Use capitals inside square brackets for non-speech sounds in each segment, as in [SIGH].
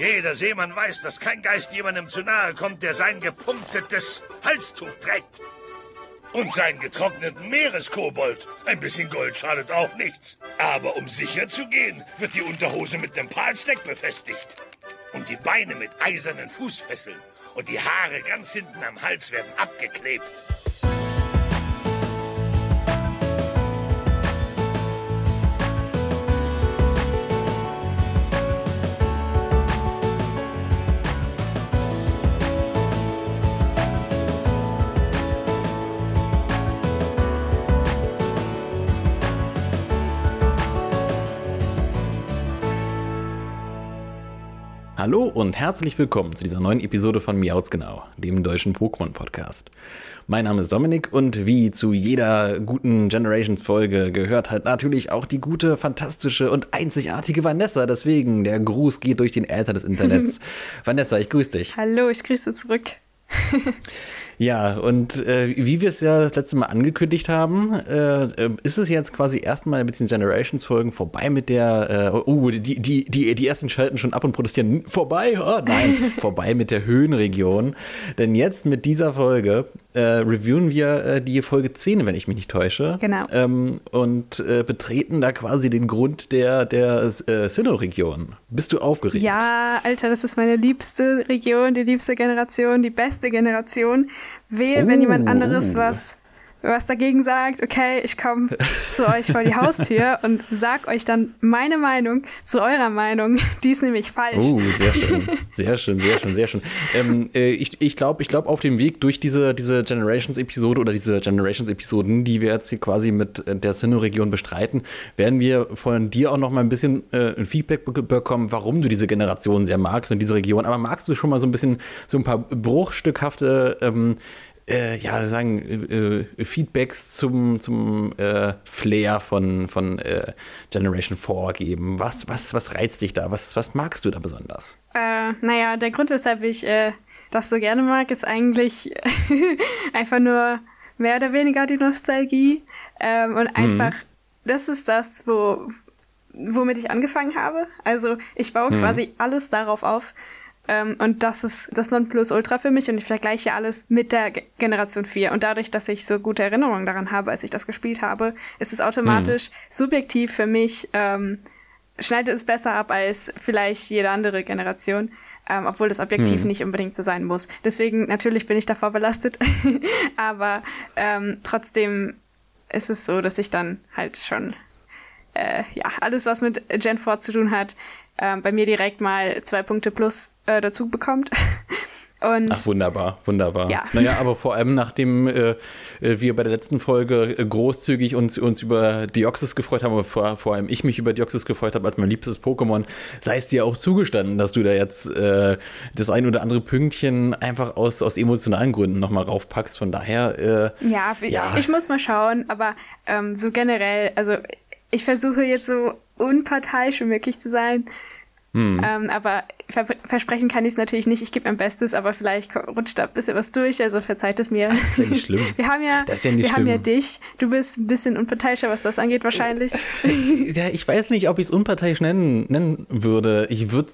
Jeder Seemann weiß, dass kein Geist jemandem zu nahe kommt, der sein gepunktetes Halstuch trägt. Und seinen getrockneten Meereskobold. Ein bisschen Gold schadet auch nichts. Aber um sicher zu gehen, wird die Unterhose mit einem Palsteck befestigt. Und die Beine mit eisernen Fußfesseln. Und die Haare ganz hinten am Hals werden abgeklebt. Hallo und herzlich willkommen zu dieser neuen Episode von Miauts Genau, dem deutschen Pokémon-Podcast. Mein Name ist Dominik und wie zu jeder guten Generations-Folge gehört halt natürlich auch die gute, fantastische und einzigartige Vanessa. Deswegen, der Gruß geht durch den Äther des Internets. [LAUGHS] Vanessa, ich grüße dich. Hallo, ich grüße zurück. [LAUGHS] Ja, und äh, wie wir es ja das letzte Mal angekündigt haben, äh, äh ist es jetzt quasi erstmal mit den Generations-Folgen vorbei mit der, äh, oh, die, die, die, die ersten schalten schon ab und protestieren, vorbei, oh, nein, [LAUGHS] vorbei mit der Höhenregion. Denn jetzt mit dieser Folge äh, reviewen wir äh, die Folge 10, wenn ich mich nicht täusche. Genau. Ähm, und betreten da quasi den Grund der, der äh, Sinnoh-Region. Bist du aufgeregt? Ja, Alter, das ist meine liebste Region, die liebste Generation, die beste Generation. Wehe, oh, wenn jemand anderes oh. was was dagegen sagt, okay, ich komme zu euch vor die Haustür [LAUGHS] und sag euch dann meine Meinung zu eurer Meinung. Die ist nämlich falsch. Oh, sehr schön. [LAUGHS] Sehr schön, sehr schön, sehr schön. Ähm, äh, ich ich glaube, ich glaub, auf dem Weg durch diese, diese Generations-Episode oder diese Generations-Episoden, die wir jetzt hier quasi mit der Sinnoh-Region bestreiten, werden wir von dir auch noch mal ein bisschen äh, ein Feedback bekommen, warum du diese Generation sehr magst und diese Region. Aber magst du schon mal so ein bisschen so ein paar bruchstückhafte ähm, äh, ja, sagen, äh, Feedbacks zum, zum äh, Flair von, von äh, Generation 4 geben? Was, was, was reizt dich da? Was, was magst du da besonders? Äh, naja, der Grund, weshalb ich äh, das so gerne mag, ist eigentlich [LAUGHS] einfach nur mehr oder weniger die Nostalgie. Ähm, und mhm. einfach, mhm. das ist das, wo, womit ich angefangen habe. Also ich baue mhm. quasi alles darauf auf, und das ist das Nonplusultra für mich und ich vergleiche alles mit der G Generation 4. Und dadurch, dass ich so gute Erinnerungen daran habe, als ich das gespielt habe, ist es automatisch hm. subjektiv für mich, ähm, schneidet es besser ab als vielleicht jede andere Generation. Ähm, obwohl das objektiv hm. nicht unbedingt so sein muss. Deswegen, natürlich bin ich davor belastet, [LAUGHS] aber ähm, trotzdem ist es so, dass ich dann halt schon äh, ja, alles, was mit Gen 4 zu tun hat, äh, bei mir direkt mal zwei Punkte plus äh, dazu bekommt. [LAUGHS] Und Ach, wunderbar, wunderbar. Ja. Naja, aber vor allem, nachdem äh, äh, wir bei der letzten Folge äh, großzügig uns, uns über Deoxys gefreut haben, vor, vor allem ich mich über Deoxys gefreut habe als mein liebstes Pokémon, sei es dir auch zugestanden, dass du da jetzt äh, das ein oder andere Pünktchen einfach aus, aus emotionalen Gründen nochmal raufpackst. Von daher. Äh, ja, ja, ich muss mal schauen, aber ähm, so generell, also ich versuche jetzt so unparteiisch wie möglich zu sein. Hm. Ähm, aber ver versprechen kann ich es natürlich nicht. Ich gebe mein Bestes, aber vielleicht rutscht da ein bisschen was durch. Also verzeiht es mir. Das ist ja nicht schlimm. [LAUGHS] Wir haben ja, das ist ja nicht wir schlimm. haben ja dich. Du bist ein bisschen unparteiischer, was das angeht, wahrscheinlich. Ja, ich weiß nicht, ob ich es unparteiisch nennen, nennen würde. Ich würde,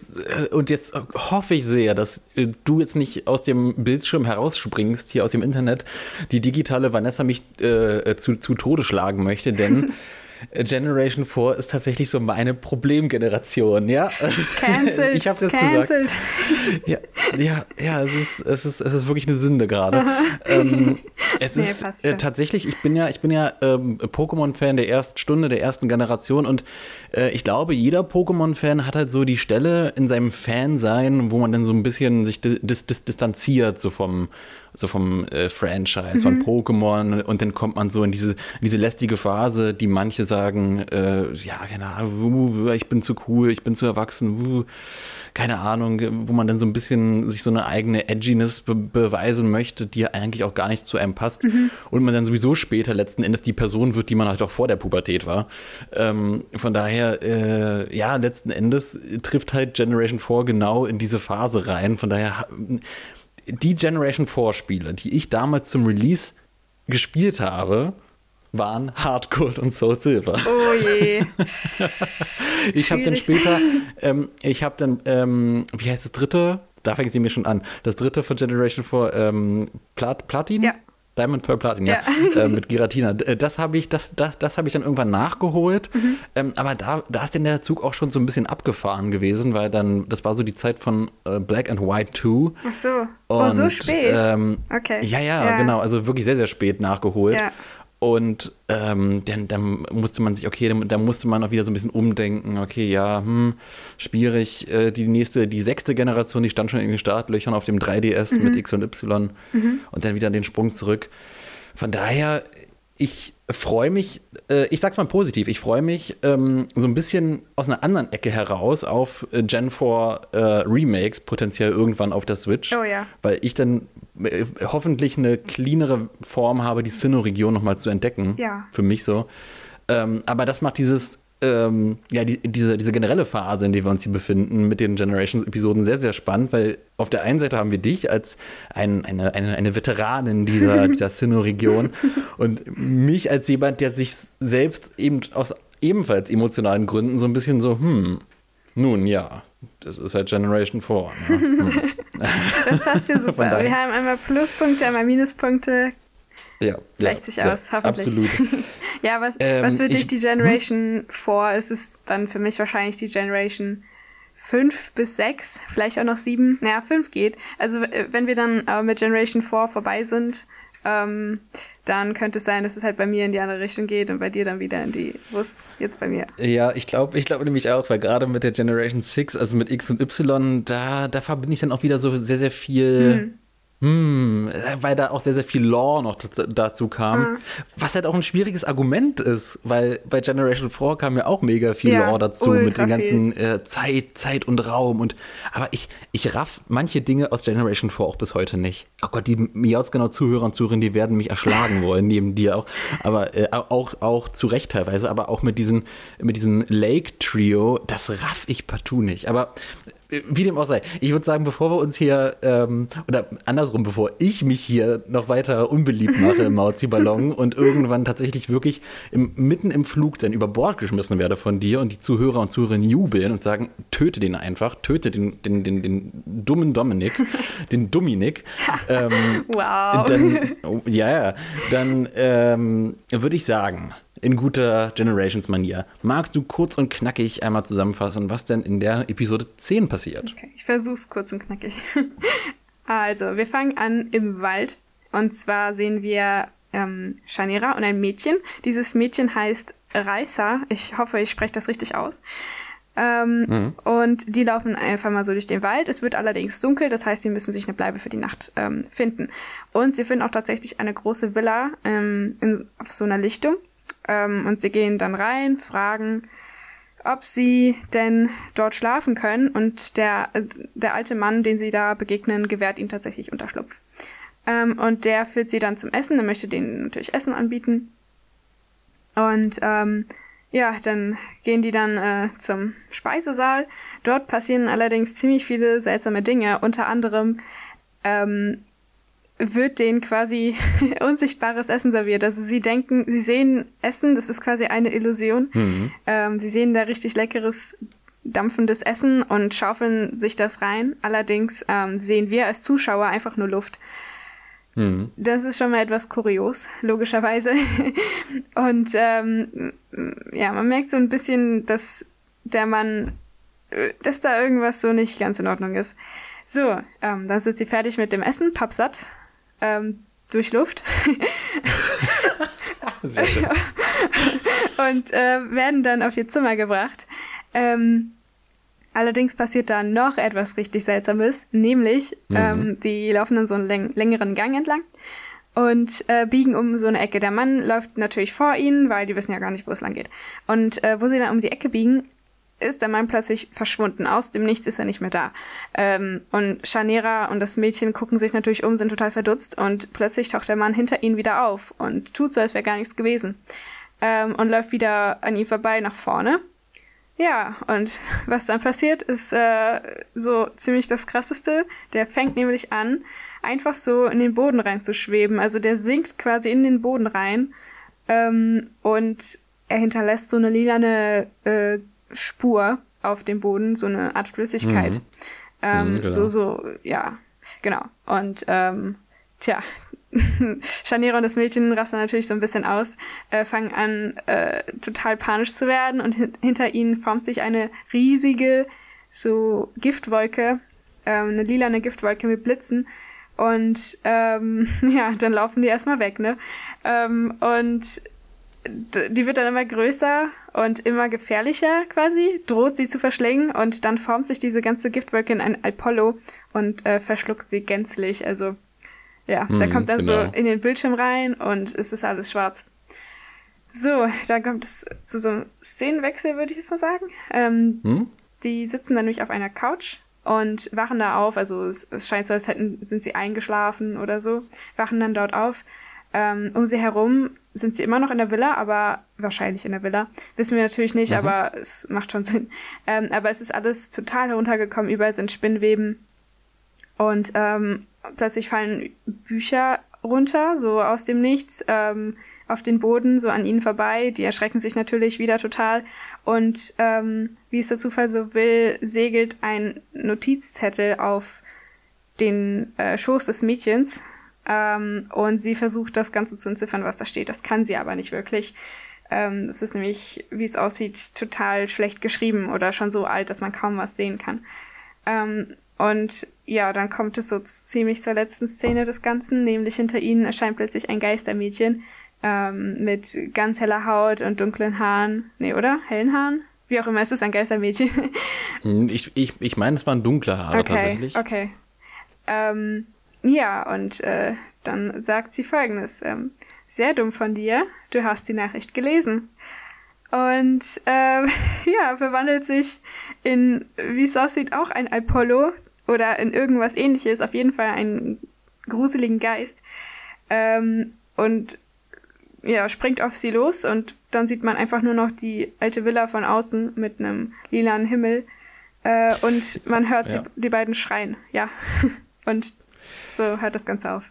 äh, und jetzt hoffe ich sehr, dass äh, du jetzt nicht aus dem Bildschirm herausspringst, hier aus dem Internet, die digitale Vanessa mich äh, zu, zu Tode schlagen möchte, denn [LAUGHS] Generation 4 ist tatsächlich so meine Problemgeneration, ja. Cancelled. [LAUGHS] Ich habe jetzt Cancelled. gesagt. [LAUGHS] Ja, ja, ja, es ist, es ist, es ist wirklich eine Sünde gerade. ähm, [LAUGHS] es nee, ist äh, tatsächlich, ich bin ja, ich bin ja ähm, Pokémon-Fan der ersten Stunde, der ersten Generation und äh, ich glaube, jeder Pokémon-Fan hat halt so die Stelle in seinem Fansein, wo man dann so ein bisschen sich dis dis distanziert, so vom so vom äh, Franchise, mhm. von Pokémon und dann kommt man so in diese, in diese lästige Phase, die manche sagen, äh, ja, keine Ahnung, ich bin zu cool, ich bin zu erwachsen, keine Ahnung, wo man dann so ein bisschen sich so eine eigene Edginess be beweisen möchte, die eigentlich auch gar nicht zu einem passt mhm. und man dann sowieso später letzten Endes die Person wird, die man halt auch vor der Pubertät war. Ähm, von daher, äh, ja, letzten Endes trifft halt Generation 4 genau in diese Phase rein. Von daher die Generation 4 Spiele, die ich damals zum Release gespielt habe, waren Hard Gold und Soul Silver. Oh je. [LAUGHS] ich habe dann später, ähm, ich habe dann, ähm, wie heißt das dritte? Da fängt sie mir schon an. Das dritte von Generation 4, ähm, Plat Platin? Ja. Diamond Pearl Platin, ja, ja. äh, mit Giratina. Äh, das habe ich, das, das, das habe ich dann irgendwann nachgeholt. Mhm. Ähm, aber da, da ist denn der Zug auch schon so ein bisschen abgefahren gewesen, weil dann, das war so die Zeit von äh, Black and White 2. Ach so. Und, oh, so spät. Ähm, okay. Ja, ja, ja, genau. Also wirklich sehr, sehr spät nachgeholt. Ja. Und ähm, dann, dann, musste man sich, okay, da musste man auch wieder so ein bisschen umdenken. Okay, ja, hm, schwierig. Äh, die nächste, die sechste Generation, die stand schon in den Startlöchern auf dem 3DS mhm. mit X und Y mhm. und dann wieder den Sprung zurück. Von daher, ich freue mich, äh, ich sag's mal positiv, ich freue mich ähm, so ein bisschen aus einer anderen Ecke heraus auf Gen 4 äh, Remakes, potenziell irgendwann auf der Switch. Oh ja. Weil ich dann hoffentlich eine cleanere Form habe, die Sinnoh-Region nochmal zu entdecken. Ja. Für mich so. Ähm, aber das macht dieses ähm, ja, die, diese, diese generelle Phase, in der wir uns hier befinden, mit den Generations-Episoden sehr, sehr spannend, weil auf der einen Seite haben wir dich als ein, eine, eine, eine Veteranin dieser, [LAUGHS] dieser Sinnoh-Region und mich als jemand, der sich selbst eben aus ebenfalls emotionalen Gründen so ein bisschen so, hm, nun ja, das ist halt Generation 4. Ne? [LAUGHS] Hm. Das passt hier [LAUGHS] super. Wir haben einmal Pluspunkte, einmal Minuspunkte. Ja, gleicht sich ja, aus, hoffentlich. Absolut. [LAUGHS] ja, was, ähm, was für dich ich, die Generation hm? 4 ist, ist dann für mich wahrscheinlich die Generation 5 bis 6, vielleicht auch noch 7. Naja, 5 geht. Also wenn wir dann äh, mit Generation 4 vorbei sind, ähm, dann könnte es sein, dass es halt bei mir in die andere Richtung geht und bei dir dann wieder in die, wo ist jetzt bei mir? Ja, ich glaube ich glaube nämlich auch, weil gerade mit der Generation 6, also mit X und Y, da, da verbinde ich dann auch wieder so sehr, sehr viel. Hm hm, weil da auch sehr, sehr viel Lore noch dazu kam. Mhm. Was halt auch ein schwieriges Argument ist, weil bei Generation 4 kam ja auch mega viel ja, Lore dazu mit den ganzen äh, Zeit, Zeit und Raum und aber ich, ich raff manche Dinge aus Generation 4 auch bis heute nicht. Oh Gott, die Miauts genau Zuhörer und Zuhörerinnen, die werden mich erschlagen wollen, [LAUGHS] neben dir auch. Aber äh, auch, auch zu Recht teilweise, aber auch mit diesen, mit diesem Lake Trio, das raff ich partout nicht. Aber wie dem auch sei. Ich würde sagen, bevor wir uns hier, ähm, oder andersrum, bevor ich mich hier noch weiter unbeliebt mache im Mauzi-Ballon [LAUGHS] und irgendwann tatsächlich wirklich im, mitten im Flug dann über Bord geschmissen werde von dir und die Zuhörer und Zuhörerinnen jubeln und sagen, töte den einfach, töte den, den, den, den dummen Dominik, [LAUGHS] den Dominik. [LAUGHS] Ähm, wow. Dann, ja, ja, dann ähm, würde ich sagen, in guter Generations-Manier. Magst du kurz und knackig einmal zusammenfassen, was denn in der Episode 10 passiert? Okay, ich versuch's kurz und knackig. [LAUGHS] also, wir fangen an im Wald. Und zwar sehen wir ähm, Shanira und ein Mädchen. Dieses Mädchen heißt Raisa. Ich hoffe, ich spreche das richtig aus. Ähm, mhm. Und die laufen einfach mal so durch den Wald. Es wird allerdings dunkel, das heißt, sie müssen sich eine Bleibe für die Nacht ähm, finden. Und sie finden auch tatsächlich eine große Villa ähm, in, auf so einer Lichtung. Ähm, und sie gehen dann rein, fragen, ob sie denn dort schlafen können. Und der, äh, der alte Mann, den sie da begegnen, gewährt ihnen tatsächlich Unterschlupf. Ähm, und der führt sie dann zum Essen. Er möchte denen natürlich Essen anbieten. Und ähm, ja, dann gehen die dann äh, zum Speisesaal. Dort passieren allerdings ziemlich viele seltsame Dinge. Unter anderem ähm, wird denen quasi [LAUGHS] unsichtbares Essen serviert. Also sie denken, sie sehen Essen, das ist quasi eine Illusion. Mhm. Ähm, sie sehen da richtig leckeres, dampfendes Essen und schaufeln sich das rein. Allerdings ähm, sehen wir als Zuschauer einfach nur Luft. Mhm. Das ist schon mal etwas kurios, logischerweise. [LAUGHS] und ähm, ja, man merkt so ein bisschen, dass der Mann, äh, dass da irgendwas so nicht ganz in Ordnung ist. So, ähm, dann sind sie fertig mit dem Essen, pappsatt, ähm, durch Luft. [LAUGHS] Sehr schön. und äh, werden dann auf ihr Zimmer gebracht. Ähm, allerdings passiert da noch etwas richtig Seltsames, nämlich mhm. ähm, die laufen dann so einen läng längeren Gang entlang und äh, biegen um so eine Ecke. Der Mann läuft natürlich vor ihnen, weil die wissen ja gar nicht, wo es lang geht. Und äh, wo sie dann um die Ecke biegen, ist der Mann plötzlich verschwunden. Aus dem Nichts ist er nicht mehr da. Ähm, und Shanera und das Mädchen gucken sich natürlich um, sind total verdutzt und plötzlich taucht der Mann hinter ihnen wieder auf und tut so, als wäre gar nichts gewesen. Ähm, und läuft wieder an ihm vorbei nach vorne. Ja, und [LAUGHS] was dann passiert, ist äh, so ziemlich das Krasseste. Der fängt nämlich an, einfach so in den Boden reinzuschweben. Also der sinkt quasi in den Boden rein Ähm, und er hinterlässt so eine lilane äh, Spur auf dem Boden, so eine Art Flüssigkeit. Mhm. Ähm, mhm, genau. So, so, ja, genau. Und ähm, tja, [LAUGHS] Scharniere und das Mädchen rasten natürlich so ein bisschen aus, äh, fangen an, äh, total panisch zu werden und hin hinter ihnen formt sich eine riesige, so Giftwolke, ähm, eine lilane Giftwolke mit Blitzen. Und ähm, [LAUGHS] ja, dann laufen die erstmal weg, ne? Ähm, und die wird dann immer größer und immer gefährlicher quasi, droht sie zu verschlingen und dann formt sich diese ganze Giftwolke in ein Apollo und äh, verschluckt sie gänzlich. Also ja, hm, da kommt dann genau. so in den Bildschirm rein und es ist alles schwarz. So, dann kommt es zu so einem Szenenwechsel, würde ich jetzt mal sagen. Ähm, hm? Die sitzen dann nämlich auf einer Couch und wachen da auf. Also es, es scheint so, als hätten, sind sie eingeschlafen oder so, wachen dann dort auf. Ähm, um sie herum sind sie immer noch in der Villa, aber wahrscheinlich in der Villa. Wissen wir natürlich nicht, mhm. aber es macht schon Sinn. Ähm, aber es ist alles total heruntergekommen, überall sind Spinnweben. Und ähm, plötzlich fallen Bücher runter, so aus dem Nichts, ähm, auf den Boden, so an ihnen vorbei. Die erschrecken sich natürlich wieder total. Und ähm, wie es der Zufall so will, segelt ein Notizzettel auf den äh, Schoß des Mädchens. Ähm, und sie versucht das Ganze zu entziffern, was da steht. Das kann sie aber nicht wirklich. Ähm, es ist nämlich, wie es aussieht, total schlecht geschrieben oder schon so alt, dass man kaum was sehen kann. Ähm, und ja, dann kommt es so ziemlich zur letzten Szene des Ganzen, nämlich hinter ihnen erscheint plötzlich ein Geistermädchen ähm, mit ganz heller Haut und dunklen Haaren. Nee, oder? Hellen Haaren? Wie auch immer, es ist ein Geistermädchen. [LAUGHS] Hm, ich, ich, ich meine, es waren dunkle Haare okay, tatsächlich. Okay. Ähm, ja, und äh, dann sagt sie folgendes. Ähm, sehr dumm von dir, du hast die Nachricht gelesen. Und äh, [LAUGHS] ja, verwandelt sich in, wie es aussieht, auch ein Apollo, oder in irgendwas ähnliches, auf jeden Fall einen gruseligen Geist. Ähm, und ja, springt auf sie los und dann sieht man einfach nur noch die alte Villa von außen mit einem lilanen Himmel. Äh, und man hört ja. sie, die beiden schreien. Ja. [LAUGHS] und so hört das Ganze auf.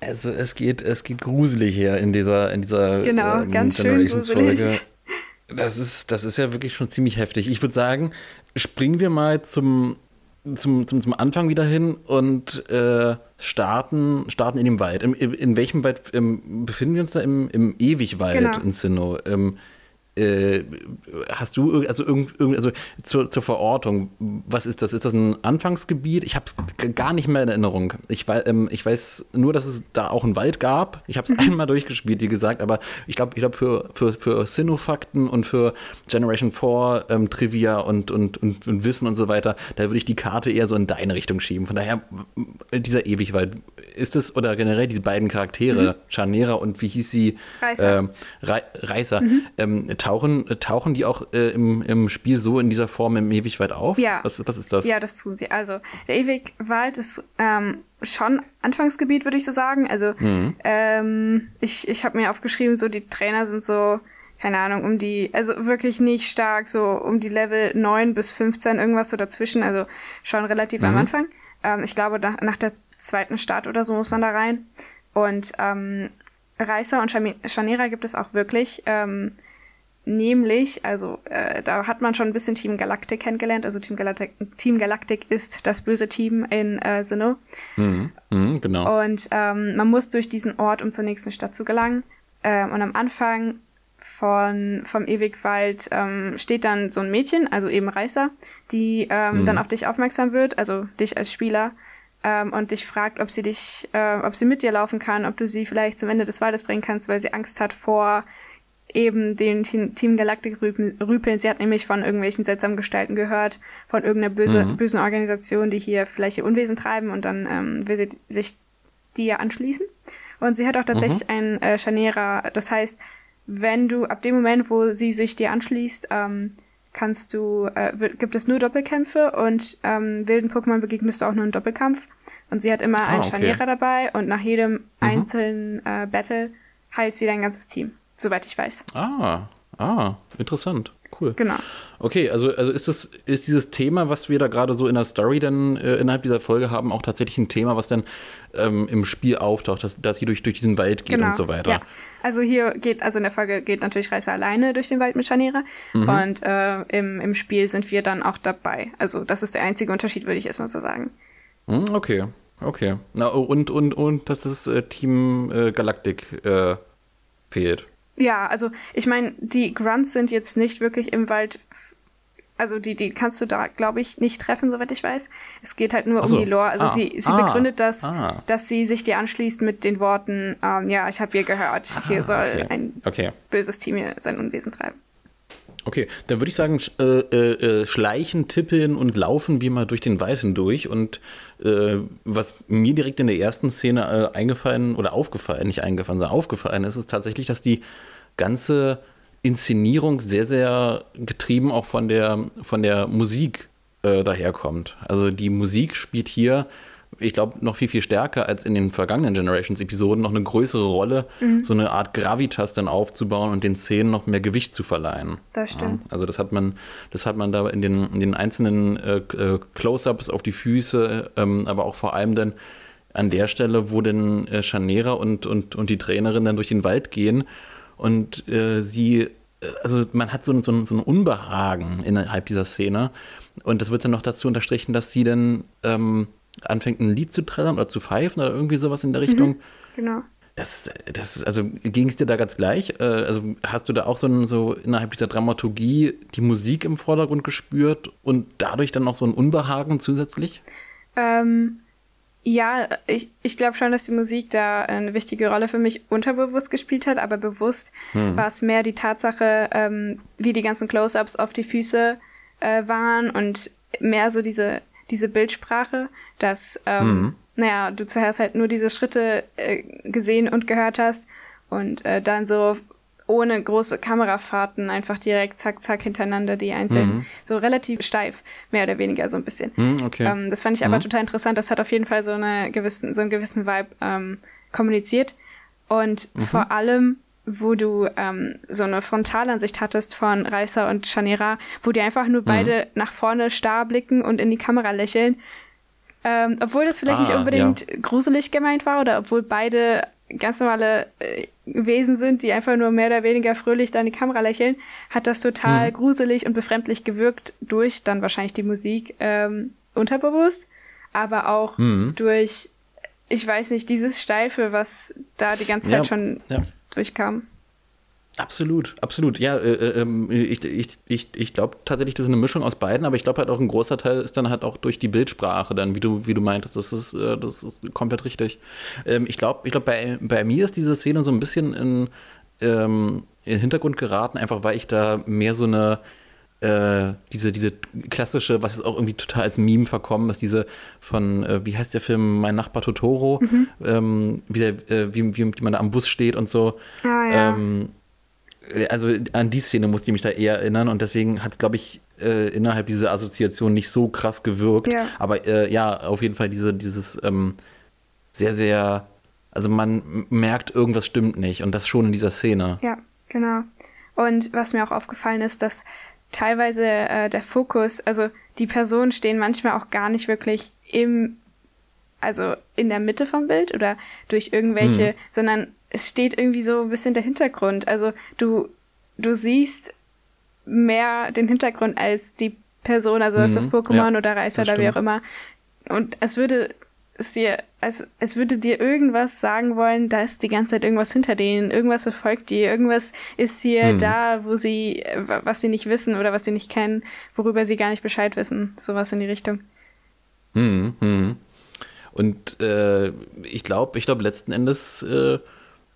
Also es geht, es geht gruselig hier in dieser, in dieser genau, ähm, ganz Generations schön gruselig. Folge. Das ist, das ist ja wirklich schon ziemlich heftig. Ich würde sagen, springen wir mal zum zum, zum, zum Anfang wieder hin und äh, starten, starten in dem Wald. In, in welchem Wald ähm, befinden wir uns da? Im, im Ewigwald genau. in Sinnoh. Ähm, äh, hast du, also, irgend, also zur, zur Verortung, was ist das? Ist das ein Anfangsgebiet? Ich habe es gar nicht mehr in Erinnerung. Ich, ähm, ich weiß nur, dass es da auch einen Wald gab. Ich habe es mhm. einmal durchgespielt, wie gesagt, aber ich glaube, ich glaub für, für, für Sinnoh-Fakten und für Generation 4 ähm, Trivia und, und, und, und, Wissen und so weiter, da würde ich die Karte eher so in deine Richtung schieben. Von daher, dieser Ewigwald, ist es, oder generell diese beiden Charaktere, mhm. Chanera und wie hieß sie? Reißer. Ähm, Re Reißer. Mhm. Tauchen, tauchen die auch äh, im, im Spiel so in dieser Form im Ewigwald auf? Ja. Was, was ist das? Ja, das tun sie. Also der Ewigwald ist ähm, schon Anfangsgebiet, würde ich so sagen. Also mhm. ähm, ich, ich habe mir aufgeschrieben, so die Trainer sind so, keine Ahnung, um die, also wirklich nicht stark, so um die Level 9 bis 15, irgendwas so dazwischen, also schon relativ mhm. am Anfang. Ähm, ich glaube, nach, nach der zweiten Start oder so muss man da rein. Und ähm, Reißer und Scharnierer gibt es auch wirklich. Ähm, Nämlich, also äh, da hat man schon ein bisschen Team Galactic kennengelernt. Also Team Galactic, Team Galactic ist das böse Team in äh, Sinnoh. Mhm. Mhm, genau. Und ähm, man muss durch diesen Ort, um zur nächsten Stadt zu gelangen. Ähm, und am Anfang von, vom Ewigwald ähm, steht dann so ein Mädchen, also eben Reißer, die ähm, mhm. dann auf dich aufmerksam wird, also dich als Spieler, ähm, und dich fragt, ob sie dich, äh, ob sie mit dir laufen kann, ob du sie vielleicht zum Ende des Waldes bringen kannst, weil sie Angst hat vor eben den Team Galactic Rüpeln. Sie hat nämlich von irgendwelchen seltsamen Gestalten gehört, von irgendeiner böse, mhm. bösen Organisation, die hier vielleicht ihr Unwesen treiben und dann ähm, will sie sich dir anschließen. Und sie hat auch tatsächlich mhm. einen äh, Chanera. Das heißt, wenn du ab dem Moment, wo sie sich dir anschließt, ähm, kannst du, äh, gibt es nur Doppelkämpfe und ähm, wilden Pokémon begegnest du auch nur einen Doppelkampf. Und sie hat immer ah, einen okay. Chanera dabei und nach jedem mhm. einzelnen äh, Battle heilt sie dein ganzes Team soweit ich weiß. Ah, ah, interessant. cool. Genau. Okay, also, also ist das, ist dieses Thema, was wir da gerade so in der Story dann äh, innerhalb dieser Folge haben, auch tatsächlich ein Thema, was dann ähm, im Spiel auftaucht, dass, dass sie durch, durch diesen Wald geht genau. und so weiter. Ja. Also hier geht, also in der Folge geht natürlich Reißer alleine durch den Wald mit Scharniere mhm. und äh, im, im Spiel sind wir dann auch dabei. Also das ist der einzige Unterschied, würde ich erstmal so sagen. Hm, okay, okay. Na, und, und, und dass das äh, Team äh, Galactic äh, fehlt. Ja, also ich meine, die Grunts sind jetzt nicht wirklich im Wald. Also die, die kannst du da, glaube ich, nicht treffen, soweit ich weiß. Es geht halt nur so. um die Lore. Also ah. sie, sie ah. begründet das, ah. dass sie sich dir anschließt mit den Worten, ähm, ja, ich habe hier gehört, hier soll okay. ein okay. böses Team hier sein Unwesen treiben. Okay, dann würde ich sagen, sch äh, äh, äh, schleichen, tippeln und laufen wir mal durch den Wald hindurch. Und äh, was mir direkt in der ersten Szene äh, eingefallen oder aufgefallen, nicht eingefallen, sondern aufgefallen ist, ist tatsächlich, dass die ganze Inszenierung sehr, sehr getrieben auch von der, von der Musik äh, daherkommt. Also die Musik spielt hier ich glaube, noch viel, viel stärker als in den vergangenen Generations-Episoden noch eine größere Rolle, mhm. so eine Art Gravitas dann aufzubauen und den Szenen noch mehr Gewicht zu verleihen. Das stimmt. Ja, also das hat man, das hat man da in den, in den einzelnen äh, äh, Close-Ups auf die Füße, ähm, aber auch vor allem dann an der Stelle, wo dann äh, Chanera und, und, und die Trainerin dann durch den Wald gehen und äh, sie, äh, also man hat so, so, so ein Unbehagen innerhalb dieser Szene. Und das wird dann noch dazu unterstrichen, dass sie dann ähm, anfängt, ein Lied zu trällern oder zu pfeifen oder irgendwie sowas in der Richtung. Mhm, genau. Das, das, also ging es dir da ganz gleich? Äh, also hast du da auch so, ein, so innerhalb dieser Dramaturgie die Musik im Vordergrund gespürt und dadurch dann noch so ein Unbehagen zusätzlich? Ähm, ja, ich, ich glaube schon, dass die Musik da eine wichtige Rolle für mich unterbewusst gespielt hat, aber bewusst hm. war es mehr die Tatsache, ähm, wie die ganzen Close-ups auf die Füße äh, waren und mehr so diese, diese Bildsprache dass, ähm, mhm. naja, du zuerst halt nur diese Schritte äh, gesehen und gehört hast und äh, dann so ohne große Kamerafahrten einfach direkt zack, zack hintereinander die einzelnen, mhm. so relativ steif, mehr oder weniger so ein bisschen. Mhm, okay. Ähm, das fand ich aber mhm. total interessant. Das hat auf jeden Fall so, eine gewissen, so einen gewissen Vibe ähm, kommuniziert. Und mhm. vor allem, wo du ähm, so eine Frontalansicht hattest von Reißer und Chanera, wo die einfach nur mhm. beide nach vorne starr blicken und in die Kamera lächeln ähm, obwohl das vielleicht ah, nicht unbedingt ja. gruselig gemeint war oder obwohl beide ganz normale äh, Wesen sind, die einfach nur mehr oder weniger fröhlich da in die Kamera lächeln, hat das total mhm. gruselig und befremdlich gewirkt durch dann wahrscheinlich die Musik ähm, unterbewusst, aber auch mhm. durch, ich weiß nicht, dieses Steife, was da die ganze Zeit ja, schon ja. durchkam. Absolut, absolut. Ja, äh, äh, ähm, ich, ich, ich, ich glaube tatsächlich, das ist eine Mischung aus beiden, aber ich glaube halt auch ein großer Teil ist dann halt auch durch die Bildsprache dann, wie du, wie du meintest. Das ist, äh, das ist komplett richtig. Ähm, ich glaube, ich glaube, bei, bei mir ist diese Szene so ein bisschen in, ähm, in den Hintergrund geraten, einfach weil ich da mehr so eine äh, diese, diese klassische, was jetzt auch irgendwie total als Meme verkommen ist, diese von, äh, wie heißt der Film, Mein Nachbar Totoro, mhm. ähm, wie, der, äh, wie, wie, wie, man da am Bus steht und so. Ah, ja. ähm, also an die Szene musste ich mich da eher erinnern und deswegen hat es, glaube ich, äh, innerhalb dieser Assoziation nicht so krass gewirkt. Ja. Aber äh, ja, auf jeden Fall diese, dieses ähm, sehr, sehr, also man merkt, irgendwas stimmt nicht und das schon in dieser Szene. Ja, genau. Und was mir auch aufgefallen ist, dass teilweise äh, der Fokus, also die Personen stehen manchmal auch gar nicht wirklich im, also in der Mitte vom Bild oder durch irgendwelche, hm. sondern es steht irgendwie so ein bisschen der Hintergrund. Also du, du siehst mehr den Hintergrund als die Person, also mhm. ist das Pokémon ja, oder Reißer oder wie auch immer. Und es würde es dir, als, es würde dir irgendwas sagen wollen, da ist die ganze Zeit irgendwas hinter denen, irgendwas verfolgt die, irgendwas ist hier mhm. da, wo sie, was sie nicht wissen oder was sie nicht kennen, worüber sie gar nicht Bescheid wissen. Sowas in die Richtung. Mhm. Mhm. Und äh, ich glaube, ich glaube letzten Endes äh,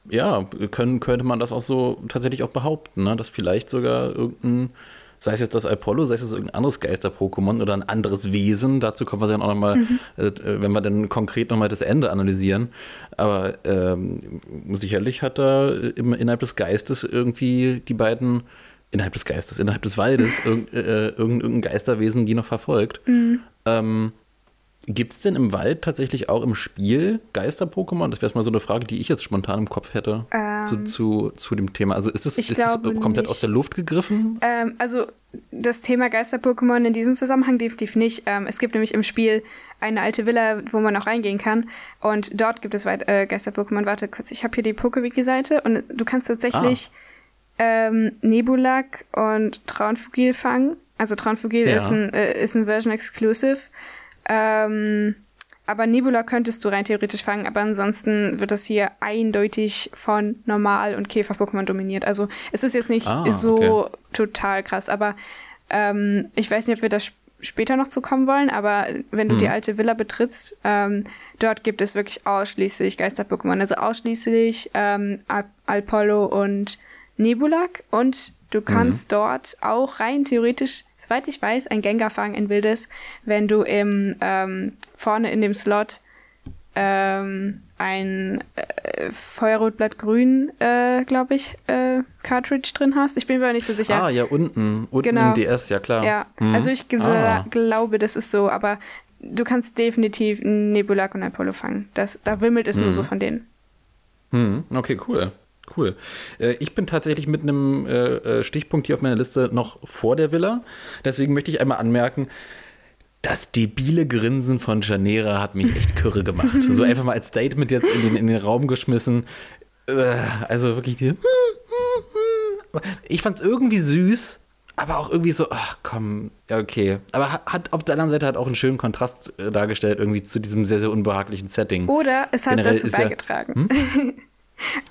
ja, können, könnte man das auch so tatsächlich auch behaupten, ne? dass vielleicht sogar irgendein, sei es jetzt das Apollo, sei es jetzt irgendein anderes Geister-Pokémon oder ein anderes Wesen, dazu kommen wir dann auch nochmal, mhm. äh, wenn wir dann konkret nochmal das Ende analysieren, aber ähm, sicherlich hat da im, innerhalb des Geistes irgendwie die beiden, innerhalb des Geistes, innerhalb des Waldes, [LAUGHS] irg, äh, irgendein Geisterwesen, die noch verfolgt. Mhm. Ähm, Gibt es denn im Wald tatsächlich auch im Spiel Geister-Pokémon? Das wäre mal so eine Frage, die ich jetzt spontan im Kopf hätte ähm, zu, zu, zu dem Thema. Also ist das, ist das komplett nicht. aus der Luft gegriffen? Ähm, also das Thema Geister-Pokémon in diesem Zusammenhang definitiv nicht. Ähm, es gibt nämlich im Spiel eine alte Villa, wo man auch reingehen kann. Und dort gibt es äh, Geister-Pokémon. Warte kurz, ich habe hier die Pokewiki-Seite und du kannst tatsächlich ah. ähm, Nebulak und Traunfugil fangen. Also Traunfugil ja. ist ein, äh, ist ein Version Exclusive. Ähm, aber Nebula könntest du rein theoretisch fangen, aber ansonsten wird das hier eindeutig von Normal- und Käfer-Pokémon dominiert. Also es ist jetzt nicht ah, so okay. total krass, aber ähm, ich weiß nicht, ob wir da später noch zu kommen wollen, aber wenn du hm. die alte Villa betrittst, ähm, dort gibt es wirklich ausschließlich Geister-Pokémon. Also ausschließlich ähm, Alpollo und Nebulak und du kannst mhm. dort auch rein theoretisch soweit ich weiß, ein Gengar fangen in Wildes, wenn du im ähm, vorne in dem Slot ähm, ein äh, Feuerrotblattgrün, äh, glaube ich, äh, Cartridge drin hast. Ich bin mir aber nicht so sicher. Ah, ja, unten. Unten genau. im DS, ja klar. Ja, hm. also ich gl ah. glaube, das ist so, aber du kannst definitiv Nebulak und Apollo fangen. Das, da wimmelt es hm. nur so von denen. Hm. Okay, cool. Cool. Äh, ich bin tatsächlich mit einem äh, äh, Stichpunkt hier auf meiner Liste noch vor der Villa. Deswegen möchte ich einmal anmerken, das debile Grinsen von Janera hat mich echt kürre gemacht. so einfach mal als Statement jetzt in den, in den Raum geschmissen. Also wirklich die. Ich fand es irgendwie süß, aber auch irgendwie so, ach komm, ja, okay. Aber hat auf der anderen Seite hat auch einen schönen Kontrast dargestellt, irgendwie zu diesem sehr, sehr unbehaglichen Setting. Oder es hat Generell dazu beigetragen. Ja, hm? [LAUGHS]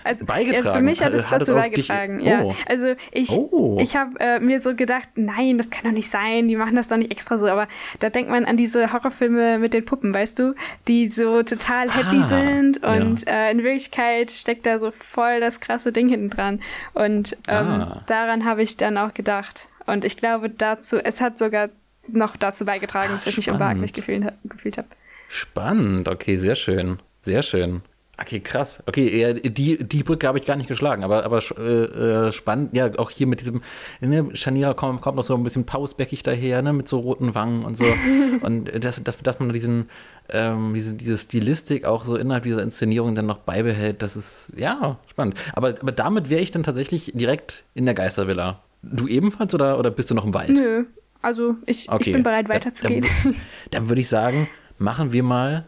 Also, beigetragen. Ja, für mich hat es hat dazu beigetragen. Ja. Oh. Also ich, oh. ich habe äh, mir so gedacht, nein, das kann doch nicht sein, die machen das doch nicht extra so. Aber da denkt man an diese Horrorfilme mit den Puppen, weißt du, die so total happy ah, sind und ja. äh, in Wirklichkeit steckt da so voll das krasse Ding hinten dran. Und ähm, ah. daran habe ich dann auch gedacht. Und ich glaube dazu, es hat sogar noch dazu beigetragen, Ach, dass ich mich unbehaglich gefühlt, gefühlt habe. Spannend, okay, sehr schön. Sehr schön. Okay, krass. Okay, die, die Brücke habe ich gar nicht geschlagen, aber, aber äh, äh, spannend. Ja, auch hier mit diesem, ne, Shania kommt, kommt noch so ein bisschen pausbäckig daher, ne, mit so roten Wangen und so. [LAUGHS] und das, das, dass man diesen, ähm, diese, diese Stilistik auch so innerhalb dieser Inszenierung dann noch beibehält, das ist, ja, spannend. Aber, aber damit wäre ich dann tatsächlich direkt in der Geistervilla. Du ebenfalls oder, oder bist du noch im Wald? Nö, also ich, okay. ich bin bereit weiterzugehen. Dann, dann würde ich sagen, machen wir mal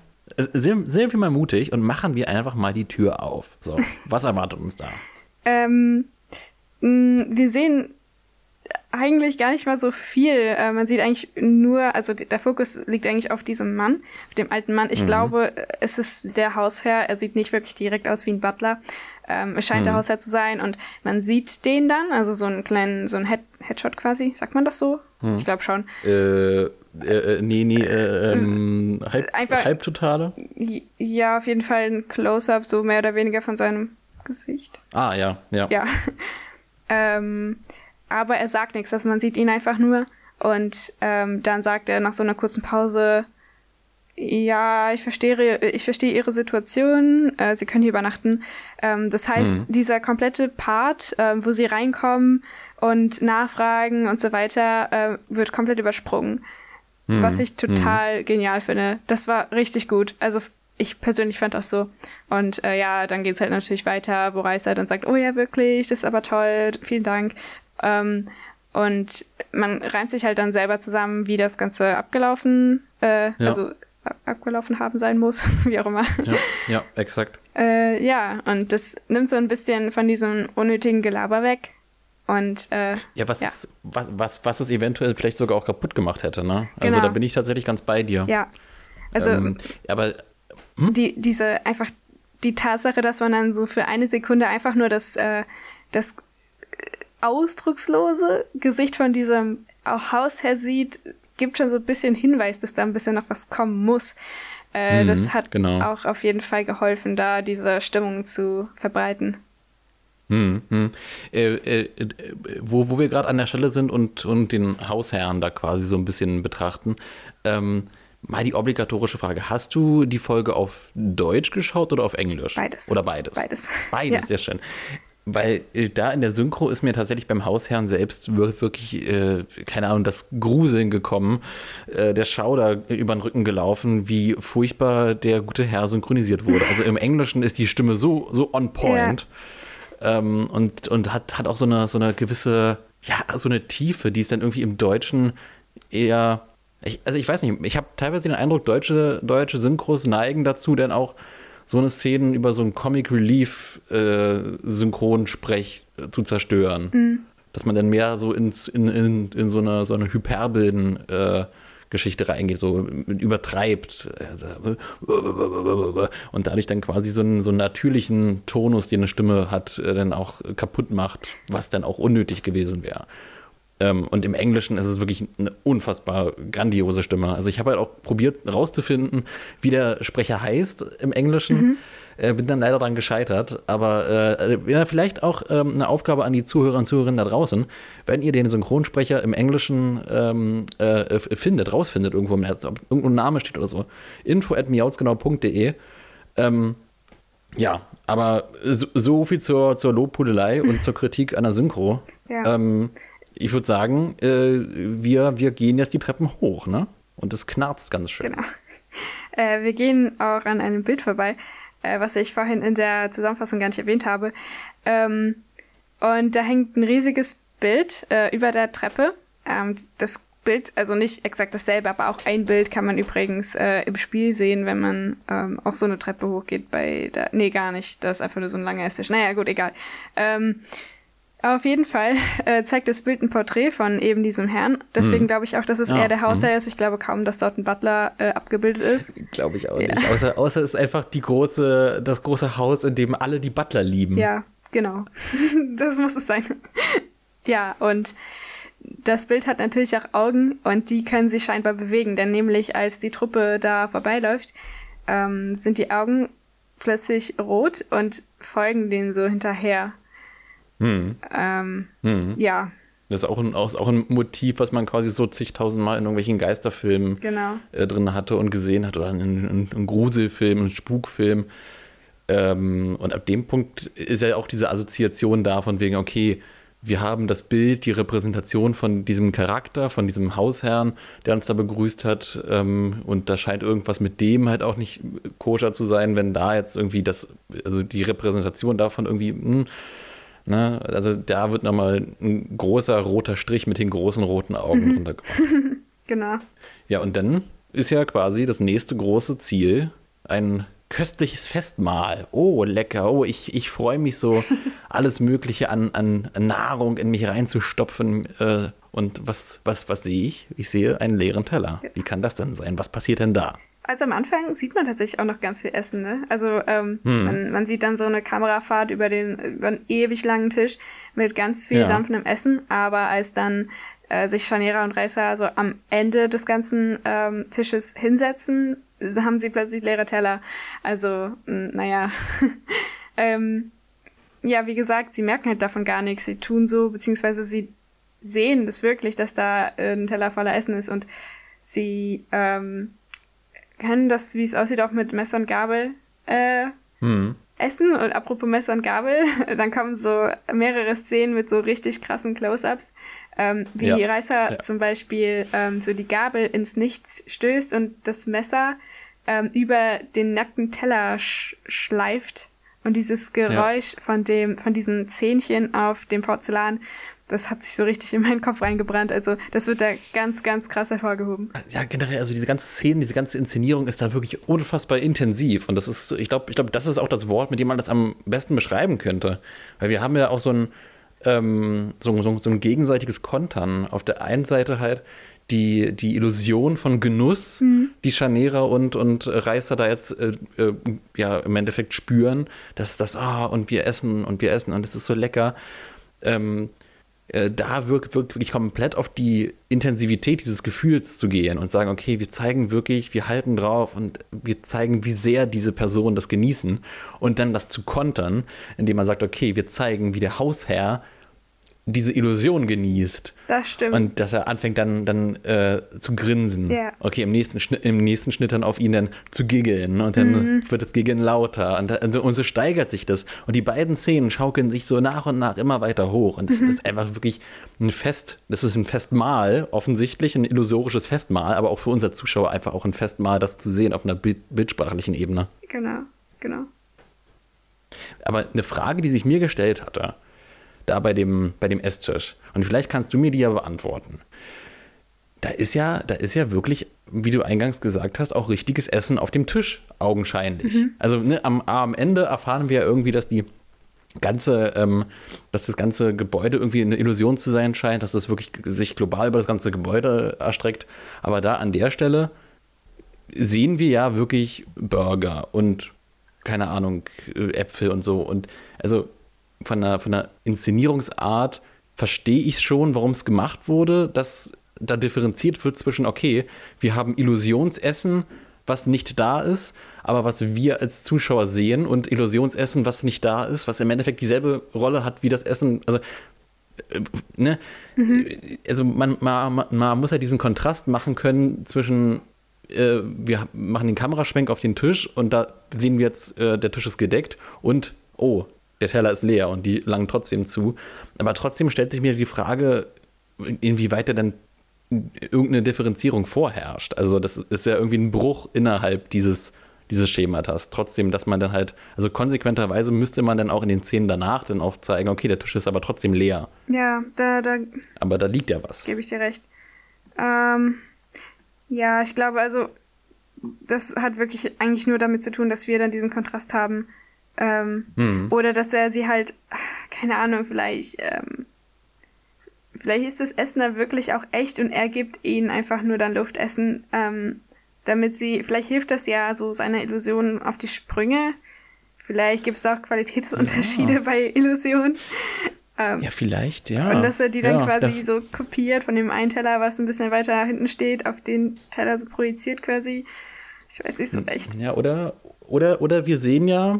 sind, sind wir mal mutig und machen wir einfach mal die Tür auf. So, was erwartet uns da? Ähm, wir sehen eigentlich gar nicht mal so viel. Äh, man sieht eigentlich nur, also der Fokus liegt eigentlich auf diesem Mann, auf dem alten Mann. Ich mhm. glaube, es ist der Hausherr. Er sieht nicht wirklich direkt aus wie ein Butler. Ähm, es scheint mhm. der Hausherr zu sein und man sieht den dann, also so einen kleinen, so ein Head Headshot quasi. Sagt man das so? Mhm. Ich glaube schon. Äh, äh, nee, nee, äh, ähm, halb, Einfach, halbtotale? Ja, auf jeden Fall ein Close-up, so mehr oder weniger von seinem Gesicht. Ah, ja, ja. Ja. [LAUGHS] ähm, aber er sagt nichts, also man sieht ihn einfach nur. Und ähm, dann sagt er nach so einer kurzen Pause, ja, ich verstehe, ich verstehe ihre Situation, äh, sie können hier übernachten. Ähm, das heißt, mhm. dieser komplette Part, äh, wo sie reinkommen und nachfragen und so weiter, äh, wird komplett übersprungen. Mhm. Was ich total mhm. genial finde. Das war richtig gut. Also ich persönlich fand das so. Und äh, ja, dann geht es halt natürlich weiter, wo Reis dann sagt, oh ja, wirklich, das ist aber toll, vielen Dank. Ähm, und man reimt sich halt dann selber zusammen, wie das Ganze abgelaufen, äh, ja. also abgelaufen haben sein muss, [LAUGHS] wie auch immer. Ja, ja exakt. Äh, ja, und das nimmt so ein bisschen von diesem unnötigen Gelaber weg. Und, äh, ja, was, ja. Ist, was, was, was es eventuell vielleicht sogar auch kaputt gemacht hätte, ne? Also genau. da bin ich tatsächlich ganz bei dir. Ja. Also, ähm, aber hm? die, diese einfach die Tatsache, dass man dann so für eine Sekunde einfach nur das, äh, das ausdruckslose Gesicht von diesem Hausherr sieht, gibt schon so ein bisschen Hinweis, dass da ein bisschen noch was kommen muss. Äh, mhm, das hat genau. auch auf jeden Fall geholfen, da diese Stimmung zu verbreiten. Hm, hm. Äh, äh, wo, wo wir gerade an der Stelle sind und, und den Hausherrn da quasi so ein bisschen betrachten, ähm, mal die obligatorische Frage: Hast du die Folge auf Deutsch geschaut oder auf Englisch? Beides. Oder beides? Beides. Beides, ja. sehr schön. weil äh, da in der Synchro ist mir tatsächlich beim Hausherrn selbst wirklich, äh, keine Ahnung, das Gruseln gekommen, äh, der Schauder über den Rücken gelaufen, wie furchtbar der gute Herr synchronisiert wurde. Also im Englischen ist die Stimme so, so on point ja. Ähm, und, und hat, hat auch so eine, so eine gewisse, ja, so eine Tiefe, die ist dann irgendwie im Deutschen eher, ich, also ich weiß nicht, ich habe teilweise den Eindruck, deutsche, deutsche Synchros neigen dazu, dann auch so eine Szene über so einen Comic Relief äh, Synchronsprech äh, zu zerstören. Mhm. Dass man dann mehr so ins, in, in, in so eine, so eine Hyperbeln äh, Geschichte reingeht, so übertreibt und dadurch dann quasi so einen, so einen natürlichen Tonus, den eine Stimme hat, äh, dann auch kaputt macht, was dann auch unnötig gewesen wäre. Ähm, und im Englischen ist es wirklich eine unfassbar grandiose Stimme. Also ich habe halt auch probiert rauszufinden, wie der Sprecher heißt im Englischen. Mhm. Äh, bin dann leider daran gescheitert. Aber äh, ja, vielleicht auch ähm, eine Aufgabe an die Zuhörer und Zuhörerinnen da draußen. Wenn ihr den Synchronsprecher im Englischen ähm, äh, findet, rausfindet irgendwo im Netz, ob irgendein Name steht oder so, info at miauzgenau.de. Ähm, ja, aber so, so, viel zur, zur Lobpudelei und zur Kritik einer Synchro. Ja. Ähm, ich würde sagen, äh, wir, wir gehen jetzt die Treppen hoch, ne? Und es knarzt ganz schön. Genau. Äh, wir gehen auch an einem Bild vorbei, äh, was ich vorhin in der Zusammenfassung gar nicht erwähnt habe. Ähm, und da hängt ein riesiges Bild äh, über der Treppe. Ähm, das Bild, also nicht exakt dasselbe, aber auch ein Bild kann man übrigens äh, im Spiel sehen, wenn man ähm, auch so eine Treppe hochgeht bei der. Nee, gar nicht. Das ist einfach nur so ein langer Esstisch. Naja, gut, egal. Ähm, auf jeden Fall äh, zeigt das Bild ein Porträt von eben diesem Herrn. Deswegen hm. glaube ich auch, dass es ja. eher der Hausherr hm. ist. Ich glaube kaum, dass dort ein Butler äh, abgebildet ist. Glaube ich auch ja. nicht. Außer, außer es ist einfach die große, das große Haus, in dem alle die Butler lieben. Ja, genau. [LAUGHS] das muss es sein. ja, und das Bild hat natürlich auch Augen und die können sich scheinbar bewegen, denn nämlich als die Truppe da vorbeiläuft, ähm, sind die Augen plötzlich rot und folgen denen so hinterher. Hm. Ähm, hm. Ja. Das ist auch ein, auch ein Motiv, was man quasi so zigtausendmal in irgendwelchen Geisterfilmen genau. äh, drin hatte und gesehen hat oder in, in, in Gruselfilmen, in Spukfilmen. Ähm, und ab dem Punkt ist ja auch diese Assoziation da von wegen, okay, wir haben das Bild, die Repräsentation von diesem Charakter, von diesem Hausherrn, der uns da begrüßt hat. Ähm, und da scheint irgendwas mit dem halt auch nicht koscher zu sein, wenn da jetzt irgendwie das, also die Repräsentation davon irgendwie, mh, hm, Ne? Also da wird nochmal ein großer roter Strich mit den großen roten Augen mhm. drunter gemacht. [LAUGHS] genau. Ja, und dann ist ja quasi das nächste große Ziel ein köstliches Festmahl. Oh, lecker. Oh, ich, ich freue mich so, [LAUGHS] alles Mögliche an, an Nahrung in mich reinzustopfen. Äh, und was, was, was sehe ich? Ich sehe einen leeren Teller. Wie kann das denn sein? Was passiert denn da? Also am Anfang sieht man tatsächlich auch noch ganz viel Essen, ne? Also ähm, hm. man, man, sieht dann so eine Kamerafahrt über den über einen ewig langen Tisch mit ganz viel ja. dampfendem Essen, aber als dann äh, sich Scharnierer und Reißer so am Ende des ganzen ähm, Tisches hinsetzen, haben sie plötzlich leere Teller. Also, naja. [LAUGHS] ähm, ja, wie gesagt, sie merken halt davon gar nichts. Sie tun so, beziehungsweise sie sehen das wirklich, dass da äh, ein Teller voller Essen ist und sie ähm, können das, wie es aussieht, auch mit Messer und Gabel äh, hm. essen. Und apropos Messer und Gabel, [LAUGHS] dann kommen so mehrere Szenen mit so richtig krassen Close-ups, ähm, wie ja. Reißer ja. zum Beispiel ähm, so die Gabel ins Nichts stößt und das Messer ähm, über den nackten Teller sch schleift. Und dieses Geräusch ja. von dem, von diesen Zähnchen auf dem Porzellan das hat sich so richtig in meinen Kopf reingebrannt. Also das wird da ganz, ganz krass hervorgehoben. Ja, generell, also diese ganze Szene, diese ganze Inszenierung ist da wirklich unfassbar intensiv. Und das ist, ich glaube, ich glaube, das ist auch das Wort, mit dem man das am besten beschreiben könnte. Weil wir haben ja auch so ein, ähm, so, so, so ein gegenseitiges Kontern. Auf der einen Seite halt die, die Illusion von Genuss, mhm. die Scharnierer und, und Reißer da jetzt äh, äh, ja im Endeffekt spüren, dass das, ah, und wir essen und wir essen und es ist so lecker. Ähm, äh, da wirkt wirklich komplett auf die Intensivität dieses Gefühls zu gehen und sagen, okay, wir zeigen wirklich, wir halten drauf und wir zeigen, wie sehr diese Personen das genießen. Und dann das zu kontern, indem man sagt, okay, wir zeigen, wie der Hausherr diese Illusion genießt. Das stimmt. Und dass er anfängt dann, dann äh, zu grinsen. Ja. Okay, im nächsten, Schnitt, im nächsten Schnitt dann auf ihn dann zu giggeln. Und dann Mhm. wird das Giggeln lauter. Und, und, so, und so steigert sich das. Und die beiden Szenen schaukeln sich so nach und nach immer weiter hoch. Und das Mhm. ist einfach wirklich ein Fest. Das ist ein Festmahl, offensichtlich ein illusorisches Festmahl, aber auch für unser Zuschauer einfach auch ein Festmahl, das zu sehen auf einer bild bildsprachlichen Ebene. Genau, genau. Aber eine Frage, die sich mir gestellt hatte, da bei dem, bei dem Esstisch, und vielleicht kannst du mir die ja beantworten. Da ist ja, da ist ja wirklich, wie du eingangs gesagt hast, auch richtiges Essen auf dem Tisch, augenscheinlich. Also ne, am, am Ende erfahren wir ja irgendwie, dass die ganze, ähm, dass das ganze Gebäude irgendwie eine Illusion zu sein scheint, dass es wirklich sich global über das ganze Gebäude erstreckt. Aber da an der Stelle sehen wir ja wirklich Burger und keine Ahnung, äh, Äpfel und so. Und also von der, von der Inszenierungsart verstehe ich schon, warum es gemacht wurde, dass da differenziert wird zwischen, okay, wir haben Illusionsessen, was nicht da ist, aber was wir als Zuschauer sehen und Illusionsessen, was nicht da ist, was im Endeffekt dieselbe Rolle hat wie das Essen, also äh, ne? Also man, man, man muss ja diesen Kontrast machen können zwischen äh, wir machen den Kameraschwenk auf den Tisch und da sehen wir jetzt, äh, der Tisch ist gedeckt und oh, der Teller ist leer und die langen trotzdem zu. Aber trotzdem stellt sich mir die Frage, inwieweit er dann irgendeine Differenzierung vorherrscht. Also das ist ja irgendwie ein Bruch innerhalb dieses, dieses Schematas. Trotzdem, dass man dann halt, also konsequenterweise müsste man dann auch in den Szenen danach dann auch zeigen, okay, der Tisch ist aber trotzdem leer. Ja, da, da Aber da liegt ja was. gebe ich dir recht. Ähm, ja, ich glaube also, das hat wirklich eigentlich nur damit zu tun, dass wir dann diesen Kontrast haben. Ähm, Mhm. Oder dass er sie halt, keine Ahnung, vielleicht, ähm, vielleicht ist das Essen da wirklich auch echt und er gibt ihnen einfach nur dann Luftessen, ähm, damit sie, vielleicht hilft das ja so seiner Illusion auf die Sprünge. Vielleicht gibt es auch Qualitätsunterschiede Ja. bei Illusionen. Ähm, Ja, vielleicht, ja. und dass er die dann ja, quasi da- so kopiert von dem einen Teller, was ein bisschen weiter hinten steht, auf den Teller so projiziert quasi. Ich weiß nicht so recht. Ja, oder, oder, oder wir sehen ja,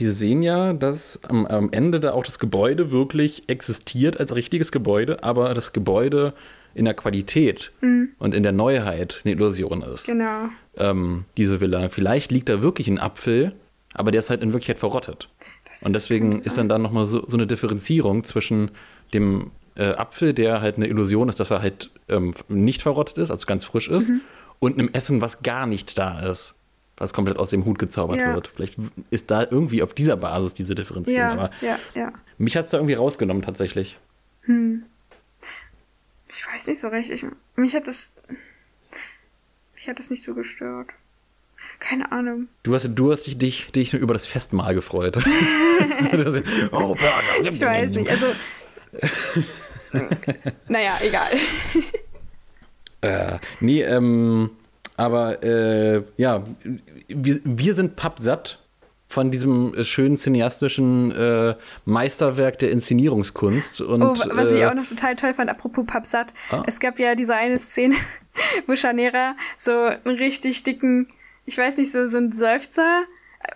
wir sehen ja, dass am, am Ende da auch das Gebäude wirklich existiert als richtiges Gebäude, aber das Gebäude in der Qualität und in der Neuheit eine Illusion ist. Genau. Ähm, diese Villa. Vielleicht liegt da wirklich ein Apfel, aber der ist halt in Wirklichkeit verrottet. Das Und deswegen ist dann da nochmal so, so eine Differenzierung zwischen dem äh, Apfel, der halt eine Illusion ist, dass er halt ähm, nicht verrottet ist, also ganz frisch ist, Mhm. und einem Essen, was gar nicht da ist, was komplett aus dem Hut gezaubert Ja. wird. Vielleicht ist da irgendwie auf dieser Basis diese Differenzierung. Ja, Aber ja, ja. mich hat es da irgendwie rausgenommen tatsächlich. Ich weiß nicht so recht. Ich, mich hat das. Mich hat das nicht so gestört. Keine Ahnung. Du hast, du hast dich, dich, dich nur über das Festmahl gefreut. [LAUGHS] [LAUGHS] Du hast- oh, Burger. Ich weiß nicht. Also. [LAUGHS] naja, egal. Äh, nee, ähm, aber äh, ja, wir, wir sind pappsatt von diesem äh, schönen cineastischen äh, Meisterwerk der Inszenierungskunst. Und, Oh, wa- was ich äh, auch noch total toll fand, apropos Papsat. Ah. Es gab ja diese eine Szene, [LAUGHS] wo Chanera so einen richtig dicken, ich weiß nicht, so, so einen Seufzer,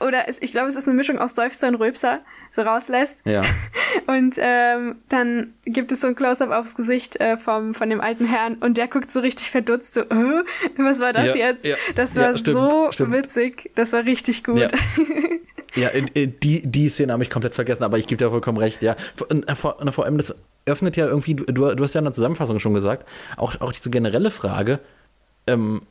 oder es, ich glaube, es ist eine Mischung aus Seufzer und Röpser, so rauslässt. Ja. [LAUGHS] Und ähm, dann gibt es so ein Close-up aufs Gesicht äh, vom, von dem alten Herrn und der guckt so richtig verdutzt, so, äh, was war das Ja, jetzt? ja, das war stimmt, so stimmt. witzig, das war richtig gut. [LAUGHS] Ja. In, in die, die Szene habe ich komplett vergessen, aber ich gebe dir vollkommen recht, ja. Und, äh, vor, und vor allem, das öffnet ja irgendwie, du, du hast ja in der Zusammenfassung schon gesagt, auch, auch diese generelle Frage, ähm,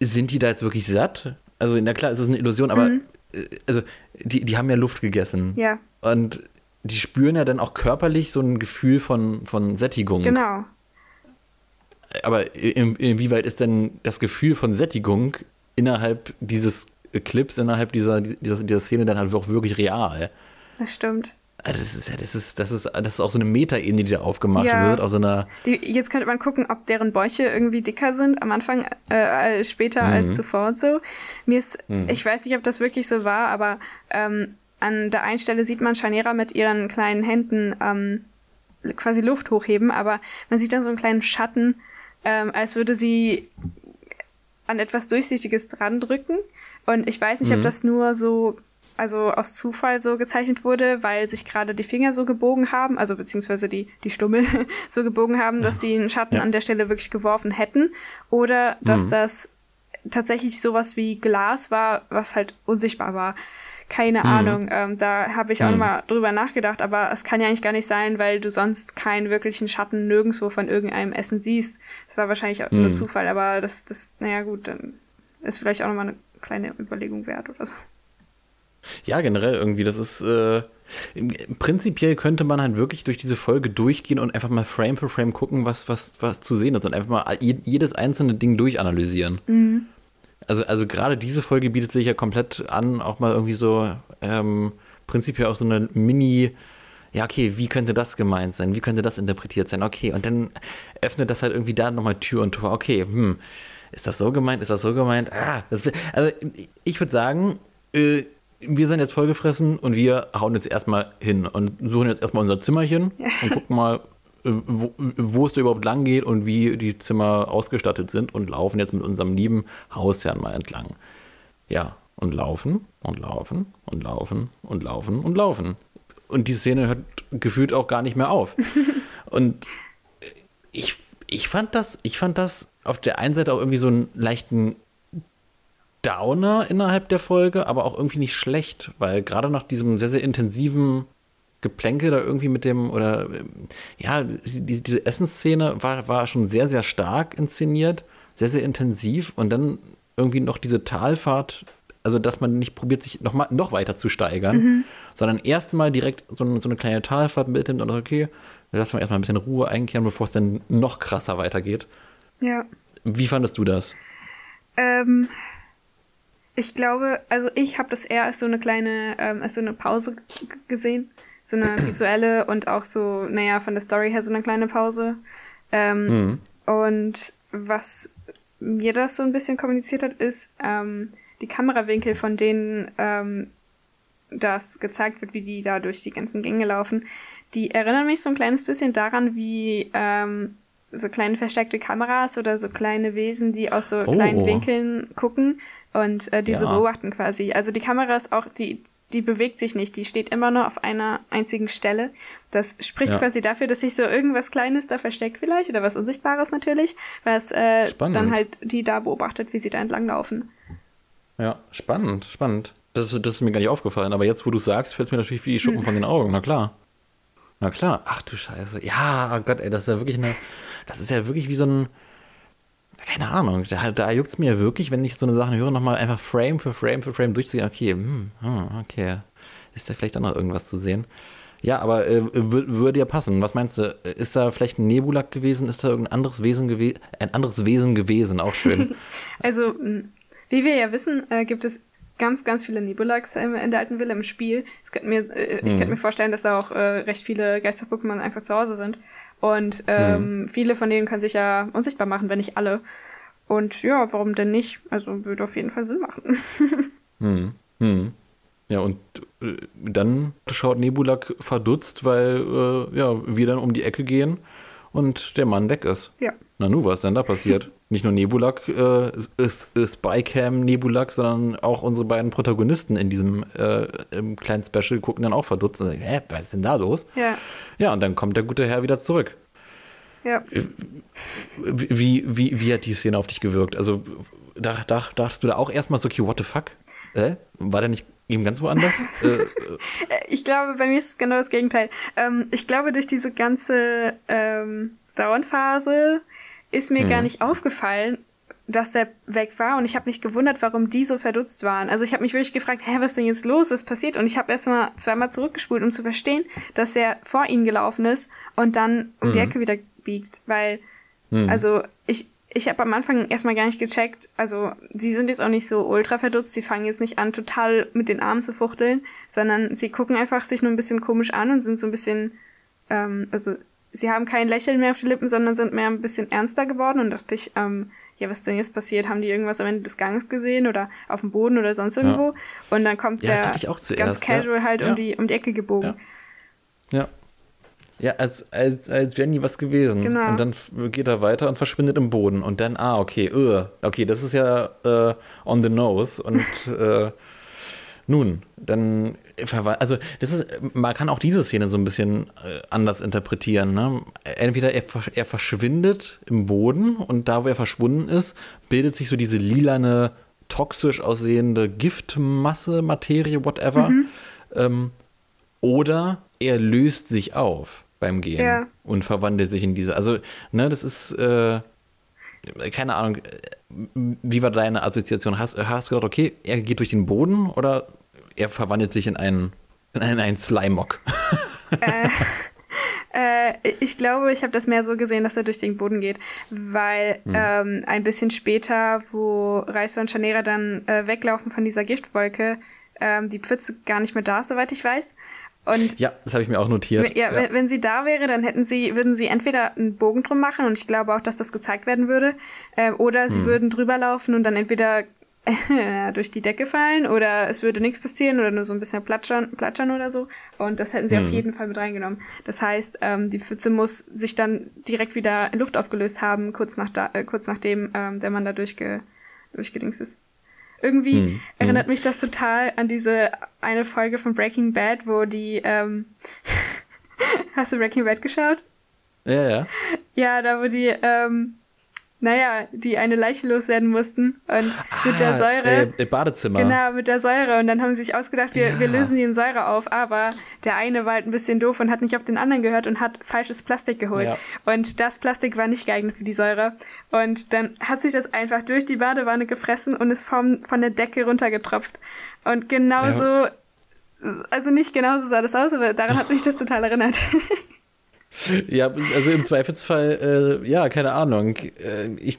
sind die da jetzt wirklich satt? Also, na klar, es ist eine Illusion, aber äh, also, die, die haben ja Luft gegessen. Ja. Und die spüren ja dann auch körperlich so ein Gefühl von, von Sättigung. Genau. Aber in, inwieweit ist denn das Gefühl von Sättigung innerhalb dieses Clips, innerhalb dieser, dieser, dieser Szene dann halt auch wirklich real? Das stimmt. Also Das ist ja, das ist, das ist, das ist auch so eine Metaebene, die da aufgemacht Ja. wird, aus so einer. Die, jetzt könnte man gucken, ob deren Bäuche irgendwie dicker sind am Anfang, äh, als später Mhm. als zuvor und so. Mir ist, ich weiß nicht, ob das wirklich so war, aber ähm, an der einen Stelle sieht man Chanera mit ihren kleinen Händen ähm, quasi Luft hochheben, aber man sieht dann so einen kleinen Schatten, ähm, als würde sie an etwas Durchsichtiges dran drücken. Und ich weiß nicht, ob das nur so also aus Zufall so gezeichnet wurde, weil sich gerade die Finger so gebogen haben, also beziehungsweise die, die Stummel [LAUGHS] so gebogen haben, dass sie einen Schatten ja. an der Stelle wirklich geworfen hätten. Oder dass mhm. das tatsächlich sowas wie Glas war, was halt unsichtbar war. Keine mhm. Ahnung. Ähm, da habe ich auch mhm. mal drüber nachgedacht, aber es kann ja eigentlich gar nicht sein, weil du sonst keinen wirklichen Schatten nirgendwo von irgendeinem Essen siehst. Es war wahrscheinlich auch mhm. nur Zufall, aber das, das, naja gut, dann ist vielleicht auch nochmal eine kleine Überlegung wert oder so. Ja, generell irgendwie, das ist äh, prinzipiell könnte man halt wirklich durch diese Folge durchgehen und einfach mal Frame für Frame gucken, was, was, was zu sehen ist und einfach mal jedes einzelne Ding durchanalysieren. Mhm. Also, also gerade diese Folge bietet sich ja komplett an, auch mal irgendwie so ähm, prinzipiell auch so eine Mini- ja, okay, wie könnte das gemeint sein? Wie könnte das interpretiert sein? Okay, und dann öffnet das halt irgendwie da nochmal Tür und Tor. Okay, hm, ist das so gemeint? Ist das so gemeint? Ah, das, also ich würde sagen, äh, wir sind jetzt vollgefressen und wir hauen jetzt erstmal hin und suchen jetzt erstmal unser Zimmerchen und [LAUGHS] gucken mal, wo, wo, es da überhaupt lang geht und wie die Zimmer ausgestattet sind und laufen jetzt mit unserem lieben Hausherrn mal entlang. Ja, und laufen und laufen und laufen und laufen und laufen. Und die Szene hört gefühlt auch gar nicht mehr auf. [LAUGHS] und ich, ich fand das, ich fand das auf der einen Seite auch irgendwie so einen leichten Downer innerhalb der Folge, aber auch irgendwie nicht schlecht, weil gerade nach diesem sehr, sehr intensiven Geplänke da irgendwie mit dem, oder ja, die, diese Essensszene war, war schon sehr, sehr stark inszeniert, sehr, sehr intensiv und dann irgendwie noch diese Talfahrt, also dass man nicht probiert, sich noch, mal, noch weiter zu steigern, mhm. sondern erstmal direkt so, so, eine kleine Talfahrt mitnimmt und okay, lassen wir erstmal ein bisschen Ruhe einkehren, bevor es dann noch krasser weitergeht. Ja. Wie fandest du das? Ähm, ich glaube, also ich habe das eher als so eine kleine, ähm, als so eine Pause gesehen. So eine [CLEARS THROAT] visuelle und auch so, naja, von der Story her so eine kleine Pause. Ähm, mhm. Und was mir das so ein bisschen kommuniziert hat, ist ähm, die Kamerawinkel, von denen ähm, das gezeigt wird, wie die da durch die ganzen Gänge laufen. Die erinnern mich so ein kleines bisschen daran, wie ähm, so kleine versteckte Kameras oder so kleine Wesen, die aus so oh. kleinen Winkeln gucken und äh, diese ja. beobachten quasi. Also die Kamera ist auch, die, die bewegt sich nicht, die steht immer nur auf einer einzigen Stelle. Das spricht ja. quasi dafür, dass sich so irgendwas Kleines da versteckt vielleicht oder was Unsichtbares natürlich, was äh, dann halt die da beobachtet, wie sie da entlang laufen. Ja, spannend, spannend. Das, das ist mir gar nicht aufgefallen, aber jetzt, wo du sagst, fällt es mir natürlich wie die Schuppen hm. von den Augen, na klar. Na klar, ach du Scheiße. Ja, oh Gott, ey, das ist ja wirklich eine, das ist ja wirklich wie so ein, keine Ahnung, da, da juckt es mir wirklich, wenn ich so eine Sache höre, nochmal einfach Frame für Frame für Frame durchzugehen. Okay, hm, hm, okay, ist da vielleicht auch noch irgendwas zu sehen? Ja, aber äh, würde ja passen. Was meinst du? Ist da vielleicht ein Nebulak gewesen? Ist da irgendein anderes Wesen gewesen? Ein anderes Wesen gewesen? Auch schön. [LAUGHS] also, wie wir ja wissen, äh, gibt es ganz, ganz viele Nebulaks in der alten Villa im Spiel. Mir, äh, ich hm. könnte mir vorstellen, dass da auch äh, recht viele Geister-Pokémon einfach zu Hause sind. Und ähm, mhm. viele von denen können sich ja unsichtbar machen, wenn nicht alle. Und ja, warum denn nicht? Also würde auf jeden Fall Sinn machen. [LAUGHS] hm. Hm. Ja, und äh, dann schaut Nebulak verdutzt, weil äh, ja, wir dann um die Ecke gehen und der Mann weg ist. Ja. Na nu, was ist denn da passiert? Nicht nur Nebulak äh, ist, ist Spycam Nebulak, sondern auch unsere beiden Protagonisten in diesem äh, kleinen Special gucken dann auch verdutzt und sagen, hä, was ist denn da los? Ja. Ja, und dann kommt der gute Herr wieder zurück. Ja. Wie, wie, wie hat die Szene auf dich gewirkt? Also, da, da, dachtest du da auch erstmal so, okay, what the fuck? Äh? War der nicht eben ganz woanders? [LAUGHS] äh, äh. ich glaube, bei mir ist es genau das Gegenteil. Ähm, ich glaube, durch diese ganze ähm, Dauernphase ist mir hm. gar mhm. nicht aufgefallen, dass er weg war und ich habe mich gewundert, warum die so verdutzt waren. Also ich habe mich wirklich gefragt, hä, was ist denn jetzt los, was passiert? Und ich habe erst mal zweimal zurückgespult, um zu verstehen, dass er vor ihnen gelaufen ist und dann um mhm. die Ecke wieder biegt, weil mhm. also ich ich habe am Anfang erstmal gar nicht gecheckt, also sie sind jetzt auch nicht so ultra verdutzt, sie fangen jetzt nicht an, total mit den Armen zu fuchteln, sondern sie gucken einfach sich nur ein bisschen komisch an und sind so ein bisschen, ähm, also sie haben kein Lächeln mehr auf die Lippen, sondern sind mehr ein bisschen ernster geworden und dachte ich, ähm, ja, was ist denn jetzt passiert? Haben die irgendwas am Ende des Ganges gesehen oder auf dem Boden oder sonst irgendwo? Ja. Und dann kommt ja, der zuerst, ganz casual halt um, die, um die Ecke gebogen. Ja. Ja, als, als, als wäre nie was gewesen. Genau. Und dann geht er weiter und verschwindet im Boden. Und dann, ah, okay, uh, okay, das ist ja uh, on the nose. Und uh, [LAUGHS] Nun, dann also das ist, man kann auch diese Szene so ein bisschen äh, anders interpretieren. Ne? Entweder er, er verschwindet im Boden und da, wo er verschwunden ist, bildet sich so diese lilane, toxisch aussehende Giftmasse, Materie, whatever. Mhm. Ähm, oder er löst sich auf beim Gehen ja. und verwandelt sich in diese. Also, ne, das ist, äh, keine Ahnung, wie war deine Assoziation? Hast, hast du gedacht, okay, er geht durch den Boden oder er verwandelt sich in einen, in einen, einen Slimog? [LAUGHS] äh, äh, ich glaube, ich habe das mehr so gesehen, dass er durch den Boden geht, weil hm. ähm, ein bisschen später, wo Reißer und Chanera dann äh, weglaufen von dieser Giftwolke, ähm, die Pfütze gar nicht mehr da ist, soweit ich weiß. Und ja, das habe ich mir auch notiert. Ja, ja. Wenn, wenn, sie da wäre, dann hätten sie, würden sie entweder einen Bogen drum machen und ich glaube auch, dass das gezeigt werden würde, äh, oder sie hm. würden drüber laufen und dann entweder [LAUGHS] durch die Decke fallen oder es würde nichts passieren oder nur so ein bisschen platschern, platschern oder so. Und das hätten sie hm. auf jeden Fall mit reingenommen. Das heißt, ähm, die Pfütze muss sich dann direkt wieder in Luft aufgelöst haben, kurz nach da, äh, kurz nachdem ähm, der Mann da durchge, durchgedings ist. Irgendwie hm, erinnert hm. mich das total an diese eine Folge von Breaking Bad, wo die, ähm, [LAUGHS] hast du Breaking Bad geschaut? Ja, ja. Ja, da wo die, ähm, naja, die eine Leiche loswerden mussten und ah, mit der ah, Säure. Äh, Badezimmer. Genau, mit der Säure. Und dann haben sie sich ausgedacht, wir, ja. wir lösen die in Säure auf, aber der eine war halt ein bisschen doof und hat nicht auf den anderen gehört und hat falsches Plastik geholt. Ja. Und das Plastik war nicht geeignet für die Säure. Und dann hat sich das einfach durch die Badewanne gefressen und ist vom, von der Decke runtergetropft. Und genauso, ja. also nicht genauso sah das aus, aber daran hat mich das total erinnert. [LAUGHS] Ja, also im Zweifelsfall, äh, ja, keine Ahnung. Äh, ich,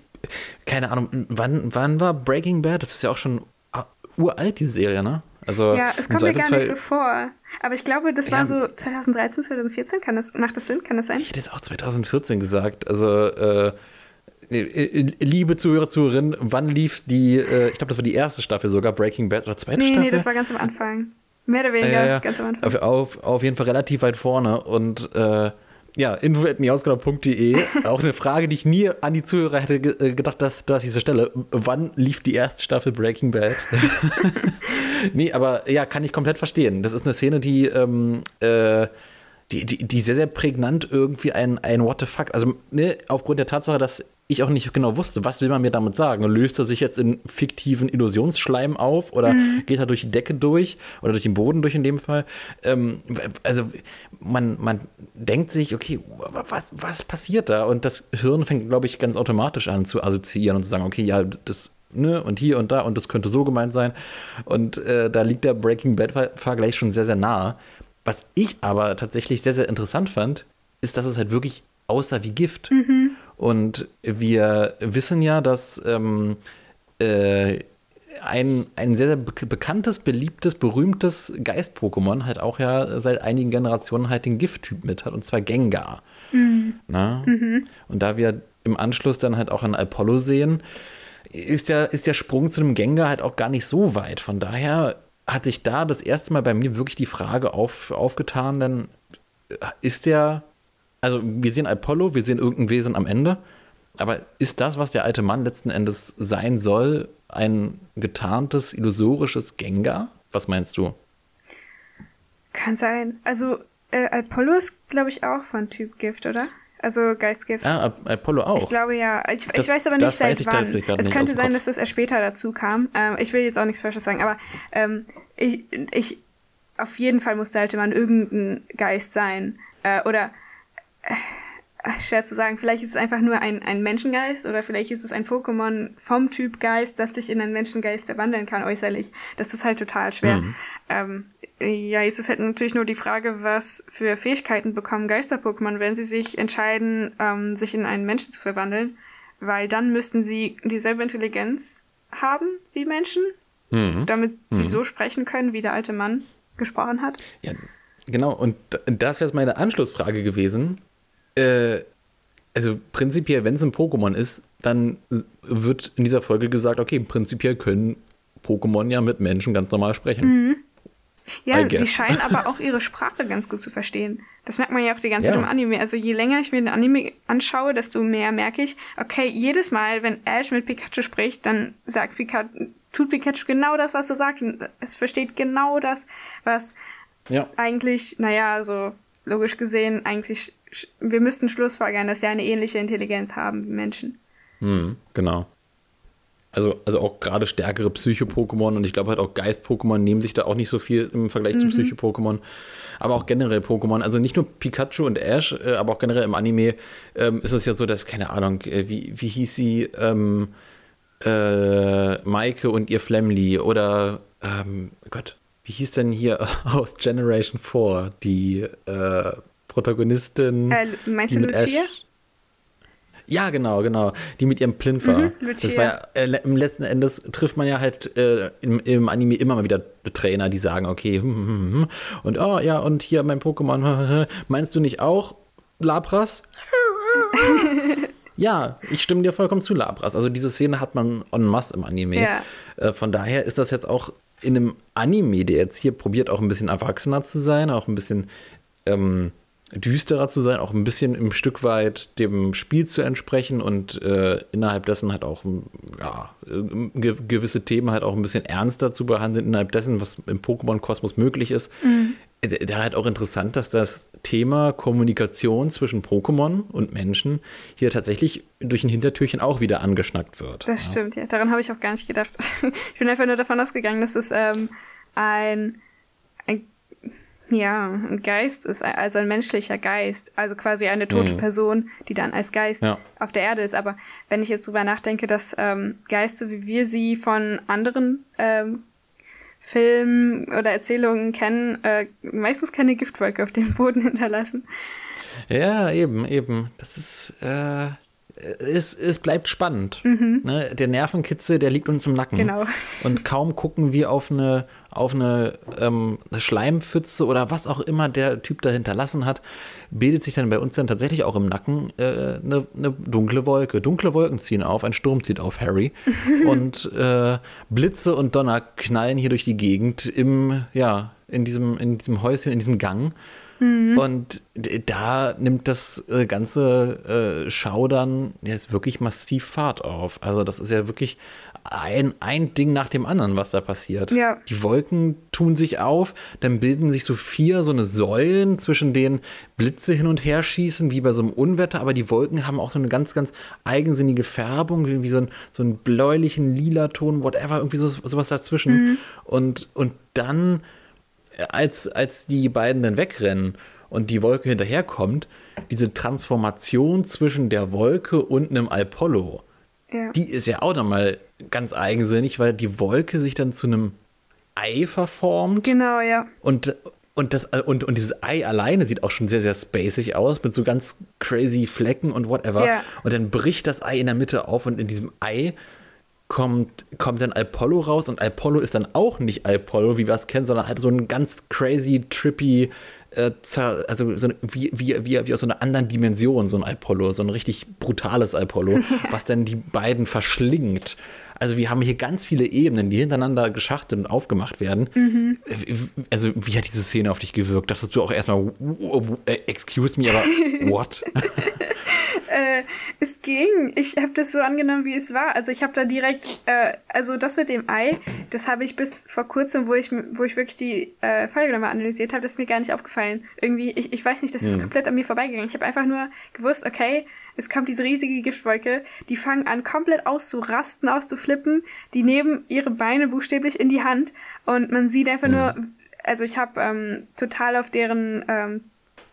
keine Ahnung, wann, wann war Breaking Bad? Das ist ja auch schon uh, uralt, diese Serie, ne? Also ja, es kommt mir gar nicht so vor. Aber ich glaube, das war ja, so 2013, 2014. Kann das, macht das Sinn? Kann das sein? Ich hätte jetzt auch 2014 gesagt. Also, äh, äh, liebe Zuhörer, Zuhörerinnen, wann lief die, äh, ich glaube, das war die erste Staffel sogar, Breaking Bad oder zweite nee, Staffel? Nee, das war ganz am Anfang. Mehr oder weniger, ja, ganz am Anfang. Auf, auf, auf, jeden Fall relativ weit vorne und äh, ja, info.miausgelau.de. Auch eine Frage, die ich nie an die Zuhörer hätte äh, gedacht, dass, dass diese Stelle. Wann lief die erste Staffel Breaking Bad? [LAUGHS] nee, aber ja, kann ich komplett verstehen. Das ist eine Szene, die, ähm, äh, die, die, die sehr, sehr prägnant irgendwie ein, ein What the fuck. Also, ne, aufgrund der Tatsache, dass ich auch nicht genau wusste, was will man mir damit sagen. Löst er sich jetzt in fiktiven Illusionsschleim auf oder mhm. geht er durch die Decke durch oder durch den Boden durch in dem Fall? Ähm, also man, man denkt sich, okay, was, was passiert da? Und das Hirn fängt, glaube ich, ganz automatisch an zu assoziieren und zu sagen, okay, ja, das Ne, und hier und da und das könnte so gemeint sein. Und äh, da liegt der Breaking Bad-Vergleich schon sehr, sehr nah. Was ich aber tatsächlich sehr, sehr interessant fand, ist, dass es halt wirklich aussah wie Gift. Mhm. Und wir wissen ja, dass ähm, äh, ein, ein sehr, sehr bekanntes, beliebtes, berühmtes Geist-Pokémon halt auch ja seit einigen Generationen halt den Gifttyp mit hat, und zwar Gengar. Mhm. Mhm. Und da wir im Anschluss dann halt auch an Apollo sehen, ist der, ist der Sprung zu einem Gengar halt auch gar nicht so weit. Von daher hat sich da das erste Mal bei mir wirklich die Frage auf, aufgetan, dann ist der also wir sehen Apollo, wir sehen irgendein Wesen am Ende, aber ist das, was der alte Mann letzten Endes sein soll, ein getarntes, illusorisches Gengar? Was meinst du? Kann sein. Also äh, Apollo ist, glaube ich, auch von Typ Gift, oder? Also Geistgift. Ah, Apollo auch. Ich glaube ja. Ich, das, ich weiß aber nicht seit wann. Es könnte sein, dass das erst später dazu kam. Ähm, ich will jetzt auch nichts Falsches sagen, aber ähm, ich, ich, auf jeden Fall muss der alte Mann irgendein Geist sein. Äh, oder schwer zu sagen. Vielleicht ist es einfach nur ein, ein Menschengeist oder vielleicht ist es ein Pokémon vom Typ Geist, das sich in einen Menschengeist verwandeln kann äußerlich. Das ist halt total schwer. Mhm. Ähm, ja, jetzt ist halt natürlich nur die Frage, was für Fähigkeiten bekommen Geister-Pokémon, wenn sie sich entscheiden, ähm, sich in einen Menschen zu verwandeln, weil dann müssten sie dieselbe Intelligenz haben wie Menschen, mhm. damit mhm. sie so sprechen können, wie der alte Mann gesprochen hat. Ja, genau. Und das wäre jetzt meine Anschlussfrage gewesen äh, also prinzipiell, wenn es ein Pokémon ist, dann wird in dieser Folge gesagt, okay, prinzipiell können Pokémon ja mit Menschen ganz normal sprechen. Mhm. Ja, sie scheinen aber [LAUGHS] auch ihre Sprache ganz gut zu verstehen. Das merkt man ja auch die ganze ja. Zeit im Anime. Also je länger ich mir den Anime anschaue, desto mehr merke ich, okay, jedes Mal, wenn Ash mit Pikachu spricht, dann sagt Pikachu, tut Pikachu genau das, was er sagt. Und es versteht genau das, was ja. eigentlich, naja, so logisch gesehen, eigentlich, wir müssten schlussfolgern, dass sie eine ähnliche Intelligenz haben wie Menschen. Hm, genau. Also, also auch gerade stärkere Psycho-Pokémon und ich glaube halt auch Geist-Pokémon nehmen sich da auch nicht so viel im Vergleich mhm. zu Psycho-Pokémon. Aber auch generell Pokémon, also nicht nur Pikachu und Ash, äh, aber auch generell im Anime ähm, ist es ja so, dass, keine Ahnung, äh, wie, wie hieß sie, ähm, äh, Maike und ihr Flemly oder, ähm, Gott, wie hieß denn hier [LAUGHS] aus Generation 4 die äh, Protagonistin? Äh, meinst du Lucia? Ash, ja, genau, genau. Die mit ihrem Plinfer. Mhm, das war ja, äh, im letzten Endes trifft man ja halt äh, im, im, Anime immer mal wieder Trainer, die sagen, okay, hm, hm, hm, hm. und oh ja, und hier mein Pokémon, [LAUGHS] meinst du nicht auch Labras? ja, ich stimme dir vollkommen zu, Labras. Also diese Szene hat man en masse im Anime. Ja. Äh, von daher ist das jetzt auch in einem Anime, der jetzt hier probiert, auch ein bisschen erwachsener zu sein, auch ein bisschen ähm, düsterer zu sein, auch ein bisschen im Stück weit dem Spiel zu entsprechen und äh, innerhalb dessen halt auch ja, ge gewisse Themen halt auch ein bisschen ernster zu behandeln, innerhalb dessen, was im Pokémon-Kosmos möglich ist. Mhm. Da halt auch interessant, dass das Thema Kommunikation zwischen Pokémon und Menschen hier tatsächlich durch ein Hintertürchen auch wieder angeschnackt wird. Das ja. stimmt, ja. Daran habe ich auch gar nicht gedacht. [LAUGHS] ich bin einfach nur davon ausgegangen, dass es ähm, ein, ein ja, ein Geist ist also ein menschlicher Geist, also quasi eine tote mhm. Person, die dann als Geist ja. auf der Erde ist. Aber wenn ich jetzt drüber nachdenke, dass ähm, Geister, wie wir sie von anderen ähm, Filmen oder Erzählungen kennen, äh, meistens keine Giftwolke auf dem Boden [LAUGHS] hinterlassen. Ja, eben, eben. Das ist, äh, es, es bleibt spannend. Mhm. Ne? Der Nervenkitzel, der liegt uns im Nacken. Genau. Und kaum gucken wir auf eine, auf eine, ähm, eine Schleimpfütze oder was auch immer der Typ da hinterlassen hat, bildet sich dann bei uns dann tatsächlich auch im Nacken äh, eine, eine, dunkle Wolke. Dunkle Wolken ziehen auf, ein Sturm zieht auf, Harry. [LAUGHS] und äh, Blitze und Donner knallen hier durch die Gegend im, ja, in diesem, in diesem Häuschen, in diesem Gang. Mhm. Und da nimmt das äh, ganze äh, Schaudern jetzt wirklich massiv Fahrt auf. Also das ist ja wirklich ein, ein Ding nach dem anderen, was da passiert. Ja. Die Wolken tun sich auf, dann bilden sich so vier so eine Säulen, zwischen denen Blitze hin und her schießen, wie bei so einem Unwetter, aber die Wolken haben auch so eine ganz, ganz eigensinnige Färbung, wie so, ein, so einen bläulichen, lila Ton, whatever, irgendwie so, sowas dazwischen. Mhm. Und, und dann als, als die beiden dann wegrennen und die Wolke hinterherkommt, diese Transformation zwischen der Wolke und einem Apollo, ja. die ist ja auch nochmal ganz eigensinnig, weil die Wolke sich dann zu einem Ei verformt. Genau, ja. Und, und, das, und, und dieses Ei alleine sieht auch schon sehr, sehr spacig aus, mit so ganz crazy Flecken und whatever. Ja. Und dann bricht das Ei in der Mitte auf und in diesem Ei kommt, kommt dann Apollo raus und Apollo ist dann auch nicht Apollo, wie wir es kennen, sondern halt so ein ganz crazy, trippy, äh, also so wie, wie, wie, wie aus so einer anderen Dimension, so ein Apollo, so ein richtig brutales Apollo, [LAUGHS] was dann die beiden verschlingt. Also wir haben hier ganz viele Ebenen, die hintereinander geschachtelt und aufgemacht werden. Mhm. Also wie hat diese Szene auf dich gewirkt? Dachtest du auch erstmal, äh, excuse me, aber [LAUGHS] what? [LAUGHS] äh, es ging. Ich habe das so angenommen, wie es war. Also ich habe da direkt, äh, also das mit dem Ei, das habe ich bis vor kurzem, wo ich, wo ich wirklich die äh, Folge nochmal analysiert habe, das ist mir gar nicht aufgefallen. Irgendwie, ich, ich weiß nicht, das ist mhm. komplett an mir vorbeigegangen. Ich habe einfach nur gewusst, okay, es kommt diese riesige Giftwolke, die fangen an komplett auszurasten, auszuflippen, die nehmen ihre Beine buchstäblich in die Hand und man sieht einfach mhm. nur, also ich habe ähm, total auf deren ähm,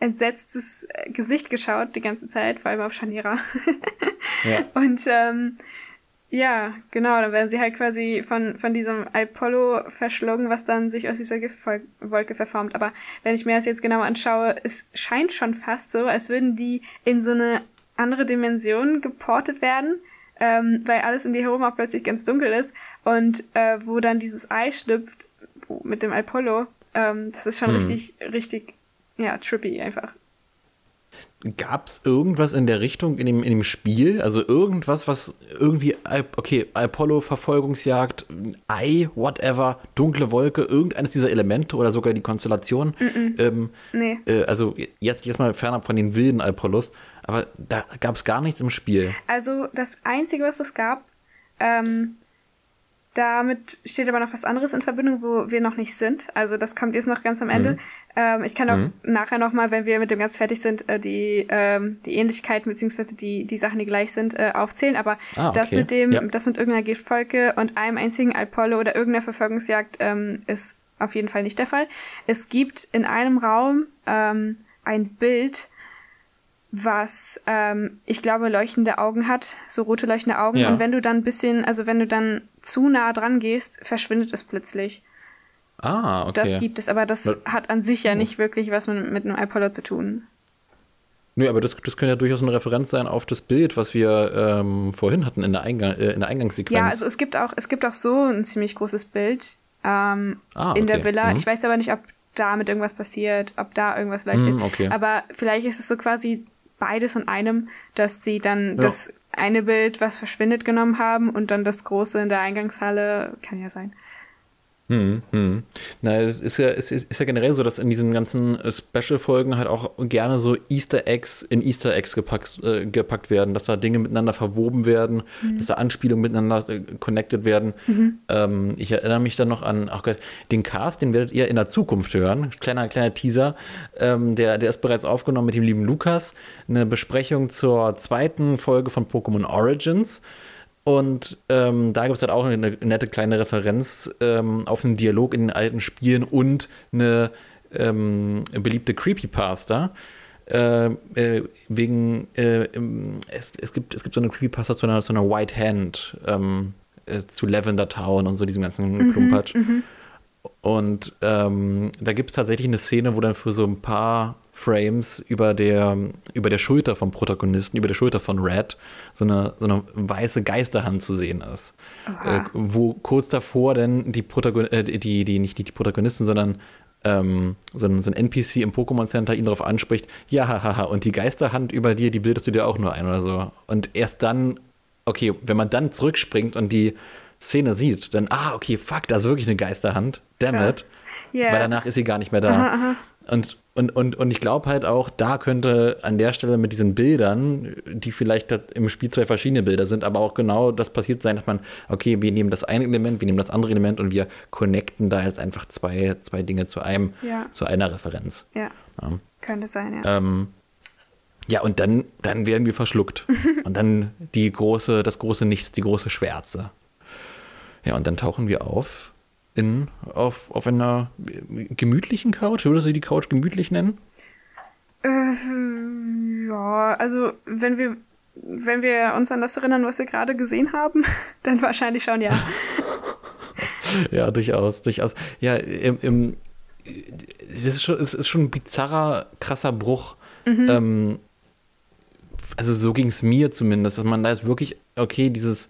entsetztes äh, Gesicht geschaut die ganze Zeit, vor allem auf Shanira. ja. [LAUGHS] Und ähm, ja, genau, dann werden sie halt quasi von, von diesem Apollo verschlungen, was dann sich aus dieser Giftwolke verformt. Aber wenn ich mir das jetzt genau anschaue, es scheint schon fast so, als würden die in so eine andere Dimension geportet werden, ähm, weil alles um die herum auch plötzlich ganz dunkel ist und äh, wo dann dieses Ei schlüpft mit dem Apollo, ähm, das ist schon hm. richtig, richtig ja, trippy einfach. Gab es irgendwas in der Richtung in dem, in dem Spiel? Also irgendwas, was irgendwie, okay, Apollo-Verfolgungsjagd, Ei, whatever, dunkle Wolke, irgendeines dieser Elemente oder sogar die Konstellation? Mm -mm. Ähm, nee. Äh, also jetzt, jetzt mal fernab von den wilden Apollos, aber da gab es gar nichts im Spiel. Also das Einzige, was es gab, ähm, damit steht aber noch was anderes in Verbindung, wo wir noch nicht sind. Also das kommt jetzt noch ganz am Ende. Mhm. Ähm, ich kann auch mhm. nachher nochmal, wenn wir mit dem ganz fertig sind, äh, die, ähm, die Ähnlichkeiten beziehungsweise die, die Sachen, die gleich sind, äh, aufzählen. Aber ah, okay. das mit dem, ja. das mit irgendeiner Giftfolge und einem einzigen Apollo oder irgendeiner Verfolgungsjagd ähm, ist auf jeden Fall nicht der Fall. Es gibt in einem Raum ähm, ein Bild, was ähm, ich glaube leuchtende Augen hat, so rote leuchtende Augen. Ja. Und wenn du dann ein bisschen, also wenn du dann zu nah dran gehst, verschwindet es plötzlich. Ah, okay. Das gibt es, aber das Weil, hat an sich ja nicht wirklich was mit, mit einem iPod zu tun. Nö, aber das, das könnte ja durchaus eine Referenz sein auf das Bild, was wir ähm, vorhin hatten in der, Eingang, äh, in der Eingangssequenz. Ja, also es gibt auch, es gibt auch so ein ziemlich großes Bild ähm, ah, okay. in der Villa. Mhm. Ich weiß aber nicht, ob da mit irgendwas passiert, ob da irgendwas leuchtet. Mhm, okay. Aber vielleicht ist es so quasi beides in einem, dass sie dann ja. das eine Bild, was verschwindet, genommen haben und dann das große in der Eingangshalle, kann ja sein. Hm, hm. Na, es ist ja, es ist ja generell so, dass in diesen ganzen äh, Special-Folgen halt auch gerne so Easter Eggs in Easter Eggs gepackt, äh, gepackt werden, dass da Dinge miteinander verwoben werden, mhm. dass da Anspielungen miteinander äh, connected werden. Mhm. Ähm, ich erinnere mich dann noch an, ach Gott, den Cast, den werdet ihr in der Zukunft hören. Kleiner, kleiner Teaser. Ähm, der, der ist bereits aufgenommen mit dem lieben Lukas. Eine Besprechung zur zweiten Folge von Pokémon Origins. Und ähm, da gibt es halt auch eine nette kleine Referenz ähm, auf einen Dialog in den alten Spielen und eine ähm, beliebte Creepypasta. Äh, äh, wegen, äh, es, es, gibt, es gibt so eine Creepypasta zu einer, zu einer White Hand, ähm, äh, zu Lavender Town und so diesem ganzen mhm, Klumpatsch. Mhm. Und ähm, da gibt es tatsächlich eine Szene, wo dann für so ein paar Frames über der, über der Schulter vom Protagonisten, über der Schulter von Red, so eine, so eine weiße Geisterhand zu sehen ist. Äh, wo kurz davor dann die Protagonisten, äh, die, die, nicht die, die Protagonisten, sondern ähm, so, ein, so ein NPC im Pokémon Center ihn darauf anspricht, ja, haha, und die Geisterhand über dir, die bildest du dir auch nur ein oder so. Und erst dann, okay, wenn man dann zurückspringt und die Szene sieht, dann, ah, okay, fuck, da ist wirklich eine Geisterhand, damn it. Yeah. Weil danach ist sie gar nicht mehr da. Aha, aha. Und und, und, und ich glaube halt auch, da könnte an der Stelle mit diesen Bildern, die vielleicht im Spiel zwei verschiedene Bilder sind, aber auch genau das passiert sein, dass man, okay, wir nehmen das eine Element, wir nehmen das andere Element und wir connecten da jetzt einfach zwei, zwei Dinge zu einem, ja. zu einer Referenz. Ja. ja. Könnte sein, ja. Ähm, ja, und dann, dann werden wir verschluckt. [LAUGHS] und dann die große, das große Nichts, die große Schwärze. Ja, und dann tauchen wir auf in, auf, auf einer gemütlichen Couch? Würdest du die Couch gemütlich nennen? Äh, ja, also wenn wir, wenn wir uns an das erinnern, was wir gerade gesehen haben, [LAUGHS] dann wahrscheinlich schon, ja. [LAUGHS] ja, durchaus, durchaus. Ja, im, im, das ist schon, es ist schon ein bizarrer, krasser Bruch. Mhm. Ähm, also so ging es mir zumindest, dass man da jetzt wirklich, okay, dieses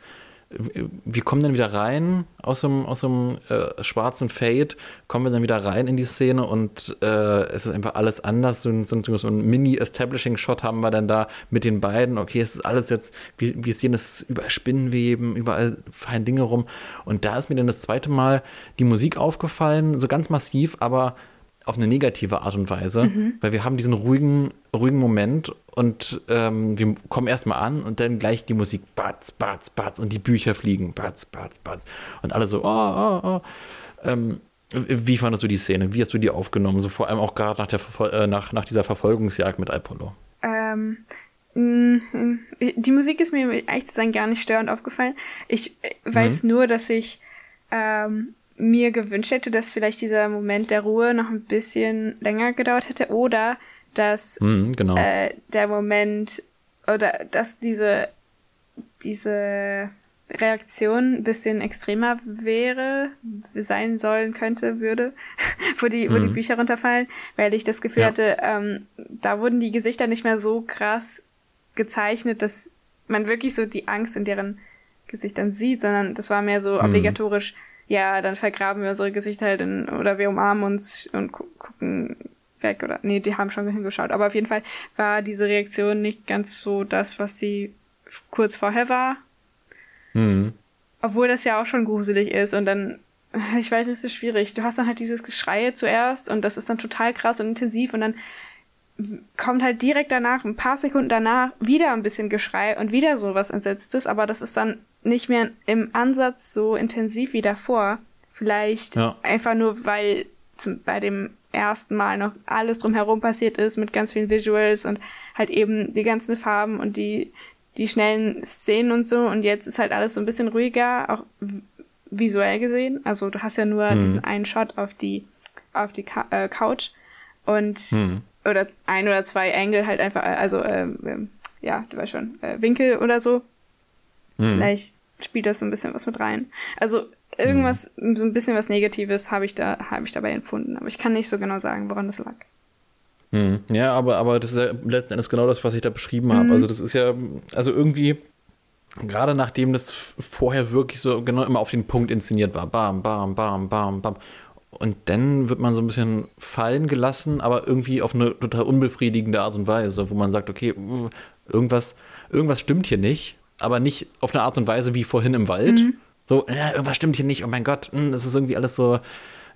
wir kommen dann wieder rein aus einem, aus einem äh, schwarzen Fade, kommen wir dann wieder rein in die Szene und äh, es ist einfach alles anders. So, so, so ein Mini-Establishing-Shot haben wir dann da mit den beiden. Okay, es ist alles jetzt, wir, wir sehen es über Spinnenweben, überall fallen Dinge rum. Und da ist mir dann das zweite Mal die Musik aufgefallen, so ganz massiv, aber auf eine negative Art und Weise, mhm. weil wir haben diesen ruhigen, ruhigen Moment und ähm, wir kommen erstmal an und dann gleich die Musik, batz, batz, batz und die Bücher fliegen, batz, batz, batz und alle so, oh, oh, oh. Ähm, wie fandest du die Szene? Wie hast du die aufgenommen? So vor allem auch gerade nach, äh, nach, nach dieser Verfolgungsjagd mit Apollo. Ähm, mm, die Musik ist mir ehrlich zu sein gar nicht störend aufgefallen. Ich äh, weiß mhm. nur, dass ich ähm, mir gewünscht hätte, dass vielleicht dieser Moment der Ruhe noch ein bisschen länger gedauert hätte oder dass mhm, genau. äh, der Moment oder dass diese diese Reaktion ein bisschen extremer wäre, sein sollen könnte, würde, [LAUGHS] wo die, wo die mhm. Bücher runterfallen, weil ich das Gefühl ja. hatte, ähm, da wurden die Gesichter nicht mehr so krass gezeichnet, dass man wirklich so die Angst in deren Gesichtern sieht, sondern das war mehr so mhm. obligatorisch, ja, dann vergraben wir unsere Gesichter halt in, oder wir umarmen uns und gu gucken weg oder, nee, die haben schon hingeschaut. Aber auf jeden Fall war diese Reaktion nicht ganz so das, was sie kurz vorher war. Mhm. Obwohl das ja auch schon gruselig ist und dann, ich weiß nicht, es ist schwierig. Du hast dann halt dieses Geschrei zuerst und das ist dann total krass und intensiv und dann kommt halt direkt danach, ein paar Sekunden danach, wieder ein bisschen Geschrei und wieder so was Entsetztes, aber das ist dann nicht mehr im Ansatz so intensiv wie davor. Vielleicht ja. einfach nur, weil zum, bei dem ersten Mal noch alles drumherum passiert ist mit ganz vielen Visuals und halt eben die ganzen Farben und die, die schnellen Szenen und so. Und jetzt ist halt alles so ein bisschen ruhiger, auch visuell gesehen. Also du hast ja nur mhm. diesen einen Shot auf die, auf die Ka äh, Couch und mhm. oder ein oder zwei Engel halt einfach, also äh, ja, du weißt schon, äh, Winkel oder so. Mhm. Vielleicht spielt das so ein bisschen was mit rein. Also irgendwas, mhm. so ein bisschen was Negatives habe ich da, habe ich dabei empfunden. Aber ich kann nicht so genau sagen, woran das lag. Mhm. Ja, aber, aber das ist ja letzten Endes genau das, was ich da beschrieben habe. Mhm. Also das ist ja, also irgendwie, gerade nachdem das vorher wirklich so genau immer auf den Punkt inszeniert war, bam, bam, bam, bam, bam. Und dann wird man so ein bisschen fallen gelassen, aber irgendwie auf eine total unbefriedigende Art und Weise, wo man sagt, okay, irgendwas, irgendwas stimmt hier nicht, aber nicht auf eine Art und Weise wie vorhin im Wald. Mhm. So, ja, irgendwas stimmt hier nicht, oh mein Gott, hm, das ist irgendwie alles so,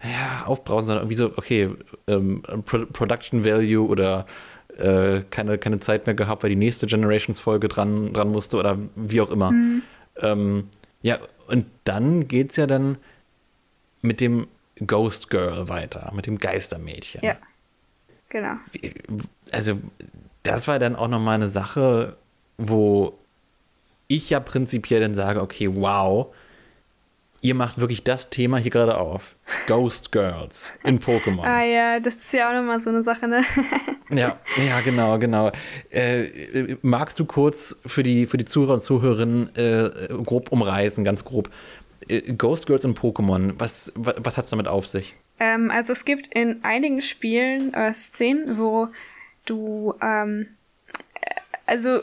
ja, aufbrausend, sondern irgendwie so, okay, ähm, Pro Production Value oder äh, keine, keine Zeit mehr gehabt, weil die nächste Generations-Folge dran, dran musste oder wie auch immer. Mhm. Ähm, ja, und dann geht's ja dann mit dem Ghost Girl weiter, mit dem Geistermädchen. Ja, genau. Also, das war dann auch nochmal eine Sache, wo ich ja prinzipiell dann sage, okay, wow, ihr macht wirklich das Thema hier gerade auf. Ghost Girls in Pokémon. Ah ja, das ist ja auch nochmal so eine Sache, ne? [LAUGHS] ja, ja, genau, genau. Äh, magst du kurz für die, für die Zuhörer und Zuhörerinnen äh, grob umreißen, ganz grob? Äh, Ghost Girls in Pokémon, was, was, was hat es damit auf sich? Ähm, also es gibt in einigen Spielen äh, Szenen, wo du ähm, äh, also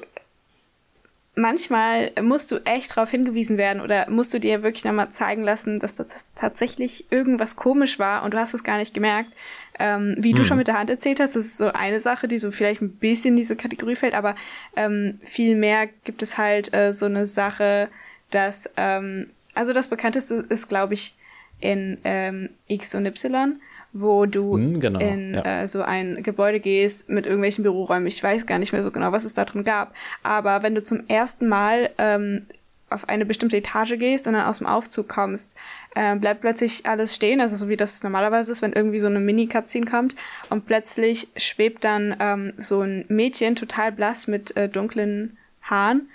manchmal musst du echt darauf hingewiesen werden oder musst du dir wirklich nochmal zeigen lassen, dass das tatsächlich irgendwas komisch war und du hast es gar nicht gemerkt. Ähm, wie hm. du schon mit der Hand erzählt hast, das ist so eine Sache, die so vielleicht ein bisschen in diese Kategorie fällt, aber ähm, viel mehr gibt es halt äh, so eine Sache, dass, ähm, also das bekannteste ist, glaube ich, in ähm, X und Y wo du hm, genau, in ja. äh, so ein Gebäude gehst mit irgendwelchen Büroräumen. Ich weiß gar nicht mehr so genau, was es da drin gab. Aber wenn du zum ersten Mal ähm, auf eine bestimmte Etage gehst und dann aus dem Aufzug kommst, äh, bleibt plötzlich alles stehen, also so wie das normalerweise ist, wenn irgendwie so eine Mini-Cutscene kommt und plötzlich schwebt dann ähm, so ein Mädchen total blass mit äh, dunklen Haaren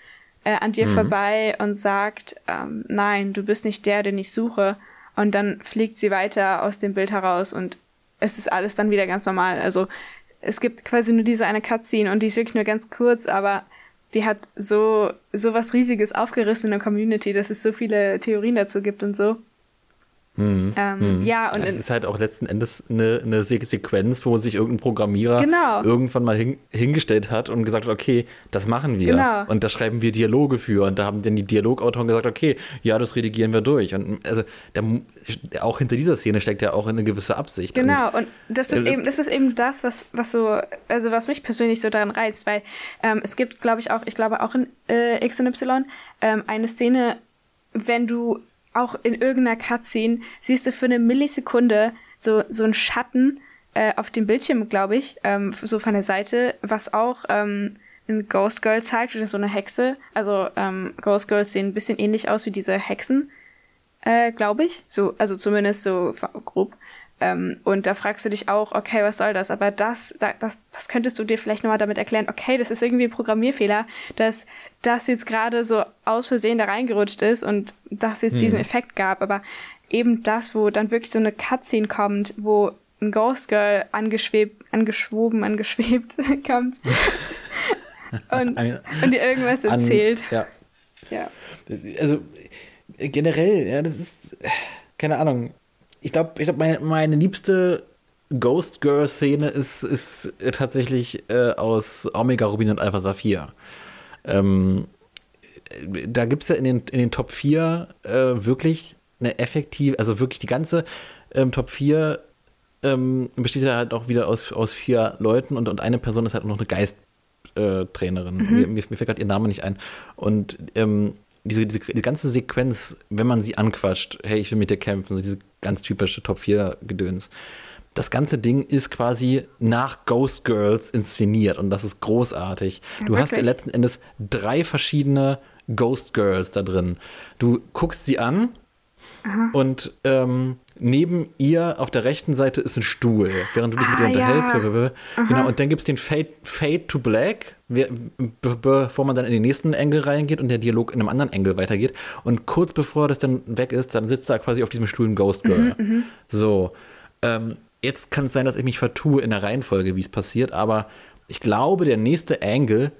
äh, an dir mhm. vorbei und sagt, ähm, nein, du bist nicht der, den ich suche. Und dann fliegt sie weiter aus dem Bild heraus und es ist alles dann wieder ganz normal. Also es gibt quasi nur diese eine Cutscene und die ist wirklich nur ganz kurz, aber die hat so, so was Riesiges aufgerissen in der Community, dass es so viele Theorien dazu gibt und so. Mhm. Ähm, mhm. Ja, und es ist halt auch letzten Endes eine, eine Sequenz, wo sich irgendein Programmierer genau. irgendwann mal hin, hingestellt hat und gesagt hat, okay, das machen wir. Genau. Und da schreiben wir Dialoge für. Und da haben dann die Dialogautoren gesagt, okay, ja, das redigieren wir durch. Und also da, auch hinter dieser Szene steckt ja auch eine gewisse Absicht. Genau, und, und das ist äh, eben, das ist eben das, was, was so, also was mich persönlich so daran reizt, weil ähm, es gibt, glaube ich, auch, ich glaube auch in äh, X und Y ähm, eine Szene, wenn du auch in irgendeiner Cutscene siehst du für eine Millisekunde so, so einen Schatten äh, auf dem Bildschirm, glaube ich, ähm, so von der Seite, was auch ähm, ein Ghost Girl zeigt oder so eine Hexe. Also ähm, Ghost Girls sehen ein bisschen ähnlich aus wie diese Hexen, äh, glaube ich. So, also zumindest so grob. Ähm, und da fragst du dich auch, okay, was soll das? Aber das, da, das, das könntest du dir vielleicht nochmal damit erklären, okay, das ist irgendwie ein Programmierfehler, dass das jetzt gerade so aus Versehen da reingerutscht ist und dass jetzt hm. diesen Effekt gab. Aber eben das, wo dann wirklich so eine Cutscene kommt, wo ein Ghost Girl angeschwebt, angeschwoben, angeschwebt [LAUGHS] kommt [LAUGHS] und, und dir irgendwas erzählt. An, ja. ja. Also generell, ja, das ist, keine Ahnung, ich glaube, ich glaub, meine, meine liebste Ghost Girl Szene ist, ist tatsächlich äh, aus Omega Rubin und Alpha Saphir. Ähm, da gibt es ja in den, in den Top 4 äh, wirklich eine effektive, also wirklich die ganze ähm, Top 4 ähm, besteht ja halt auch wieder aus, aus vier Leuten und, und eine Person ist halt auch noch eine Geisttrainerin. Äh, mhm. mir, mir, fällt gerade ihr Name nicht ein. Und ähm, diese, diese die ganze Sequenz, wenn man sie anquatscht, hey, ich will mit dir kämpfen, so diese ganz typische Top 4 Gedöns. Das ganze Ding ist quasi nach Ghost Girls inszeniert und das ist großartig. Ja, du wirklich? hast ja letzten Endes drei verschiedene Ghost Girls da drin. Du guckst sie an Aha. und ähm, neben ihr auf der rechten Seite ist ein Stuhl, während du dich ah, mit ihr unterhältst. Ja. Genau, und dann gibt es den Fade, Fade to Black, bevor man dann in den nächsten Engel reingeht und der Dialog in einem anderen Engel weitergeht. Und kurz bevor das dann weg ist, dann sitzt da quasi auf diesem Stuhl ein Ghost Girl. Mhm, mhm. so. Ähm, jetzt kann es sein, dass ich mich vertue in der Reihenfolge, wie es passiert, aber ich glaube, der nächste Engel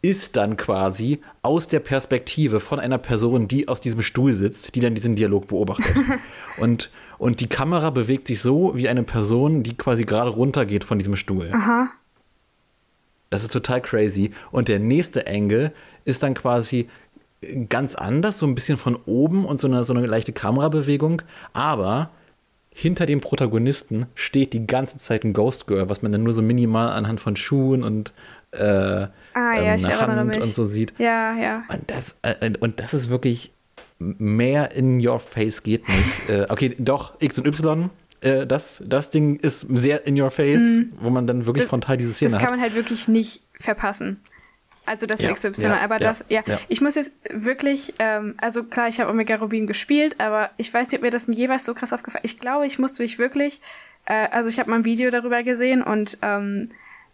ist dann quasi aus der Perspektive von einer Person, die aus diesem Stuhl sitzt, die dann diesen Dialog beobachtet. [LAUGHS] und, und die Kamera bewegt sich so wie eine Person, die quasi gerade runtergeht von diesem Stuhl. Aha. Das ist total crazy. Und der nächste Engel ist dann quasi ganz anders, so ein bisschen von oben und so eine, so eine leichte Kamerabewegung. Aber hinter dem Protagonisten steht die ganze Zeit ein Ghost Girl, was man dann nur so minimal anhand von Schuhen und äh, ah, ja, ähm, Hand und so sieht. Ja, ja. Und das, äh, und das ist wirklich mehr in your face geht nicht. [LAUGHS] äh, okay, doch, X und Y. Äh, das, das Ding ist sehr in your face, mhm. wo man dann wirklich das, frontal diese Szene hat. Das kann man halt wirklich nicht verpassen. Also das ja, XY, ja, aber das, ja, ja, Ich muss jetzt wirklich, ähm, also klar, ich habe Omega Rubin gespielt, aber ich weiß nicht, ob mir das jeweils so krass aufgefallen Ich glaube, ich musste mich wirklich, äh, also ich habe mal ein Video darüber gesehen und ähm,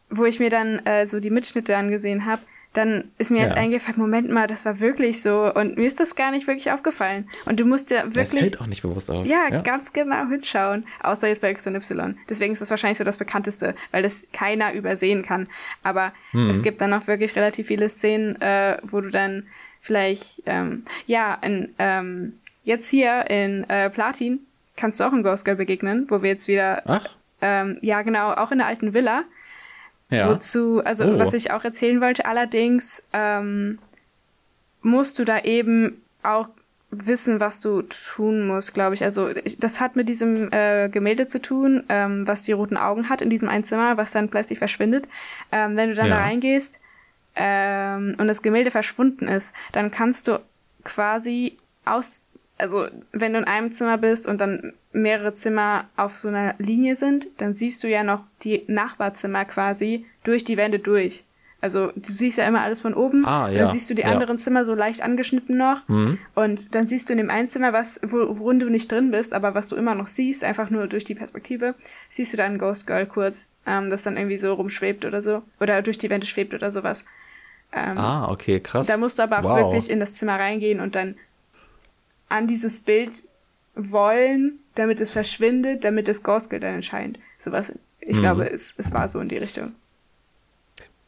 wo ich mir dann äh, so die Mitschnitte angesehen habe, dann ist mir ja. erst eingefallen, Moment mal, das war wirklich so. Und mir ist das gar nicht wirklich aufgefallen. Und du musst ja wirklich. Das fällt auch nicht bewusst auf. Ja, ja, ganz genau hinschauen. Außer jetzt bei X und Y. Deswegen ist das wahrscheinlich so das bekannteste, weil das keiner übersehen kann. Aber mhm. es gibt dann auch wirklich relativ viele Szenen, äh, wo du dann vielleicht, ähm, ja, in, ähm, jetzt hier in äh, Platin kannst du auch in Ghost Girl begegnen, wo wir jetzt wieder. Ach. Ähm, ja, genau, auch in der alten Villa. Ja. Wozu, also oh. was ich auch erzählen wollte, allerdings ähm, musst du da eben auch wissen, was du tun musst, glaube ich. Also ich, das hat mit diesem äh, Gemälde zu tun, ähm, was die roten Augen hat in diesem einen Zimmer, was dann plötzlich verschwindet. Ähm, wenn du dann ja. da reingehst ähm, und das Gemälde verschwunden ist, dann kannst du quasi aus also wenn du in einem Zimmer bist und dann mehrere Zimmer auf so einer Linie sind, dann siehst du ja noch die Nachbarzimmer quasi durch die Wände durch. Also du siehst ja immer alles von oben, ah, ja. dann siehst du die ja. anderen Zimmer so leicht angeschnitten noch mhm. und dann siehst du in dem einen Zimmer, was, wo, worin du nicht drin bist, aber was du immer noch siehst, einfach nur durch die Perspektive, siehst du dann Ghost Girl kurz, ähm, das dann irgendwie so rumschwebt oder so oder durch die Wände schwebt oder sowas. Ähm, ah, okay, krass. Da musst du aber wow. wirklich in das Zimmer reingehen und dann an dieses Bild wollen, damit es verschwindet, damit das Ghostgeld dann erscheint. Sowas, ich mhm. glaube, es, es war so in die Richtung.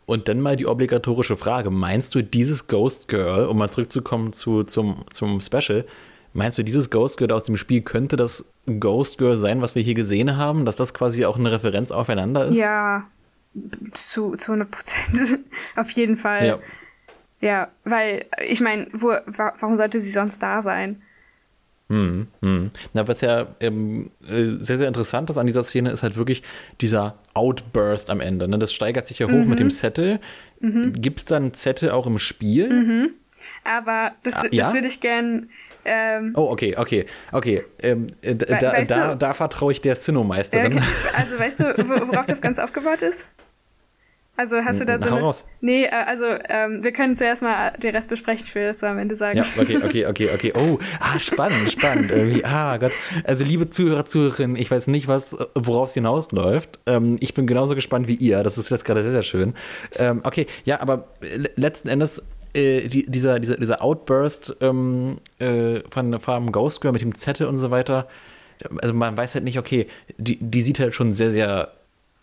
Und dann mal die obligatorische Frage: Meinst du, dieses Ghost Girl, um mal zurückzukommen zu, zum, zum Special, meinst du, dieses Ghost Girl aus dem Spiel könnte das Ghost Girl sein, was wir hier gesehen haben? Dass das quasi auch eine Referenz aufeinander ist? Ja, zu, zu 100 Prozent. [LAUGHS] Auf jeden Fall. Ja. ja weil, ich meine, wo, warum sollte sie sonst da sein? Hm, hm. Na, was ja ähm, äh, sehr, sehr interessant ist an dieser Szene, ist halt wirklich dieser Outburst am Ende. Ne? Das steigert sich ja hoch mhm. mit dem Zettel. Mhm. Gibt es dann Zettel auch im Spiel? Mhm. Aber das, ah, ja? das würde ich gern. Ähm, oh, okay, okay, okay. Ähm, äh, da, da, da, vertraue ich der Sinnoh-Meisterin. Okay. Also, weißt du, worauf das Ganze aufgebaut ist? Also hast du da so. Hau raus. Nee, äh, also ähm, wir können zuerst mal den Rest besprechen, ich will das so am Ende sagen. Ja, okay, okay, okay, okay. Oh, ah, spannend, spannend. Irgendwie, ah Gott. Also liebe Zuhörer, Zuhörerinnen, ich weiß nicht, was, worauf es hinausläuft. Ähm, ich bin genauso gespannt wie ihr. Das ist jetzt gerade sehr, sehr schön. Ähm, okay, ja, aber letzten Endes äh, die, dieser, dieser, dieser Outburst ähm, äh, von Farm Ghost Girl mit dem Zettel und so weiter. Also man weiß halt nicht, okay, die, die sieht halt schon sehr, sehr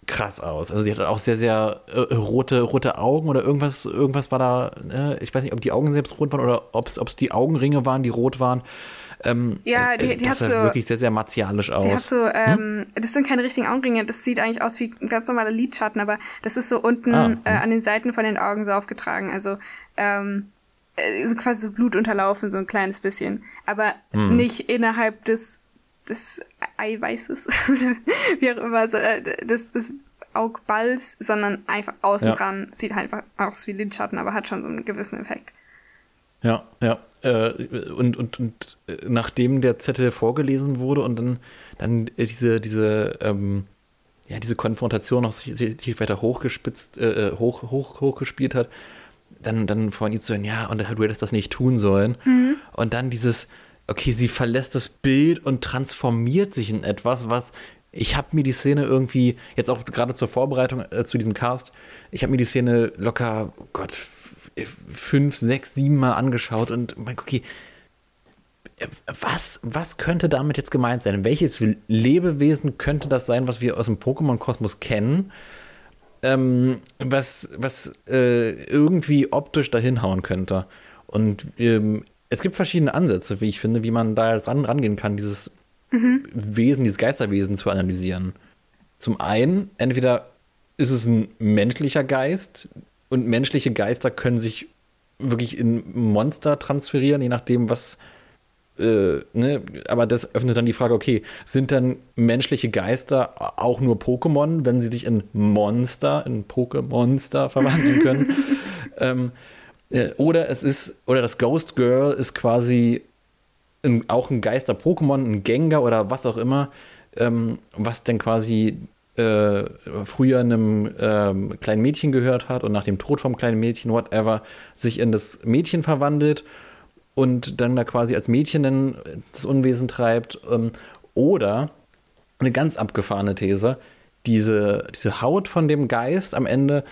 krass aus. Also die hat auch sehr, sehr äh, rote, rote Augen oder irgendwas, irgendwas war da, äh, ich weiß nicht, ob die Augen selbst rot waren oder ob es die Augenringe waren, die rot waren. Ähm, ja, die, die das hat so wirklich sehr, sehr martialisch aus. Die hat so, ähm, hm? das sind keine richtigen Augenringe, das sieht eigentlich aus wie ein ganz normaler Lidschatten, aber das ist so unten ah, äh, hm. an den Seiten von den Augen so aufgetragen. Also ähm, äh, so quasi so Blut unterlaufen, so ein kleines bisschen. Aber hm. nicht innerhalb des des Eiweißes [LAUGHS] oder wie auch immer, so, äh, des, des Augballs, sondern einfach außen ja. dran. Sieht halt einfach aus wie Lidschatten, aber hat schon so einen gewissen Effekt. Ja, ja. Äh, und, und, und äh, nachdem der Zettel vorgelesen wurde und dann, dann diese, diese, ähm, ja, diese Konfrontation noch sich, sich weiter hochgespitzt, äh, hoch, hoch, hochgespielt hat, dann, dann von zu hören, ja, und du hättest das nicht tun sollen. Mhm. Und dann dieses, okay, sie verlässt das Bild und transformiert sich in etwas, was ich habe mir die Szene irgendwie, jetzt auch gerade zur Vorbereitung äh, zu diesem Cast, ich habe mir die Szene locker, oh Gott, fünf, sechs, sieben Mal angeschaut und mein, okay, was, was könnte damit jetzt gemeint sein? Welches Lebewesen könnte das sein, was wir aus dem Pokémon-Kosmos kennen, ähm, was, was äh, irgendwie optisch dahin hauen könnte? Und ähm, es gibt verschiedene Ansätze, wie ich finde, wie man da jetzt ran, rangehen kann, dieses mhm. Wesen, dieses Geisterwesen zu analysieren. Zum einen, entweder ist es ein menschlicher Geist und menschliche Geister können sich wirklich in Monster transferieren, je nachdem, was. Äh, ne? Aber das öffnet dann die Frage, okay, sind dann menschliche Geister auch nur Pokémon, wenn sie sich in Monster, in Pokémonster verwandeln können? [LAUGHS] ähm, äh, oder es ist, oder das Ghost Girl ist quasi ein, auch ein Geister-Pokémon, ein Gengar oder was auch immer, ähm, was denn quasi äh, früher einem ähm, kleinen Mädchen gehört hat und nach dem Tod vom kleinen Mädchen, whatever, sich in das Mädchen verwandelt und dann da quasi als Mädchen dann das Unwesen treibt. Ähm, oder eine ganz abgefahrene These, diese, diese Haut von dem Geist am Ende,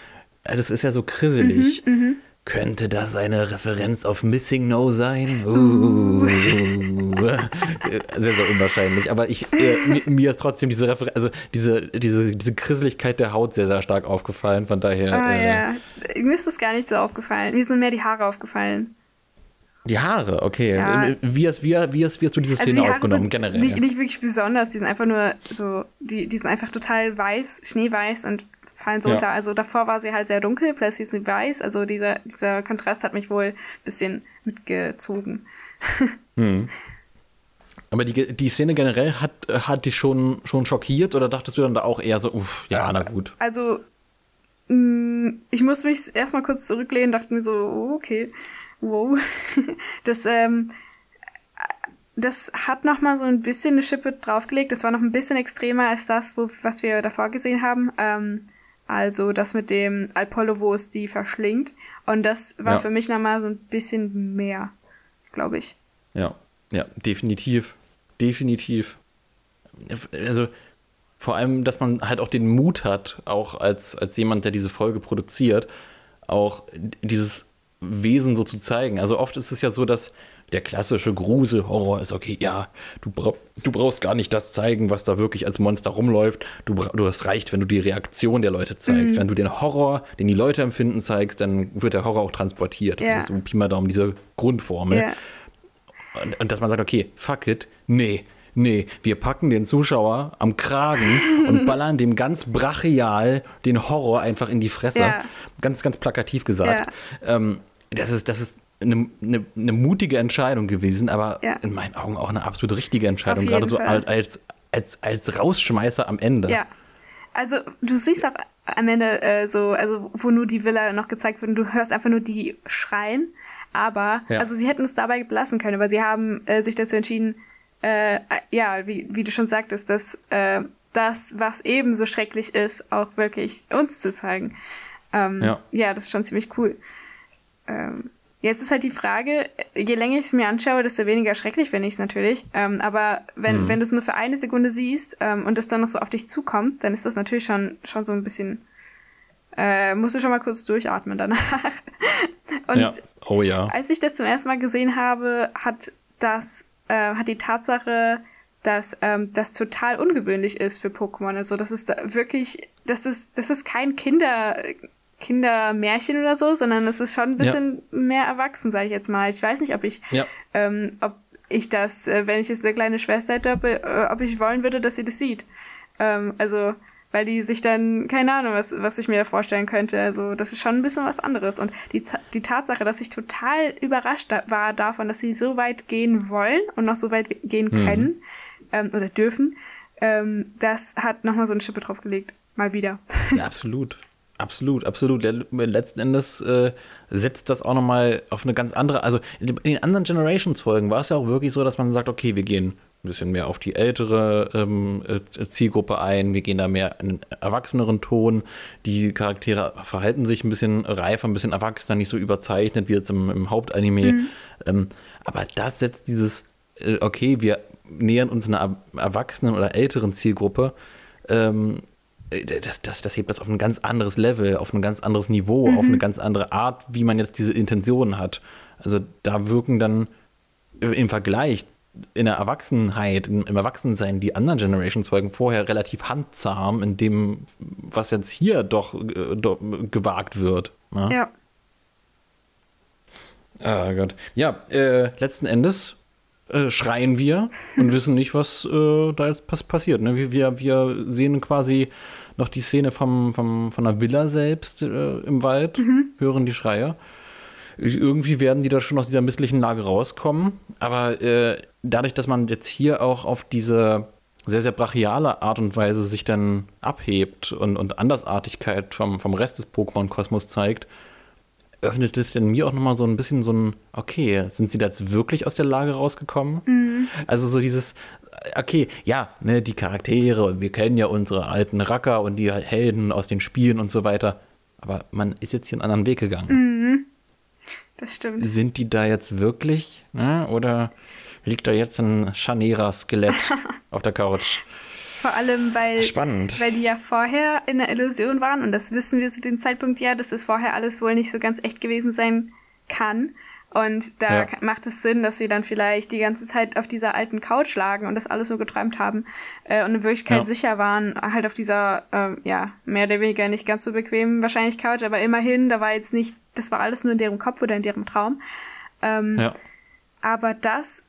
äh, das ist ja so krisselig. Mhm, mh. Könnte das eine Referenz auf Missing No sein? Uh. [LAUGHS] sehr, sehr unwahrscheinlich. Aber ich, äh, mir, mir, ist trotzdem diese Referenz, also diese, diese, diese Krisseligkeit der Haut sehr, sehr stark aufgefallen. Von daher. Ah, äh, ja. Mir ist das gar nicht so aufgefallen. Mir sind mehr die Haare aufgefallen. Die Haare, okay. Ja. Wie, hast, wie, wie, hast, wie hast du diese also Szene also die aufgenommen, generell? Nicht, nicht wirklich besonders, die sind einfach nur so, die, die sind einfach total weiß, schneeweiß und fallen so ja. unter. Also davor war sie halt sehr dunkel, plötzlich ist sie weiß. Also dieser, dieser Kontrast hat mich wohl ein bisschen mitgezogen. [LAUGHS] Hm. Aber die, die Szene generell hat, hat dich schon, schon schockiert oder dachtest du dann da auch eher so, uff, ja, na gut. Also, mm, ich muss mich erstmal kurz zurücklehnen, dachte mir so, oh, okay, wow. [LAUGHS] Das, ähm, das hat noch mal so ein bisschen eine Schippe draufgelegt. Das war noch ein bisschen extremer als das, wo, was wir davor gesehen haben. Ähm, also das mit dem Apollo, wo es die verschlingt. Und das war ja. für mich nochmal so ein bisschen mehr, glaube ich. Ja, ja, definitiv. Definitiv. Also vor allem, dass man halt auch den Mut hat, auch als, als jemand, der diese Folge produziert, auch dieses Wesen so zu zeigen. Also oft ist es ja so, dass der klassische Grusel-Horror ist, okay, ja, du, bra du brauchst gar nicht das zeigen, was da wirklich als Monster rumläuft. Du, du es reicht, wenn du die Reaktion der Leute zeigst. Mhm. Wenn du den Horror, den die Leute empfinden, zeigst, dann wird der Horror auch transportiert. Das ja. ist so Pi mal Daumen, diese Grundformel. Ja. Und, und dass man sagt, okay, fuck it, nee, Nee, wir packen den Zuschauer am Kragen [LAUGHS] und ballern dem ganz brachial den Horror einfach in die Fresse. Ja. Ganz, ganz plakativ gesagt. Ähm, das, ist, das ist eine, eine, eine mutige Entscheidung gewesen, aber ja. in meinen Augen auch eine absolut richtige Entscheidung, gerade so als, als, als, als Rausschmeißer am Ende. Ja. Also du siehst auch am Ende äh, so, also wo nur die Villa noch gezeigt wird und du hörst einfach nur die schreien, aber ja. also sie hätten es dabei belassen können, weil sie haben äh, sich dazu entschieden, äh, ja, wie, wie du schon sagtest, dass äh, das, was ebenso schrecklich ist, auch wirklich uns zu zeigen. Ähm, ja. ja, das ist schon ziemlich cool. Ähm, Jetzt ist halt die Frage, je länger ich es mir anschaue, desto weniger schrecklich finde ich es natürlich. Ähm, aber wenn, mhm. wenn du es nur für eine Sekunde siehst ähm, und es dann noch so auf dich zukommt, dann ist das natürlich schon, schon so ein bisschen, äh, musst du schon mal kurz durchatmen danach. [LAUGHS] und ja. Oh ja. als ich das zum ersten Mal gesehen habe, hat das, äh, hat die Tatsache, dass ähm, das total ungewöhnlich ist für Pokémon. Also das ist da wirklich, das ist, das ist kein Kinder, Kindermärchen oder so, sondern es ist schon ein bisschen ja. mehr erwachsen, sage ich jetzt mal. Ich weiß nicht, ob ich, ja. ähm, ob ich das, äh, wenn ich jetzt eine kleine Schwester hätte, ob, äh, ob ich wollen würde, dass sie das sieht. Ähm, also, weil die sich dann, keine Ahnung, was, was ich mir da vorstellen könnte. Also, das ist schon ein bisschen was anderes. Und die, die Tatsache, dass ich total überrascht war davon, dass sie so weit gehen wollen und noch so weit gehen mhm. können ähm, oder dürfen, ähm, das hat nochmal so eine Schippe draufgelegt. Mal wieder. Ja, absolut. Absolut, absolut. Letzten Endes äh, setzt das auch nochmal auf eine ganz andere, also in den anderen Generations-Folgen war es ja auch wirklich so, dass man sagt, okay, wir gehen ein bisschen mehr auf die ältere ähm, äh, Zielgruppe ein. Wir gehen da mehr in einen erwachseneren Ton. Die Charaktere verhalten sich ein bisschen reifer, ein bisschen erwachsener, nicht so überzeichnet wie jetzt im, im Hauptanime. Mhm. Ähm, aber das setzt dieses, äh, okay, wir nähern uns einer erwachsenen oder älteren Zielgruppe. Ähm, äh, das, das, das hebt das auf ein ganz anderes Level, auf ein ganz anderes Niveau, mhm. auf eine ganz andere Art, wie man jetzt diese Intentionen hat. Also da wirken dann im Vergleich in der Erwachsenheit, im, im Erwachsensein die anderen Generations-Folgen vorher relativ handzahm in dem, was jetzt hier doch, äh, doch gewagt wird. Ne? Ja. Ah Gott. Ja, äh, letzten Endes äh, schreien wir und wissen nicht, was äh, da jetzt pass passiert. Ne? Wir, wir, wir sehen quasi noch die Szene vom, vom, von der Villa selbst äh, im Wald, mhm. hören die Schreie irgendwie werden die da schon aus dieser misslichen Lage rauskommen. Aber äh, dadurch, dass man jetzt hier auch auf diese sehr, sehr brachiale Art und Weise sich dann abhebt und, und Andersartigkeit vom, vom Rest des Pokémon-Kosmos zeigt, öffnet es denn mir auch nochmal so ein bisschen so ein, okay, sind sie da jetzt wirklich aus der Lage rausgekommen? Mhm. Also so dieses, okay, ja, ne, die Charaktere wir kennen ja unsere alten Racker und die Helden aus den Spielen und so weiter. Aber man ist jetzt hier einen anderen Weg gegangen. Mhm. Das stimmt. Sind die da jetzt wirklich? Ne? Oder liegt da jetzt ein Chanera-Skelett [LAUGHS] auf der Couch? Vor allem, weil, Spannend. weil die ja vorher in der Illusion waren und das wissen wir zu dem Zeitpunkt ja, dass es vorher alles wohl nicht so ganz echt gewesen sein kann. Und da ja. macht es Sinn, dass sie dann vielleicht die ganze Zeit auf dieser alten Couch lagen und das alles so geträumt haben äh, und in Wirklichkeit ja. sicher waren, halt auf dieser, äh, ja, mehr oder weniger nicht ganz so bequem wahrscheinlich Couch, aber immerhin, da war jetzt nicht, das war alles nur in deren Kopf oder in deren Traum. Ähm, ja. Aber das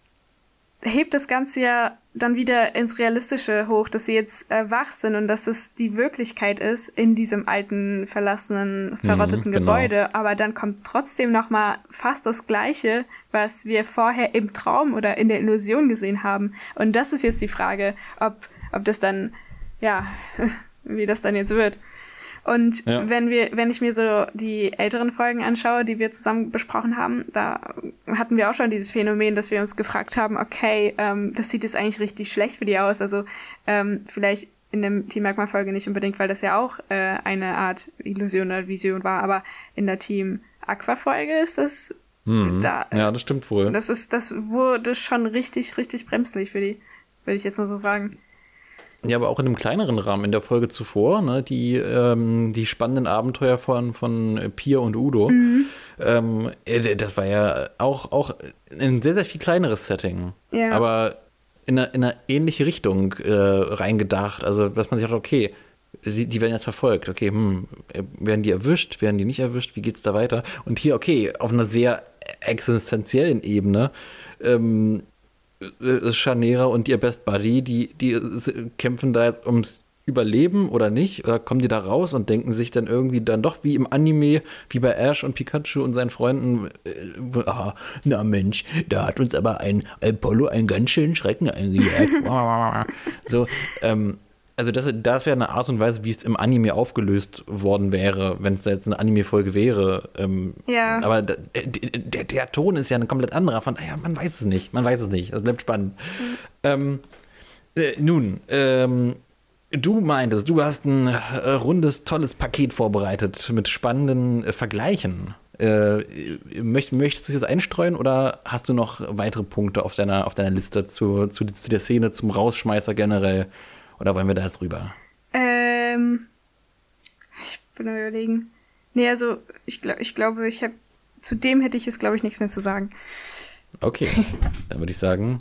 hebt das Ganze ja dann wieder ins Realistische hoch, dass sie jetzt äh, wach sind und dass es die Wirklichkeit ist in diesem alten, verlassenen, verrotteten mhm, genau. Gebäude. Aber dann kommt trotzdem noch mal fast das Gleiche, was wir vorher im Traum oder in der Illusion gesehen haben. Und das ist jetzt die Frage, ob, ob das dann, ja, [LAUGHS] wie das dann jetzt wird. Und ja. wenn wir, wenn ich mir so die älteren Folgen anschaue, die wir zusammen besprochen haben, da hatten wir auch schon dieses Phänomen, dass wir uns gefragt haben, okay, ähm, das sieht jetzt eigentlich richtig schlecht für die aus. Also ähm, vielleicht in der Team Magma Folge nicht unbedingt, weil das ja auch äh, eine Art Illusion oder Vision war, aber in der Team Aqua Folge ist das mhm. da. Ja, das stimmt wohl. Das ist, das wurde schon richtig, richtig bremslich für die, würde ich jetzt nur so sagen. Ja, aber auch in einem kleineren Rahmen. In der Folge zuvor, ne, die, ähm, die spannenden Abenteuer von, von Pia und Udo. Mhm. Ähm, äh, das war ja auch, auch ein sehr, sehr viel kleineres Setting. Ja. Aber in eine, in eine ähnliche Richtung äh, reingedacht. Also, dass man sich hat, okay, die, die, werden jetzt verfolgt. Okay, hm, werden die erwischt? Werden die nicht erwischt? Wie geht's da weiter? Und hier, okay, auf einer sehr existenziellen Ebene. Ähm, äh, Chanera und ihr Best Buddy, die, die kämpfen da jetzt ums Überleben oder nicht? Oder kommen die da raus und denken sich dann irgendwie dann doch wie im Anime, wie bei Ash und Pikachu und seinen Freunden, äh, ah, na Mensch, da hat uns aber ein Apollo einen ganz schönen Schrecken eingejagt. [LAUGHS] so, ähm, also das, das wäre eine Art und Weise, wie es im Anime aufgelöst worden wäre, wenn es da jetzt eine Anime-Folge wäre. Ähm, ja. Aber der, der, der, Ton ist ja ein komplett anderer. Von daher, man weiß es nicht. Man weiß es nicht. Es bleibt spannend. Mhm. Ähm, äh, nun, ähm, du meintest, du hast ein äh, rundes, tolles Paket vorbereitet mit spannenden äh, Vergleichen. Äh, möcht, möchtest du es jetzt einstreuen oder hast du noch weitere Punkte auf deiner, auf deiner Liste zu, zu, zu der Szene, zum Rausschmeißer generell? Oder wollen wir da jetzt rüber? Ähm, ich bin am überlegen. Nee, also ich, glaub, ich glaube, ich habe zu dem hätte ich jetzt, glaube ich, nichts mehr zu sagen. Okay, [LAUGHS] dann würde ich sagen,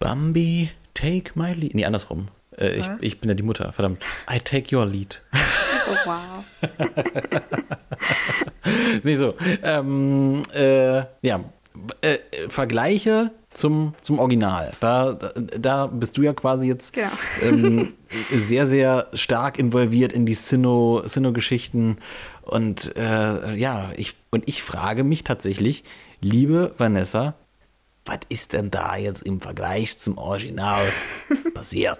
Bambi, take my lead. Nee, andersrum. Äh, ich, ich bin ja die Mutter, verdammt. I take your lead. Oh, wow. [LAUGHS] nee, so. Ähm, äh, ja, äh, Vergleiche zum, zum Original. Da, da, bist du ja quasi jetzt genau. ähm, [LAUGHS] sehr, sehr stark involviert in die Sinnoh-Geschichten. und äh, ja, ich, und ich frage mich tatsächlich, liebe Vanessa, was ist denn da jetzt im Vergleich zum Original [LAUGHS] passiert?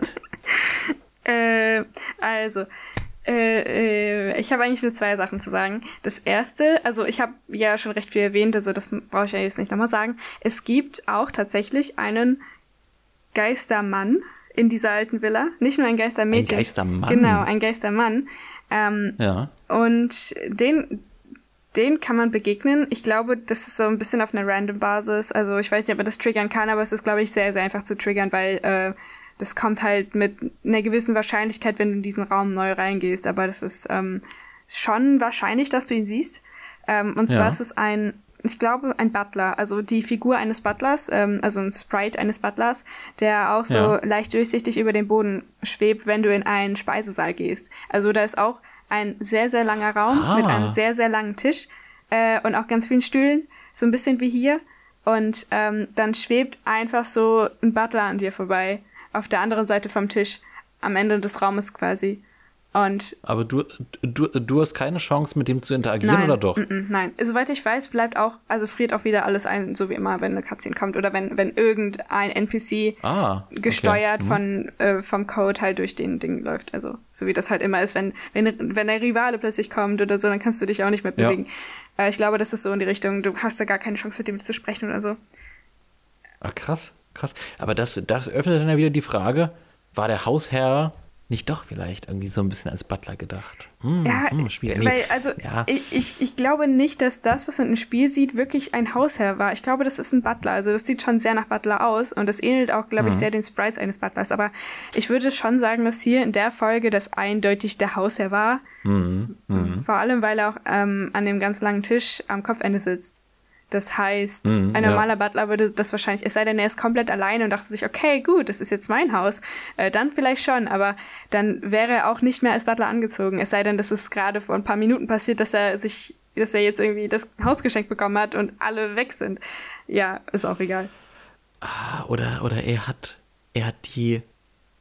Äh, also, äh, äh, ich habe eigentlich nur zwei Sachen zu sagen. Das erste, also ich habe ja schon recht viel erwähnt, also das brauche ich ja jetzt nicht nochmal sagen. Es gibt auch tatsächlich einen Geistermann in dieser alten Villa. Nicht nur ein Geistermädchen. Ein Geistermann. Genau, ein Geistermann. Ähm, ja. Und den, den kann man begegnen. Ich glaube, das ist so ein bisschen auf einer random Basis. Also ich weiß nicht, ob man das triggern kann, aber es ist, glaube ich, sehr, sehr einfach zu triggern, weil äh, das kommt halt mit einer gewissen Wahrscheinlichkeit, wenn du in diesen Raum neu reingehst. Aber das ist ähm, schon wahrscheinlich, dass du ihn siehst. Ähm, und zwar ja. ist es ein, ich glaube, ein Butler, also die Figur eines Butlers, ähm, also ein Sprite eines Butlers, der auch so ja. leicht durchsichtig über den Boden schwebt, wenn du in einen Speisesaal gehst. Also da ist auch ein sehr, sehr langer Raum ah. mit einem sehr, sehr langen Tisch äh, und auch ganz vielen Stühlen, so ein bisschen wie hier. Und ähm, dann schwebt einfach so ein Butler an dir vorbei, auf der anderen Seite vom Tisch, am Ende des Raumes quasi. Und Aber du, du, du hast keine Chance, mit dem zu interagieren, nein, oder doch? N -n, nein, soweit ich weiß, bleibt auch, also friert auch wieder alles ein, so wie immer, wenn eine Cutscene kommt oder wenn, wenn irgendein NPC ah, gesteuert okay. von, äh, vom Code halt durch den Ding läuft. Also, so wie das halt immer ist, wenn, wenn, wenn der Rivale plötzlich kommt oder so, dann kannst du dich auch nicht mehr bewegen. Ja. Äh, ich glaube, das ist so in die Richtung, du hast da gar keine Chance, mit dem zu sprechen oder so. Ah, krass, krass. Aber das, das öffnet dann ja wieder die Frage, war der Hausherr nicht doch vielleicht irgendwie so ein bisschen als Butler gedacht. Hm, ja, hm, schwierig. Weil, also ja. ich, ich glaube nicht, dass das, was man im Spiel sieht, wirklich ein Hausherr war. Ich glaube, das ist ein Butler. Also das sieht schon sehr nach Butler aus und das ähnelt auch, glaube ich, mhm. sehr den Sprites eines Butlers. Aber ich würde schon sagen, dass hier in der Folge das eindeutig der Hausherr war. Mhm. Mhm. Vor allem, weil er auch ähm, an dem ganz langen Tisch am Kopfende sitzt. Das heißt, mhm, ein normaler ja. Butler würde das wahrscheinlich, es sei denn, er ist komplett alleine und dachte sich, okay, gut, das ist jetzt mein Haus. Äh, dann vielleicht schon, aber dann wäre er auch nicht mehr als Butler angezogen. Es sei denn, das ist gerade vor ein paar Minuten passiert, dass er sich, dass er jetzt irgendwie das Haus geschenkt bekommen hat und alle weg sind. Ja, ist auch egal. Ah, oder, oder er hat, er hat die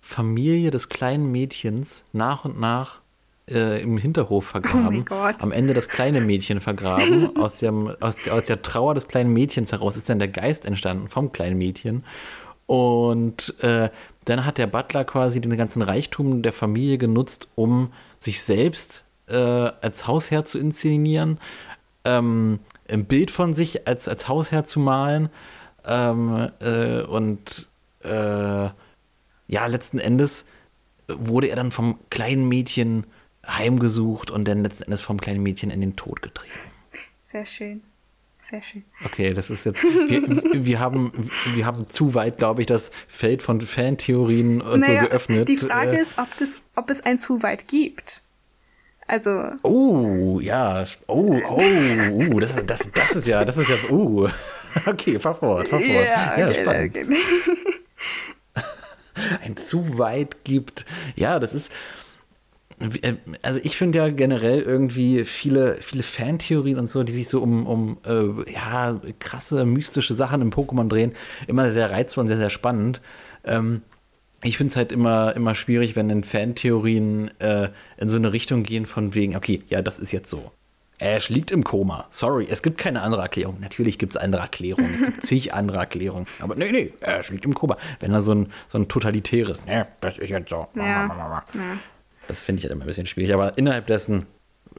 Familie des kleinen Mädchens nach und nach äh, im Hinterhof vergraben. Oh Am Ende das kleine Mädchen vergraben. [LAUGHS] aus, dem, aus, aus der Trauer des kleinen Mädchens heraus ist dann der Geist entstanden vom kleinen Mädchen. Und äh, dann hat der Butler quasi den ganzen Reichtum der Familie genutzt, um sich selbst äh, als Hausherr zu inszenieren, ähm, ein Bild von sich als, als Hausherr zu malen ähm, äh, und äh, ja, letzten Endes wurde er dann vom kleinen Mädchen heimgesucht und dann letzten Endes vom kleinen Mädchen in den Tod getrieben. Sehr schön. Sehr schön. Okay, das ist jetzt. Wir, wir, haben, wir haben zu weit, glaube ich, das Feld von Fantheorien und naja, so geöffnet. Die Frage äh, ist, ob, das, ob es ein zu weit gibt. Also. Oh, ja. Oh, oh, uh, das, das, das ist ja, das ist ja. Uh. [LAUGHS] Okay, fahr fort, fahr fort. Ja, okay, ja spannend. Okay. [LAUGHS] ein zu weit gibt. Ja, das ist. Äh, also ich finde ja generell irgendwie viele, viele Fantheorien und so, die sich so um, um äh, ja, krasse, mystische Sachen im Pokémon drehen, immer sehr reizvoll und sehr, sehr spannend. Ähm, ich finde es halt immer, immer schwierig, wenn in Fantheorien äh, in so eine Richtung gehen von wegen, okay, ja, das ist jetzt so. Ash liegt im Koma. Sorry, es gibt keine andere Erklärung. Natürlich gibt es andere Erklärungen. Es gibt zig andere Erklärungen. Aber nee, nee, Ash liegt im Koma. Wenn er so ein, so ein totalitäres, ne, das ist jetzt so. Ja. ja. Das finde ich halt immer ein bisschen schwierig. Aber innerhalb dessen,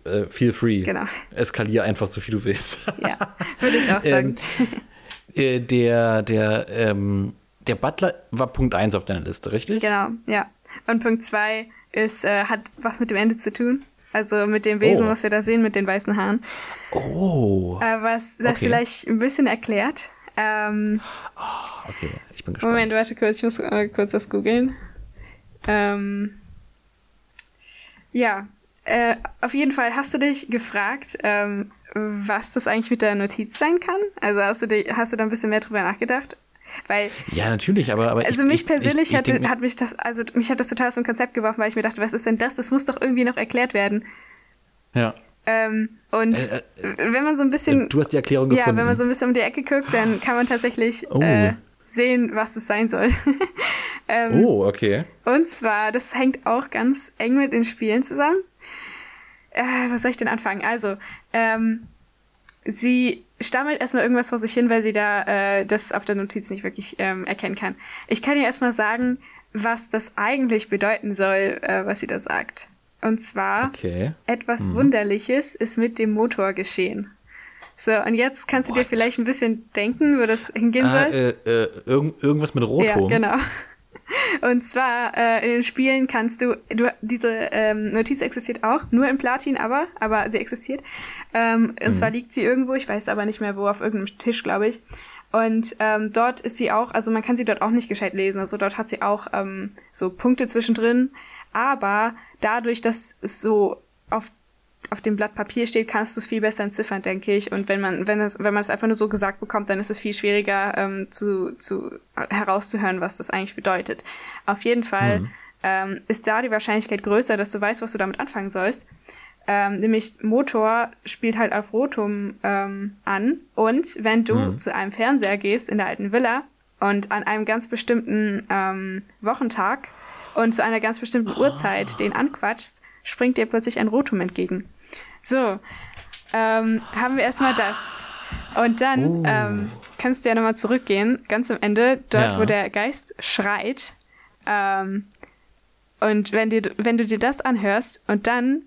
äh, feel free. Genau. Eskalier einfach so viel du willst. [LAUGHS] Ja, würde ich auch sagen. ähm, äh, der, der, ähm, der Butler war Punkt 1 auf deiner Liste, richtig? Genau, ja. Und Punkt 2 ist, äh, hat was mit dem Ende zu tun. Also mit dem Wesen, oh. was wir da sehen, mit den weißen Haaren. Oh. Äh, was das okay. vielleicht ein bisschen erklärt. Ähm, oh, okay, ich bin gespannt. Moment, warte kurz, ich muss äh, kurz das googeln. Ähm, ja, äh, auf jeden Fall hast du dich gefragt, ähm, was das eigentlich mit der Notiz sein kann? Also hast du, dich, hast du da ein bisschen mehr drüber nachgedacht? Weil, ja, natürlich, aber, aber also ich, mich persönlich ich, ich, hatte, hat mich das, also mich hat das total aus dem Konzept geworfen, weil ich mir dachte, was ist denn das? Das muss doch irgendwie noch erklärt werden. Ja. Ähm, und äh, äh, wenn man so ein bisschen, du hast die Erklärung gefunden. Ja, wenn man so ein bisschen um die Ecke guckt, dann kann man tatsächlich oh. äh, sehen, was es sein soll. [LAUGHS] ähm, oh, okay. Und zwar, das hängt auch ganz eng mit den Spielen zusammen. Äh, was soll ich denn anfangen? Also, ähm, sie stammelt erstmal irgendwas vor sich hin, weil sie da äh, das auf der Notiz nicht wirklich ähm, erkennen kann. Ich kann ihr erstmal sagen, was das eigentlich bedeuten soll, äh, was sie da sagt. Und zwar, okay. etwas mhm. Wunderliches ist mit dem Motor geschehen. So, und jetzt kannst du What? dir vielleicht ein bisschen denken, wo das hingehen ah, soll. Äh, äh, irgend, irgendwas mit Rotom. Ja, genau. Und zwar äh, in den Spielen kannst du, du diese ähm, Notiz existiert auch, nur in Platin aber, aber sie existiert. Ähm, und mhm. zwar liegt sie irgendwo, ich weiß aber nicht mehr wo, auf irgendeinem Tisch, glaube ich. Und ähm, dort ist sie auch, also man kann sie dort auch nicht gescheit lesen. Also dort hat sie auch ähm, so Punkte zwischendrin. Aber dadurch, dass es so auf auf dem Blatt Papier steht, kannst du es viel besser entziffern, denke ich. Und wenn man, wenn es, wenn man es einfach nur so gesagt bekommt, dann ist es viel schwieriger ähm, zu, zu herauszuhören, was das eigentlich bedeutet. Auf jeden Fall mhm. ähm, ist da die Wahrscheinlichkeit größer, dass du weißt, was du damit anfangen sollst. Ähm, nämlich Motor spielt halt auf Rotum ähm, an. Und wenn du mhm. zu einem Fernseher gehst in der alten Villa und an einem ganz bestimmten ähm, Wochentag und zu einer ganz bestimmten Uhrzeit den anquatschst, springt dir plötzlich ein Rotum entgegen. So, ähm, haben wir erstmal das. Und dann uh. ähm, kannst du ja nochmal zurückgehen, ganz am Ende, dort, ja. wo der Geist schreit. Ähm, und wenn, dir, wenn du dir das anhörst und dann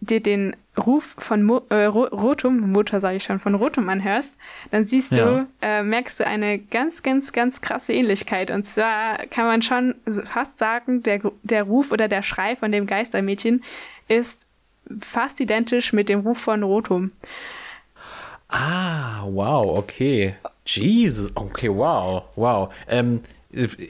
dir den Ruf von Mo äh, Rotum, Motor sage ich schon, von Rotum anhörst, dann siehst ja. du, äh, merkst du eine ganz, ganz, ganz krasse Ähnlichkeit. Und zwar kann man schon fast sagen, der, der Ruf oder der Schrei von dem Geistermädchen ist fast identisch mit dem Ruf von Rotum. Ah, wow, okay. Jesus, okay, wow, wow. Ähm,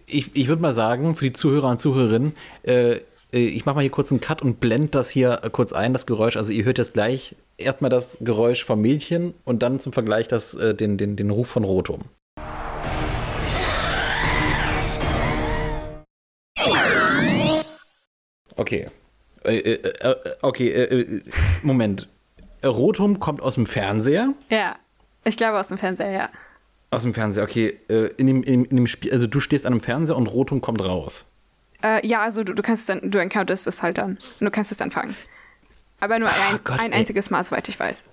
ich ich würde mal sagen, für die Zuhörer und Zuhörerinnen, äh, äh, ich mache mal hier kurz einen Cut und blende das hier kurz ein, das Geräusch. Also ihr hört jetzt gleich erstmal das Geräusch vom Mädchen und dann zum Vergleich das, äh, den, den, den Ruf von Rotum. Okay. Äh, äh, äh, okay, äh, Moment. Rotum kommt aus dem Fernseher? Ja, ich glaube aus dem Fernseher, ja. Aus dem Fernseher, okay. in, dem, in, in dem Spiel, also du stehst an einem Fernseher und Rotum kommt raus. Äh, ja, also du, du kannst dann, du encounterst es halt dann. Du kannst es dann fangen. Aber nur ein, Gott, ein einziges Mal, soweit ich weiß.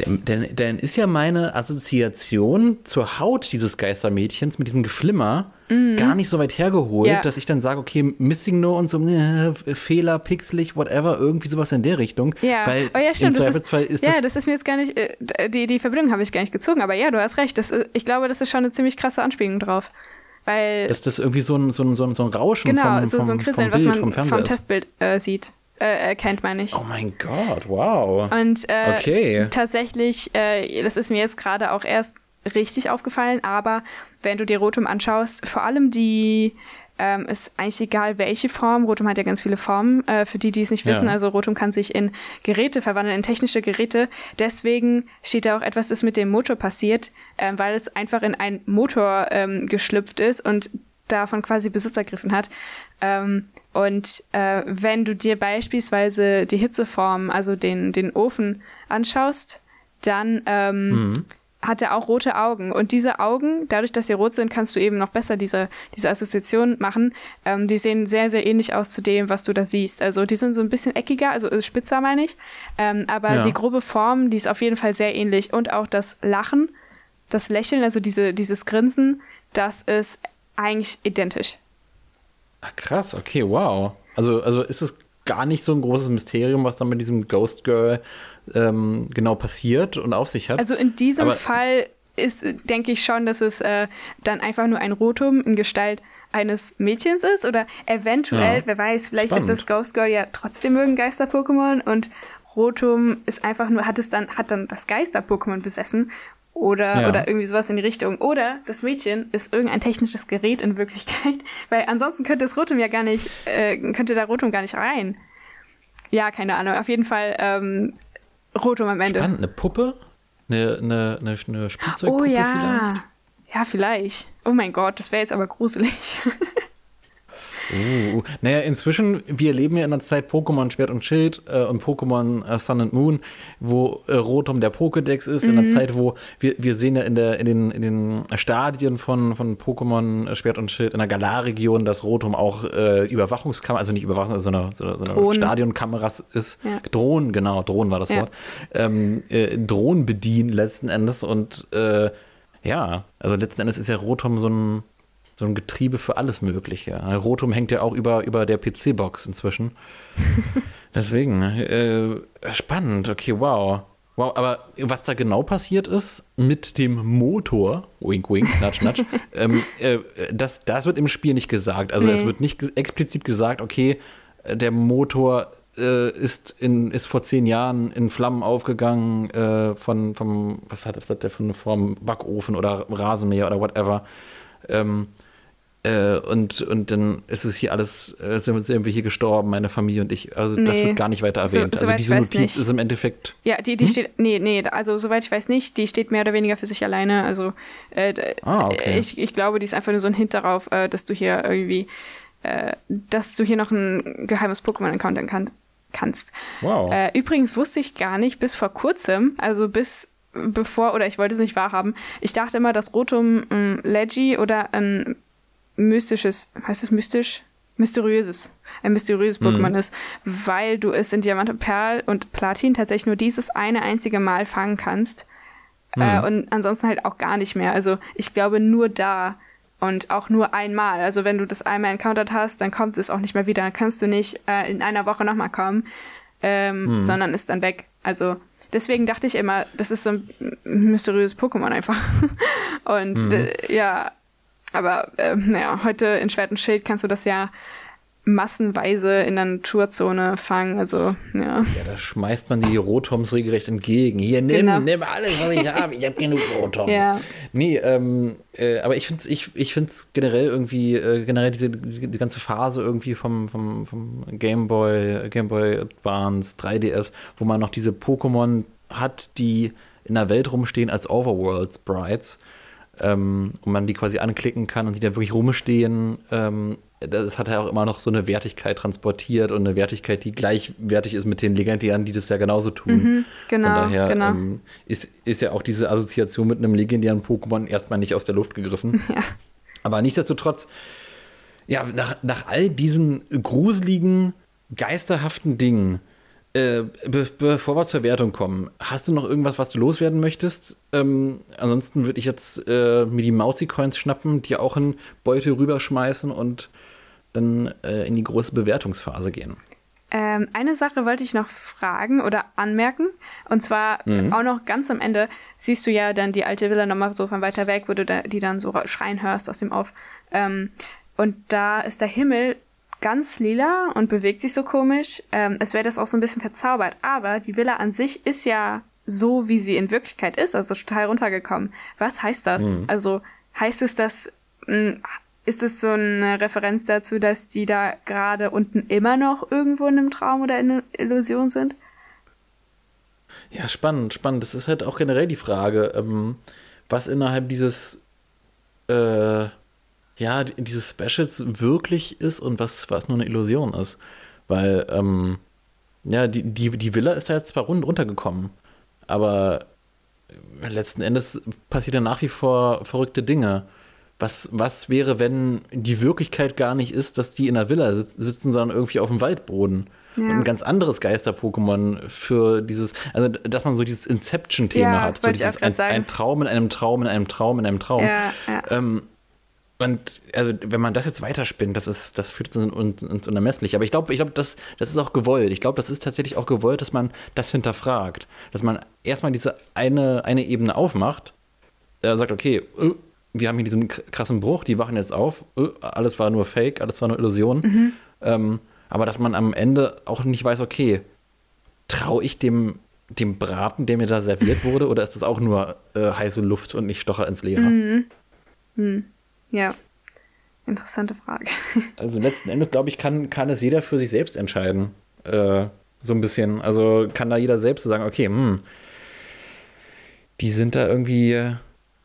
Denn, denn, denn, ist ja meine Assoziation zur Haut dieses Geistermädchens mit diesem Geflimmer mhm. gar nicht so weit hergeholt, ja. dass ich dann sage, okay, Missing No und so, äh, Fehler, pixelig, whatever, irgendwie sowas in der Richtung. Ja, weil oh ja, stimmt. Das ist, ist ja, das ist mir jetzt gar nicht, äh, die, die Verbindung habe ich gar nicht gezogen, aber ja, du hast recht. Das, äh, ich glaube, das ist schon eine ziemlich krasse Anspielung drauf. Weil Dass das irgendwie so ein, so ein, so ein, so ein Rauschen genau, vom, so, so ein Krisseln, Bild, was man vom, vom Testbild äh, sieht. Äh, erkennt, meine ich. Oh mein Gott, wow. Und äh, okay. tatsächlich, äh, das ist mir jetzt gerade auch erst richtig aufgefallen, aber wenn du dir Rotum anschaust, vor allem die ähm, ist eigentlich egal, welche Form. Rotum hat ja ganz viele Formen, äh, für die, die es nicht wissen. Ja. Also Rotum kann sich in Geräte verwandeln, in technische Geräte. Deswegen steht da auch etwas, das mit dem Motor passiert, äh, weil es einfach in einen Motor ähm, geschlüpft ist und davon quasi Besitz ergriffen hat. Ähm, und äh, wenn du dir beispielsweise die Hitzeform, also den, den Ofen anschaust, dann ähm, mhm hat er auch rote Augen. Und diese Augen, dadurch, dass sie rot sind, kannst du eben noch besser diese, diese Assoziation machen. Ähm, die sehen sehr, sehr ähnlich aus zu dem, was du da siehst. Also die sind so ein bisschen eckiger, also spitzer meine ich. Ähm, aber ja. die grobe Form, die ist auf jeden Fall sehr ähnlich. Und auch das Lachen, das Lächeln, also diese, dieses Grinsen, das ist eigentlich identisch. Ach, krass, okay, wow. Also, also ist es gar nicht so ein großes Mysterium, was da mit diesem Ghost Girl ähm, genau passiert und auf sich hat. Also in diesem Aber Fall ist, denke ich schon, dass es äh, dann einfach nur ein Rotum in Gestalt eines Mädchens ist oder eventuell, ja. wer weiß, vielleicht Spannend. ist das Ghost Girl ja trotzdem irgendein Geister-Pokémon und Rotum ist einfach nur, hat es dann, hat dann das Geister-Pokémon besessen oder, ja. oder irgendwie sowas in die Richtung. Oder das Mädchen ist irgendein technisches Gerät in Wirklichkeit, [LAUGHS] weil ansonsten könnte das Rotum ja gar nicht, äh, könnte da Rotum gar nicht rein. Ja, keine Ahnung. Auf jeden Fall ähm, Rotum am Ende. Spannend, eine Puppe? Eine, eine, eine, eine Spielzeugpuppe oh, ja. vielleicht? Ja, vielleicht. Oh mein Gott, das wäre jetzt aber gruselig. [LAUGHS] Uh, uh, naja, inzwischen, wir leben ja in der Zeit Pokémon Schwert und Schild äh, und Pokémon äh, Sun and Moon, wo äh, Rotom der Pokédex ist, mhm. in der mhm. Zeit, wo wir, wir sehen ja in, der, in, den, in den Stadien von, von Pokémon Schwert und Schild in der Galar-Region, dass Rotom auch äh, Überwachungskamera, also nicht Überwachung, sondern so eine, so eine Stadionkameras ist. Ja. Drohnen, genau, Drohnen war das ja. Wort. Ähm, äh, Drohnen bedienen letzten Endes und äh, ja, also letzten Endes ist ja Rotom so ein so ein Getriebe für alles Mögliche. Rotum hängt ja auch über, über der PC-Box inzwischen. [LAUGHS] Deswegen, äh, spannend, okay, wow. Wow, aber was da genau passiert ist mit dem Motor, wink, wink, natsch, natsch, [LAUGHS] ähm, äh, das, das wird im Spiel nicht gesagt. Also nee. es wird nicht explizit gesagt, okay, der Motor äh, ist, in, ist vor zehn Jahren in Flammen aufgegangen äh, von, vom, was hat, was hat der für eine Form, Backofen oder Rasenmäher oder whatever. Ähm, äh, und, und dann ist es hier alles, äh, sind, sind, wir hier gestorben, meine Familie und ich. Also nee. das wird gar nicht weiter erwähnt. So, also diese Notiz nicht. ist im Endeffekt. Ja, die, die hm? steht, nee, nee, also soweit ich weiß nicht, die steht mehr oder weniger für sich alleine. Also äh, ah, okay. ich, ich glaube, die ist einfach nur so ein Hint darauf, äh, dass du hier irgendwie, dass du hier noch ein geheimes Pokémon-Account kann, kannst. Wow. Übrigens wusste ich gar nicht bis vor kurzem, also bis bevor, oder ich wollte es nicht wahrhaben, ich dachte immer, dass Rotom ein Leggy oder ein mystisches, heißt es mystisch? Mysteriöses, ein mysteriöses mhm. Pokémon ist, weil du es in Diamant, Perl und Platin tatsächlich nur dieses eine einzige Mal fangen kannst. Mhm. Äh, und ansonsten halt auch gar nicht mehr. Also ich glaube nur da und auch nur einmal. Also wenn du das einmal encountered hast, dann kommt es auch nicht mehr wieder. Dann kannst du nicht äh, in einer Woche nochmal kommen, ähm, mhm. sondern ist dann weg. Also deswegen dachte ich immer, das ist so ein mysteriöses Pokémon einfach. [LAUGHS] und mhm. äh, ja, aber äh, naja, heute in Schwert und Schild kannst du das ja massenweise in der Naturzone fangen. Also, ja. Ja, da schmeißt man die Rotoms regelrecht entgegen. Hier, nimm, genau. nimm alles, was ich habe. Ich habe genug Rotoms. Ja. Nee, ähm, äh, aber ich finde es ich, ich find's generell irgendwie, äh, generell diese die ganze Phase irgendwie vom, vom, vom Game Boy, Game Boy Advance, 3DS, wo man noch diese Pokémon hat, die in der Welt rumstehen als Overworld Sprites ähm, und man die quasi anklicken kann und die da wirklich rumstehen. Ähm, das hat ja auch immer noch so eine Wertigkeit transportiert und eine Wertigkeit, die gleichwertig ist mit den Legendären, die das ja genauso tun. Mhm, genau. Von daher genau. Ähm, ist, ist ja auch diese Assoziation mit einem legendären Pokémon erstmal nicht aus der Luft gegriffen. [LAUGHS] Ja. Aber nichtsdestotrotz, ja, nach, nach all diesen gruseligen, geisterhaften Dingen, äh, be bevor wir zur Wertung kommen, hast du noch irgendwas, was du loswerden möchtest? Ähm, ansonsten würde ich jetzt äh, mir die Mauzi-Coins schnappen, die auch in Beute rüberschmeißen und dann äh, in die große Bewertungsphase gehen. Ähm, eine Sache wollte ich noch fragen oder anmerken. Und zwar mhm. auch noch ganz am Ende siehst du ja dann die alte Villa nochmal so von weiter weg, wo du da, die dann so schreien hörst aus dem Auf. Ähm, und da ist der Himmel ganz lila und bewegt sich so komisch. Ähm, es wäre das auch so ein bisschen verzaubert. Aber die Villa an sich ist ja so, wie sie in Wirklichkeit ist, also total runtergekommen. Was heißt das? Mhm. Also heißt es, dass mh, hm, ist es so eine Referenz dazu, dass die da gerade unten immer noch irgendwo in einem Traum oder in einer Illusion sind? Ja, spannend, spannend. Das ist halt auch generell die Frage, ähm, was innerhalb dieses äh, ja, dieses Specials wirklich ist und was, was nur eine Illusion ist. Weil, ähm, ja, die, die, die Villa ist da jetzt zwar rund runtergekommen, aber letzten Endes passieren ja nach wie vor verrückte Dinge. Was, was wäre, wenn die Wirklichkeit gar nicht ist, dass die in der Villa sitzen, sondern irgendwie auf dem Waldboden? Ja. Und ein ganz anderes Geister-Pokémon für dieses, also dass man so dieses Inception-Thema ja, hat. So dieses ein, ein, Traum in einem Traum in einem Traum in einem Traum. Ja, ähm, und also, wenn man das jetzt weiterspinnt, das ist, das führt uns, uns, uns unermesslich. Aber ich glaube, ich glaube, das, das ist auch gewollt. Ich glaube, das ist tatsächlich auch gewollt, dass man das hinterfragt. Dass man erstmal diese eine, eine Ebene aufmacht, äh, sagt, okay, äh, wir haben hier diesen krassen Bruch, die wachen jetzt auf, äh, alles war nur Fake, alles war nur Illusion. Mhm. Ähm, aber dass man am Ende auch nicht weiß, okay, traue ich dem, dem Braten, der mir da serviert wurde, oder ist das auch nur äh, heiße Luft und ich stoche ins Leere? Mhm. Mhm. Ja, interessante Frage. [LAUGHS] Also letzten Endes, glaube ich, kann, kann es jeder für sich selbst entscheiden. Äh, so ein bisschen. Also kann da jeder selbst sagen, okay, hm, die sind da irgendwie,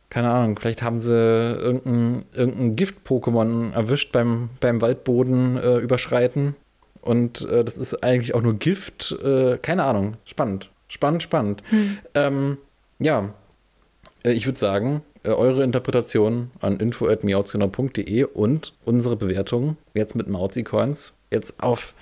keine Ahnung, vielleicht haben sie irgendein, irgendein Gift-Pokémon erwischt beim, beim Waldboden äh, überschreiten. Und äh, das ist eigentlich auch nur Gift. Äh, keine Ahnung. Spannend. Spannend, spannend. Hm. Ähm, ja, äh, ich würde sagen, äh, eure Interpretation an info.miauzgenau.de und unsere Bewertung jetzt mit Mauzi-Coins jetzt auf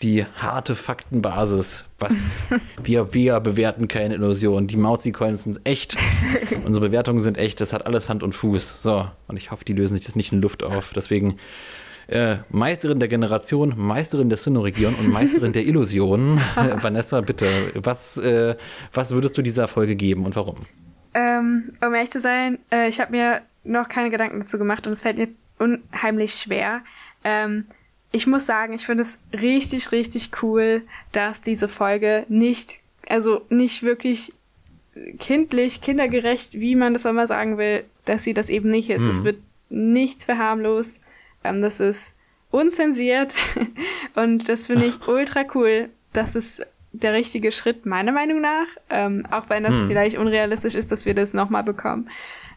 die harte Faktenbasis, was [LAUGHS] wir, wir bewerten keine Illusion. Die Mauzi-Coins sind echt. [LAUGHS] Unsere Bewertungen sind echt. Das hat alles Hand und Fuß. So. Und ich hoffe, die lösen sich das nicht in Luft auf. Deswegen äh, Meisterin der Generation, Meisterin der Sinnoregion und Meisterin der Illusion. [LAUGHS] Vanessa, bitte, was, äh, was würdest du dieser Folge geben und warum? Ähm, um ehrlich zu sein, äh, ich habe mir noch keine Gedanken dazu gemacht und es fällt mir unheimlich schwer. Ähm, ich muss sagen, ich finde es richtig, richtig cool, dass diese Folge nicht, also nicht wirklich kindlich, kindergerecht, wie man das immer sagen will, dass sie das eben nicht ist. Mhm. Es wird nichts verharmlos. Ähm, das ist unzensiert [LAUGHS] und das finde ich [LAUGHS] ultra cool. Das ist der richtige Schritt, meiner Meinung nach. Ähm, auch wenn das mhm. vielleicht unrealistisch ist, dass wir das nochmal bekommen.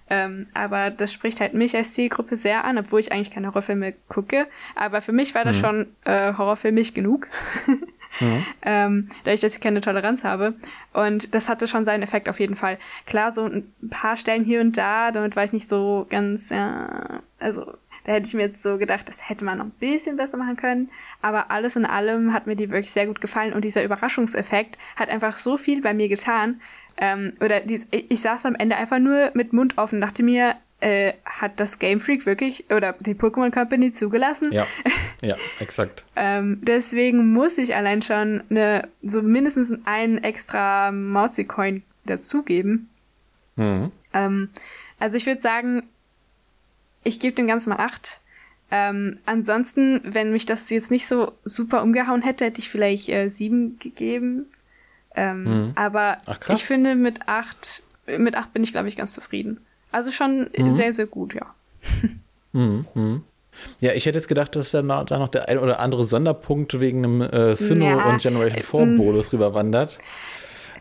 Ähm, aber das spricht halt mich als Zielgruppe sehr an, obwohl ich eigentlich keine Horrorfilme gucke. Aber für mich war das mhm. schon äh, horrorfilmig genug. Mhm. [LAUGHS] ähm, dadurch, dass ich keine Toleranz habe. Und das hatte schon seinen Effekt auf jeden Fall. Klar, so ein paar Stellen hier und da, damit war ich nicht so ganz, ja, also da hätte ich mir jetzt so gedacht, das hätte man noch ein bisschen besser machen können. Aber alles in allem hat mir die wirklich sehr gut gefallen und dieser Überraschungseffekt hat einfach so viel bei mir getan, ähm, oder dies, ich, ich saß am Ende einfach nur mit Mund offen und dachte mir, äh, hat das Game Freak wirklich oder die Pokémon Company zugelassen? Ja, [LAUGHS] ja, exakt. ähm, deswegen muss ich allein schon eine, so mindestens einen extra Mauzi-Coin dazugeben. Mhm. Ähm, also ich würde sagen, ich gebe dem Ganzen mal acht. Ähm, ansonsten, wenn mich das jetzt nicht so super umgehauen hätte, hätte ich vielleicht äh, sieben gegeben. Ähm, mhm. Aber Ach, ich finde, mit acht, mit acht bin ich, glaube ich, ganz zufrieden. Also schon mhm. sehr, sehr gut, ja. [LAUGHS] Mhm. mhm. Ja, ich hätte jetzt gedacht, dass da noch, da noch der ein oder andere Sonderpunkt wegen einem äh, Sinnoh ja, und Generation 4 mm. Bonus rüberwandert.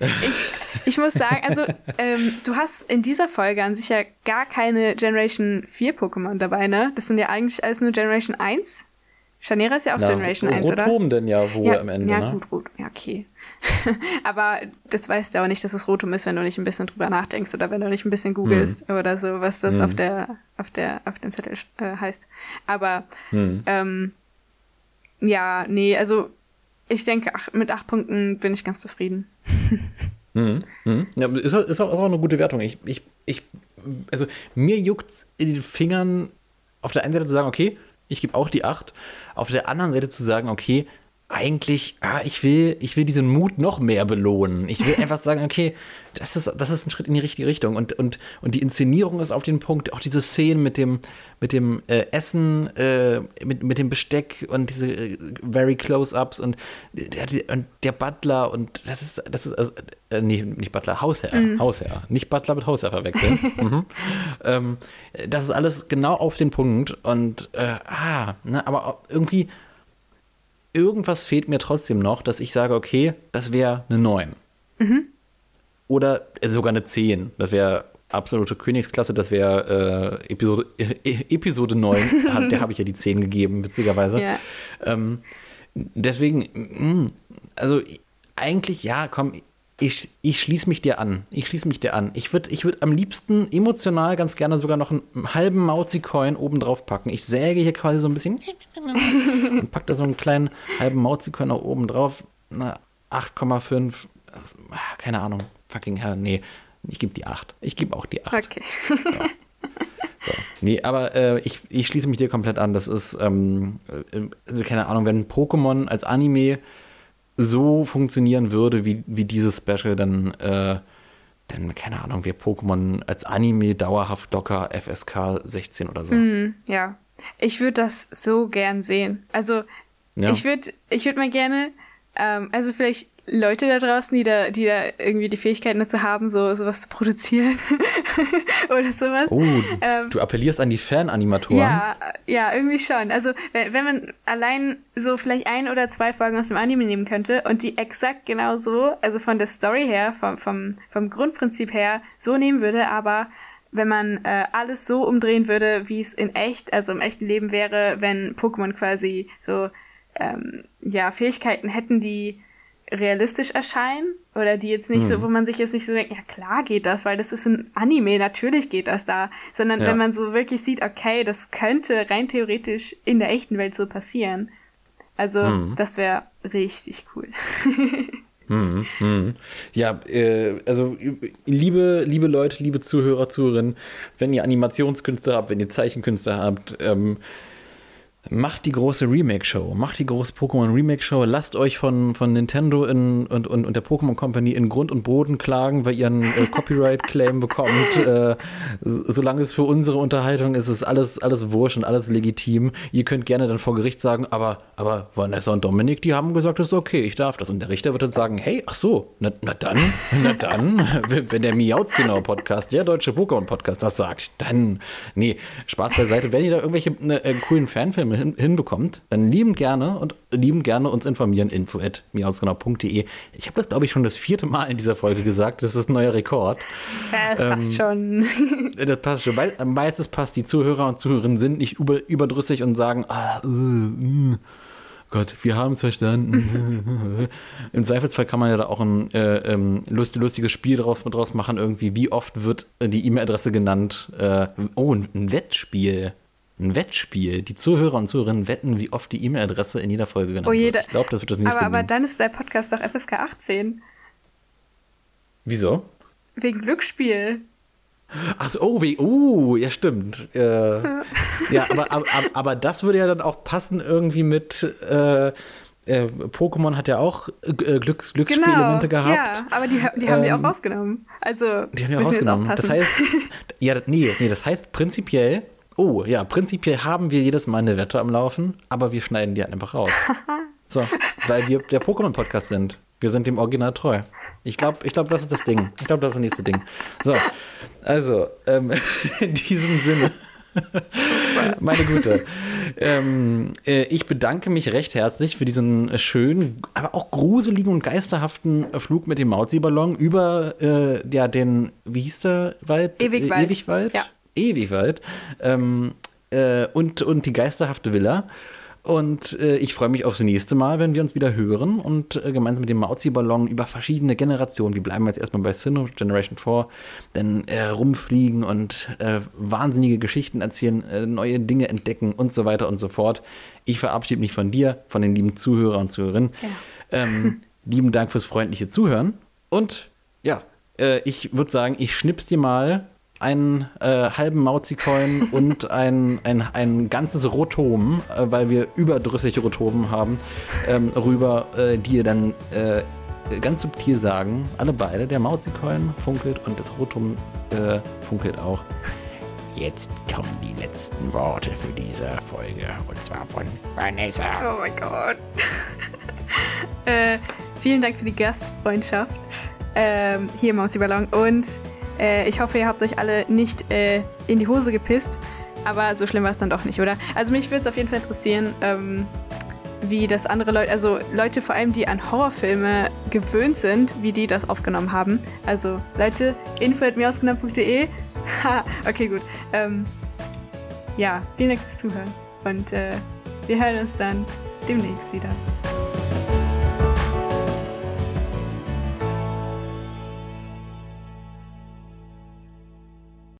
Ich, ich muss sagen, also ähm, du hast in dieser Folge an sich ja gar keine Generation 4 Pokémon dabei, ne? Das sind ja eigentlich alles nur Generation 1. Chanera ist ja auch Na, Generation 1, oder? Rotom denn ja wohl ja, am Ende, ja, ne? gut, Rot, ja, okay. [LAUGHS] aber das weißt du aber nicht, dass es Rotum ist, wenn du nicht ein bisschen drüber nachdenkst oder wenn du nicht ein bisschen googelst mhm. oder so, was das mhm. auf der, auf der, auf den Zettel äh, heißt. Aber mhm. ähm, ja, nee, also ich denke, ach, mit acht Punkten bin ich ganz zufrieden. [LAUGHS] Mhm. Mhm. Ja, ist, auch, ist auch eine gute Wertung. Ich, ich, ich, also mir juckt in den Fingern auf der einen Seite zu sagen, okay, ich gebe auch die acht. Auf der anderen Seite zu sagen, okay, eigentlich, ah, ich will, ich will diesen Mut noch mehr belohnen. Ich will [LAUGHS] einfach sagen, okay, das ist, das ist ein Schritt in die richtige Richtung. Und, und, und die Inszenierung ist auf den Punkt, auch diese Szenen mit dem, mit dem äh, Essen, äh, mit, mit dem Besteck und diese äh, very close-ups und der, und der Butler und das ist, das ist, also, äh, nee, nicht Butler, Hausherr, mhm. Hausherr. Nicht Butler mit Hausherr verwechseln. mhm. [LAUGHS] ähm, das ist alles genau auf den Punkt und, äh, ah, ne, aber irgendwie, irgendwas fehlt mir trotzdem noch, dass ich sage, okay, das wäre eine 9. Mhm. Oder äh, sogar eine 10. Das wäre absolute Königsklasse, das wäre äh, Episode, äh, Episode 9. [LAUGHS] der habe ich ja die 10 gegeben, witzigerweise. Ja. Ähm, deswegen, mh, mm, also eigentlich, ja, komm, ich, ich schließe mich dir an. Ich schließe mich dir an. Ich würde ich würd am liebsten emotional ganz gerne sogar noch einen halben Mauzi-Coin oben drauf packen. Ich säge hier quasi so ein bisschen [LAUGHS] und pack da so einen kleinen halben Mauzi-Coin noch oben drauf. 8,5. Keine Ahnung. Fucking hell, nee. Ich gebe die 8. Ich gebe auch die 8. Okay. Ja. So. Nee, aber äh, ich, ich schließe mich dir komplett an. Das ist, ähm, äh, also keine Ahnung, wenn Pokémon als Anime so funktionieren würde wie, wie dieses Special, dann, äh, dann, keine Ahnung, wäre Pokémon als Anime dauerhaft Docker FSK 16 oder so. Mm, ja. Ich würde das so gern sehen. Also, ja. ich würde ich würd mal gerne, ähm, also vielleicht Leute da draußen, die da, die da irgendwie die Fähigkeiten dazu haben, so sowas zu produzieren [LAUGHS] oder sowas. Oh, ähm, du appellierst an die Fananimatoren. Ja, ja, irgendwie schon. Also wenn, wenn man allein so vielleicht ein oder zwei Folgen aus dem Anime nehmen könnte und die exakt genau so, also von der Story her, vom, vom, vom Grundprinzip her, so nehmen würde, aber wenn man äh, alles so umdrehen würde, wie es in echt, also im echten Leben wäre, wenn Pokémon quasi so ähm, ja Fähigkeiten hätten, die realistisch erscheinen oder die jetzt nicht mhm. so, wo man sich jetzt nicht so denkt, ja klar geht das, weil das ist ein Anime, natürlich geht das da, sondern ja. wenn man so wirklich sieht, okay, das könnte rein theoretisch in der echten Welt so passieren. Also mhm. das wäre richtig cool. [LAUGHS] mhm, mhm. Ja, äh, also liebe, liebe Leute, liebe Zuhörer, Zuhörerinnen, wenn ihr Animationskünste habt, wenn ihr Zeichenkünste habt, ähm, Macht die große Remake-Show, macht die große Pokémon Remake-Show, lasst euch von, von Nintendo in, und, und, und der Pokémon Company in Grund und Boden klagen, weil ihr einen äh, Copyright-Claim [LAUGHS] bekommt. Äh, solange es für unsere Unterhaltung ist, ist alles, alles wurscht und alles legitim. Ihr könnt gerne dann vor Gericht sagen, aber, aber Vanessa und Dominik, die haben gesagt, das ist okay, ich darf das. Und der Richter wird dann sagen, hey, ach so, na, na dann, [LAUGHS] na dann, wenn der Miautsgenau Podcast, der deutsche Pokémon Podcast das sagt, dann, nee, Spaß beiseite. Wenn ihr da irgendwelche ne, äh, coolen Fanfilme Filme hin, hinbekommt, dann lieben gerne und lieben gerne uns informieren. Info at miausgenau.de. Ich habe das, glaube ich, schon das vierte Mal in dieser Folge gesagt. Das ist ein neuer Rekord. Ja, das ähm, passt schon. [LAUGHS] das passt schon. Weil, meistens passt, die Zuhörer und Zuhörerinnen sind nicht über, überdrüssig und sagen, ah, uh, uh. Gott, wir haben es verstanden. [LAUGHS] Im Zweifelsfall kann man ja da auch ein äh, ähm, lust, lustiges Spiel draus, draus machen, irgendwie. Wie oft wird die E-Mail-Adresse genannt? Äh, oh, ein Wettspiel ein Wettspiel. Die Zuhörer und Zuhörerinnen wetten, wie oft die E-Mail-Adresse in jeder Folge genannt oh, jeder, wird. Ich glaube, das wird das nächste Aber, aber dann ist der Podcast doch FSK 18. Wieso? Wegen Glücksspiel. Ach so, oh, wie, uh, ja, stimmt. Äh, [LAUGHS] ja, aber, aber, aber, das würde ja dann auch passen irgendwie mit. Äh, äh, Pokémon hat ja auch äh, Glücks Glücksspielelemente genau, gehabt. Ja, aber die, die haben ähm, die auch rausgenommen. Also, die haben die rausgenommen. Das heißt, ja, nee, nee, das heißt prinzipiell, Oh, ja, prinzipiell haben wir jedes Mal eine Wette am Laufen, aber wir schneiden die einfach raus. [LAUGHS] so, weil wir der Pokémon-Podcast sind. Wir sind dem Original treu. Ich glaube, ich glaub, das ist das Ding. Ich glaube, das ist das nächste Ding. So, also, ähm, [LAUGHS] in diesem Sinne. Meine Güte. Ähm, äh, ich bedanke mich recht herzlich für diesen schönen, aber auch gruseligen und geisterhaften Flug mit dem Mauzi-Ballon über äh, ja, den, wie hieß der Wald? Ewigwald. Ewigwald. Ja ewig weit. Ähm, äh, und, und die geisterhafte Villa. Und äh, ich freue mich aufs nächste Mal, wenn wir uns wieder hören und äh, gemeinsam mit dem Mauzi-Ballon über verschiedene Generationen, wir bleiben jetzt erstmal bei Sinnoh Generation 4, dann äh, rumfliegen und äh, wahnsinnige Geschichten erzählen, äh, neue Dinge entdecken und so weiter und so fort. Ich verabschiede mich von dir, von den lieben Zuhörer und Zuhörerinnen. Ja. Ähm, [LAUGHS] lieben Dank fürs freundliche Zuhören und ja, äh, ich würde sagen, ich schnips dir mal einen äh, halben Mauzi-Coin [LAUGHS] und ein, ein, ein ganzes Rotom, äh, weil wir überdrüssig Rotomen haben, ähm, rüber, äh, die ihr dann äh, ganz subtil sagen, alle beide, der Mauzi-Coin funkelt und das Rotom äh, funkelt auch. Jetzt kommen die letzten Worte für diese Folge und zwar von Vanessa. Oh mein Gott. [LAUGHS] Äh, vielen Dank für die Gastfreundschaft ähm, hier im Mauzi-Ballon und äh, ich hoffe, ihr habt euch alle nicht äh, in die Hose gepisst. Aber so schlimm war es dann doch nicht, oder? Also mich würde es auf jeden Fall interessieren, ähm, wie das andere Leute, also Leute vor allem, die an Horrorfilme gewöhnt sind, wie die das aufgenommen haben. Also Leute, info.mirausgenommen.de. [LAUGHS] Ha, okay, gut. Ähm, ja, vielen Dank fürs Zuhören. Und äh, wir hören uns dann demnächst wieder.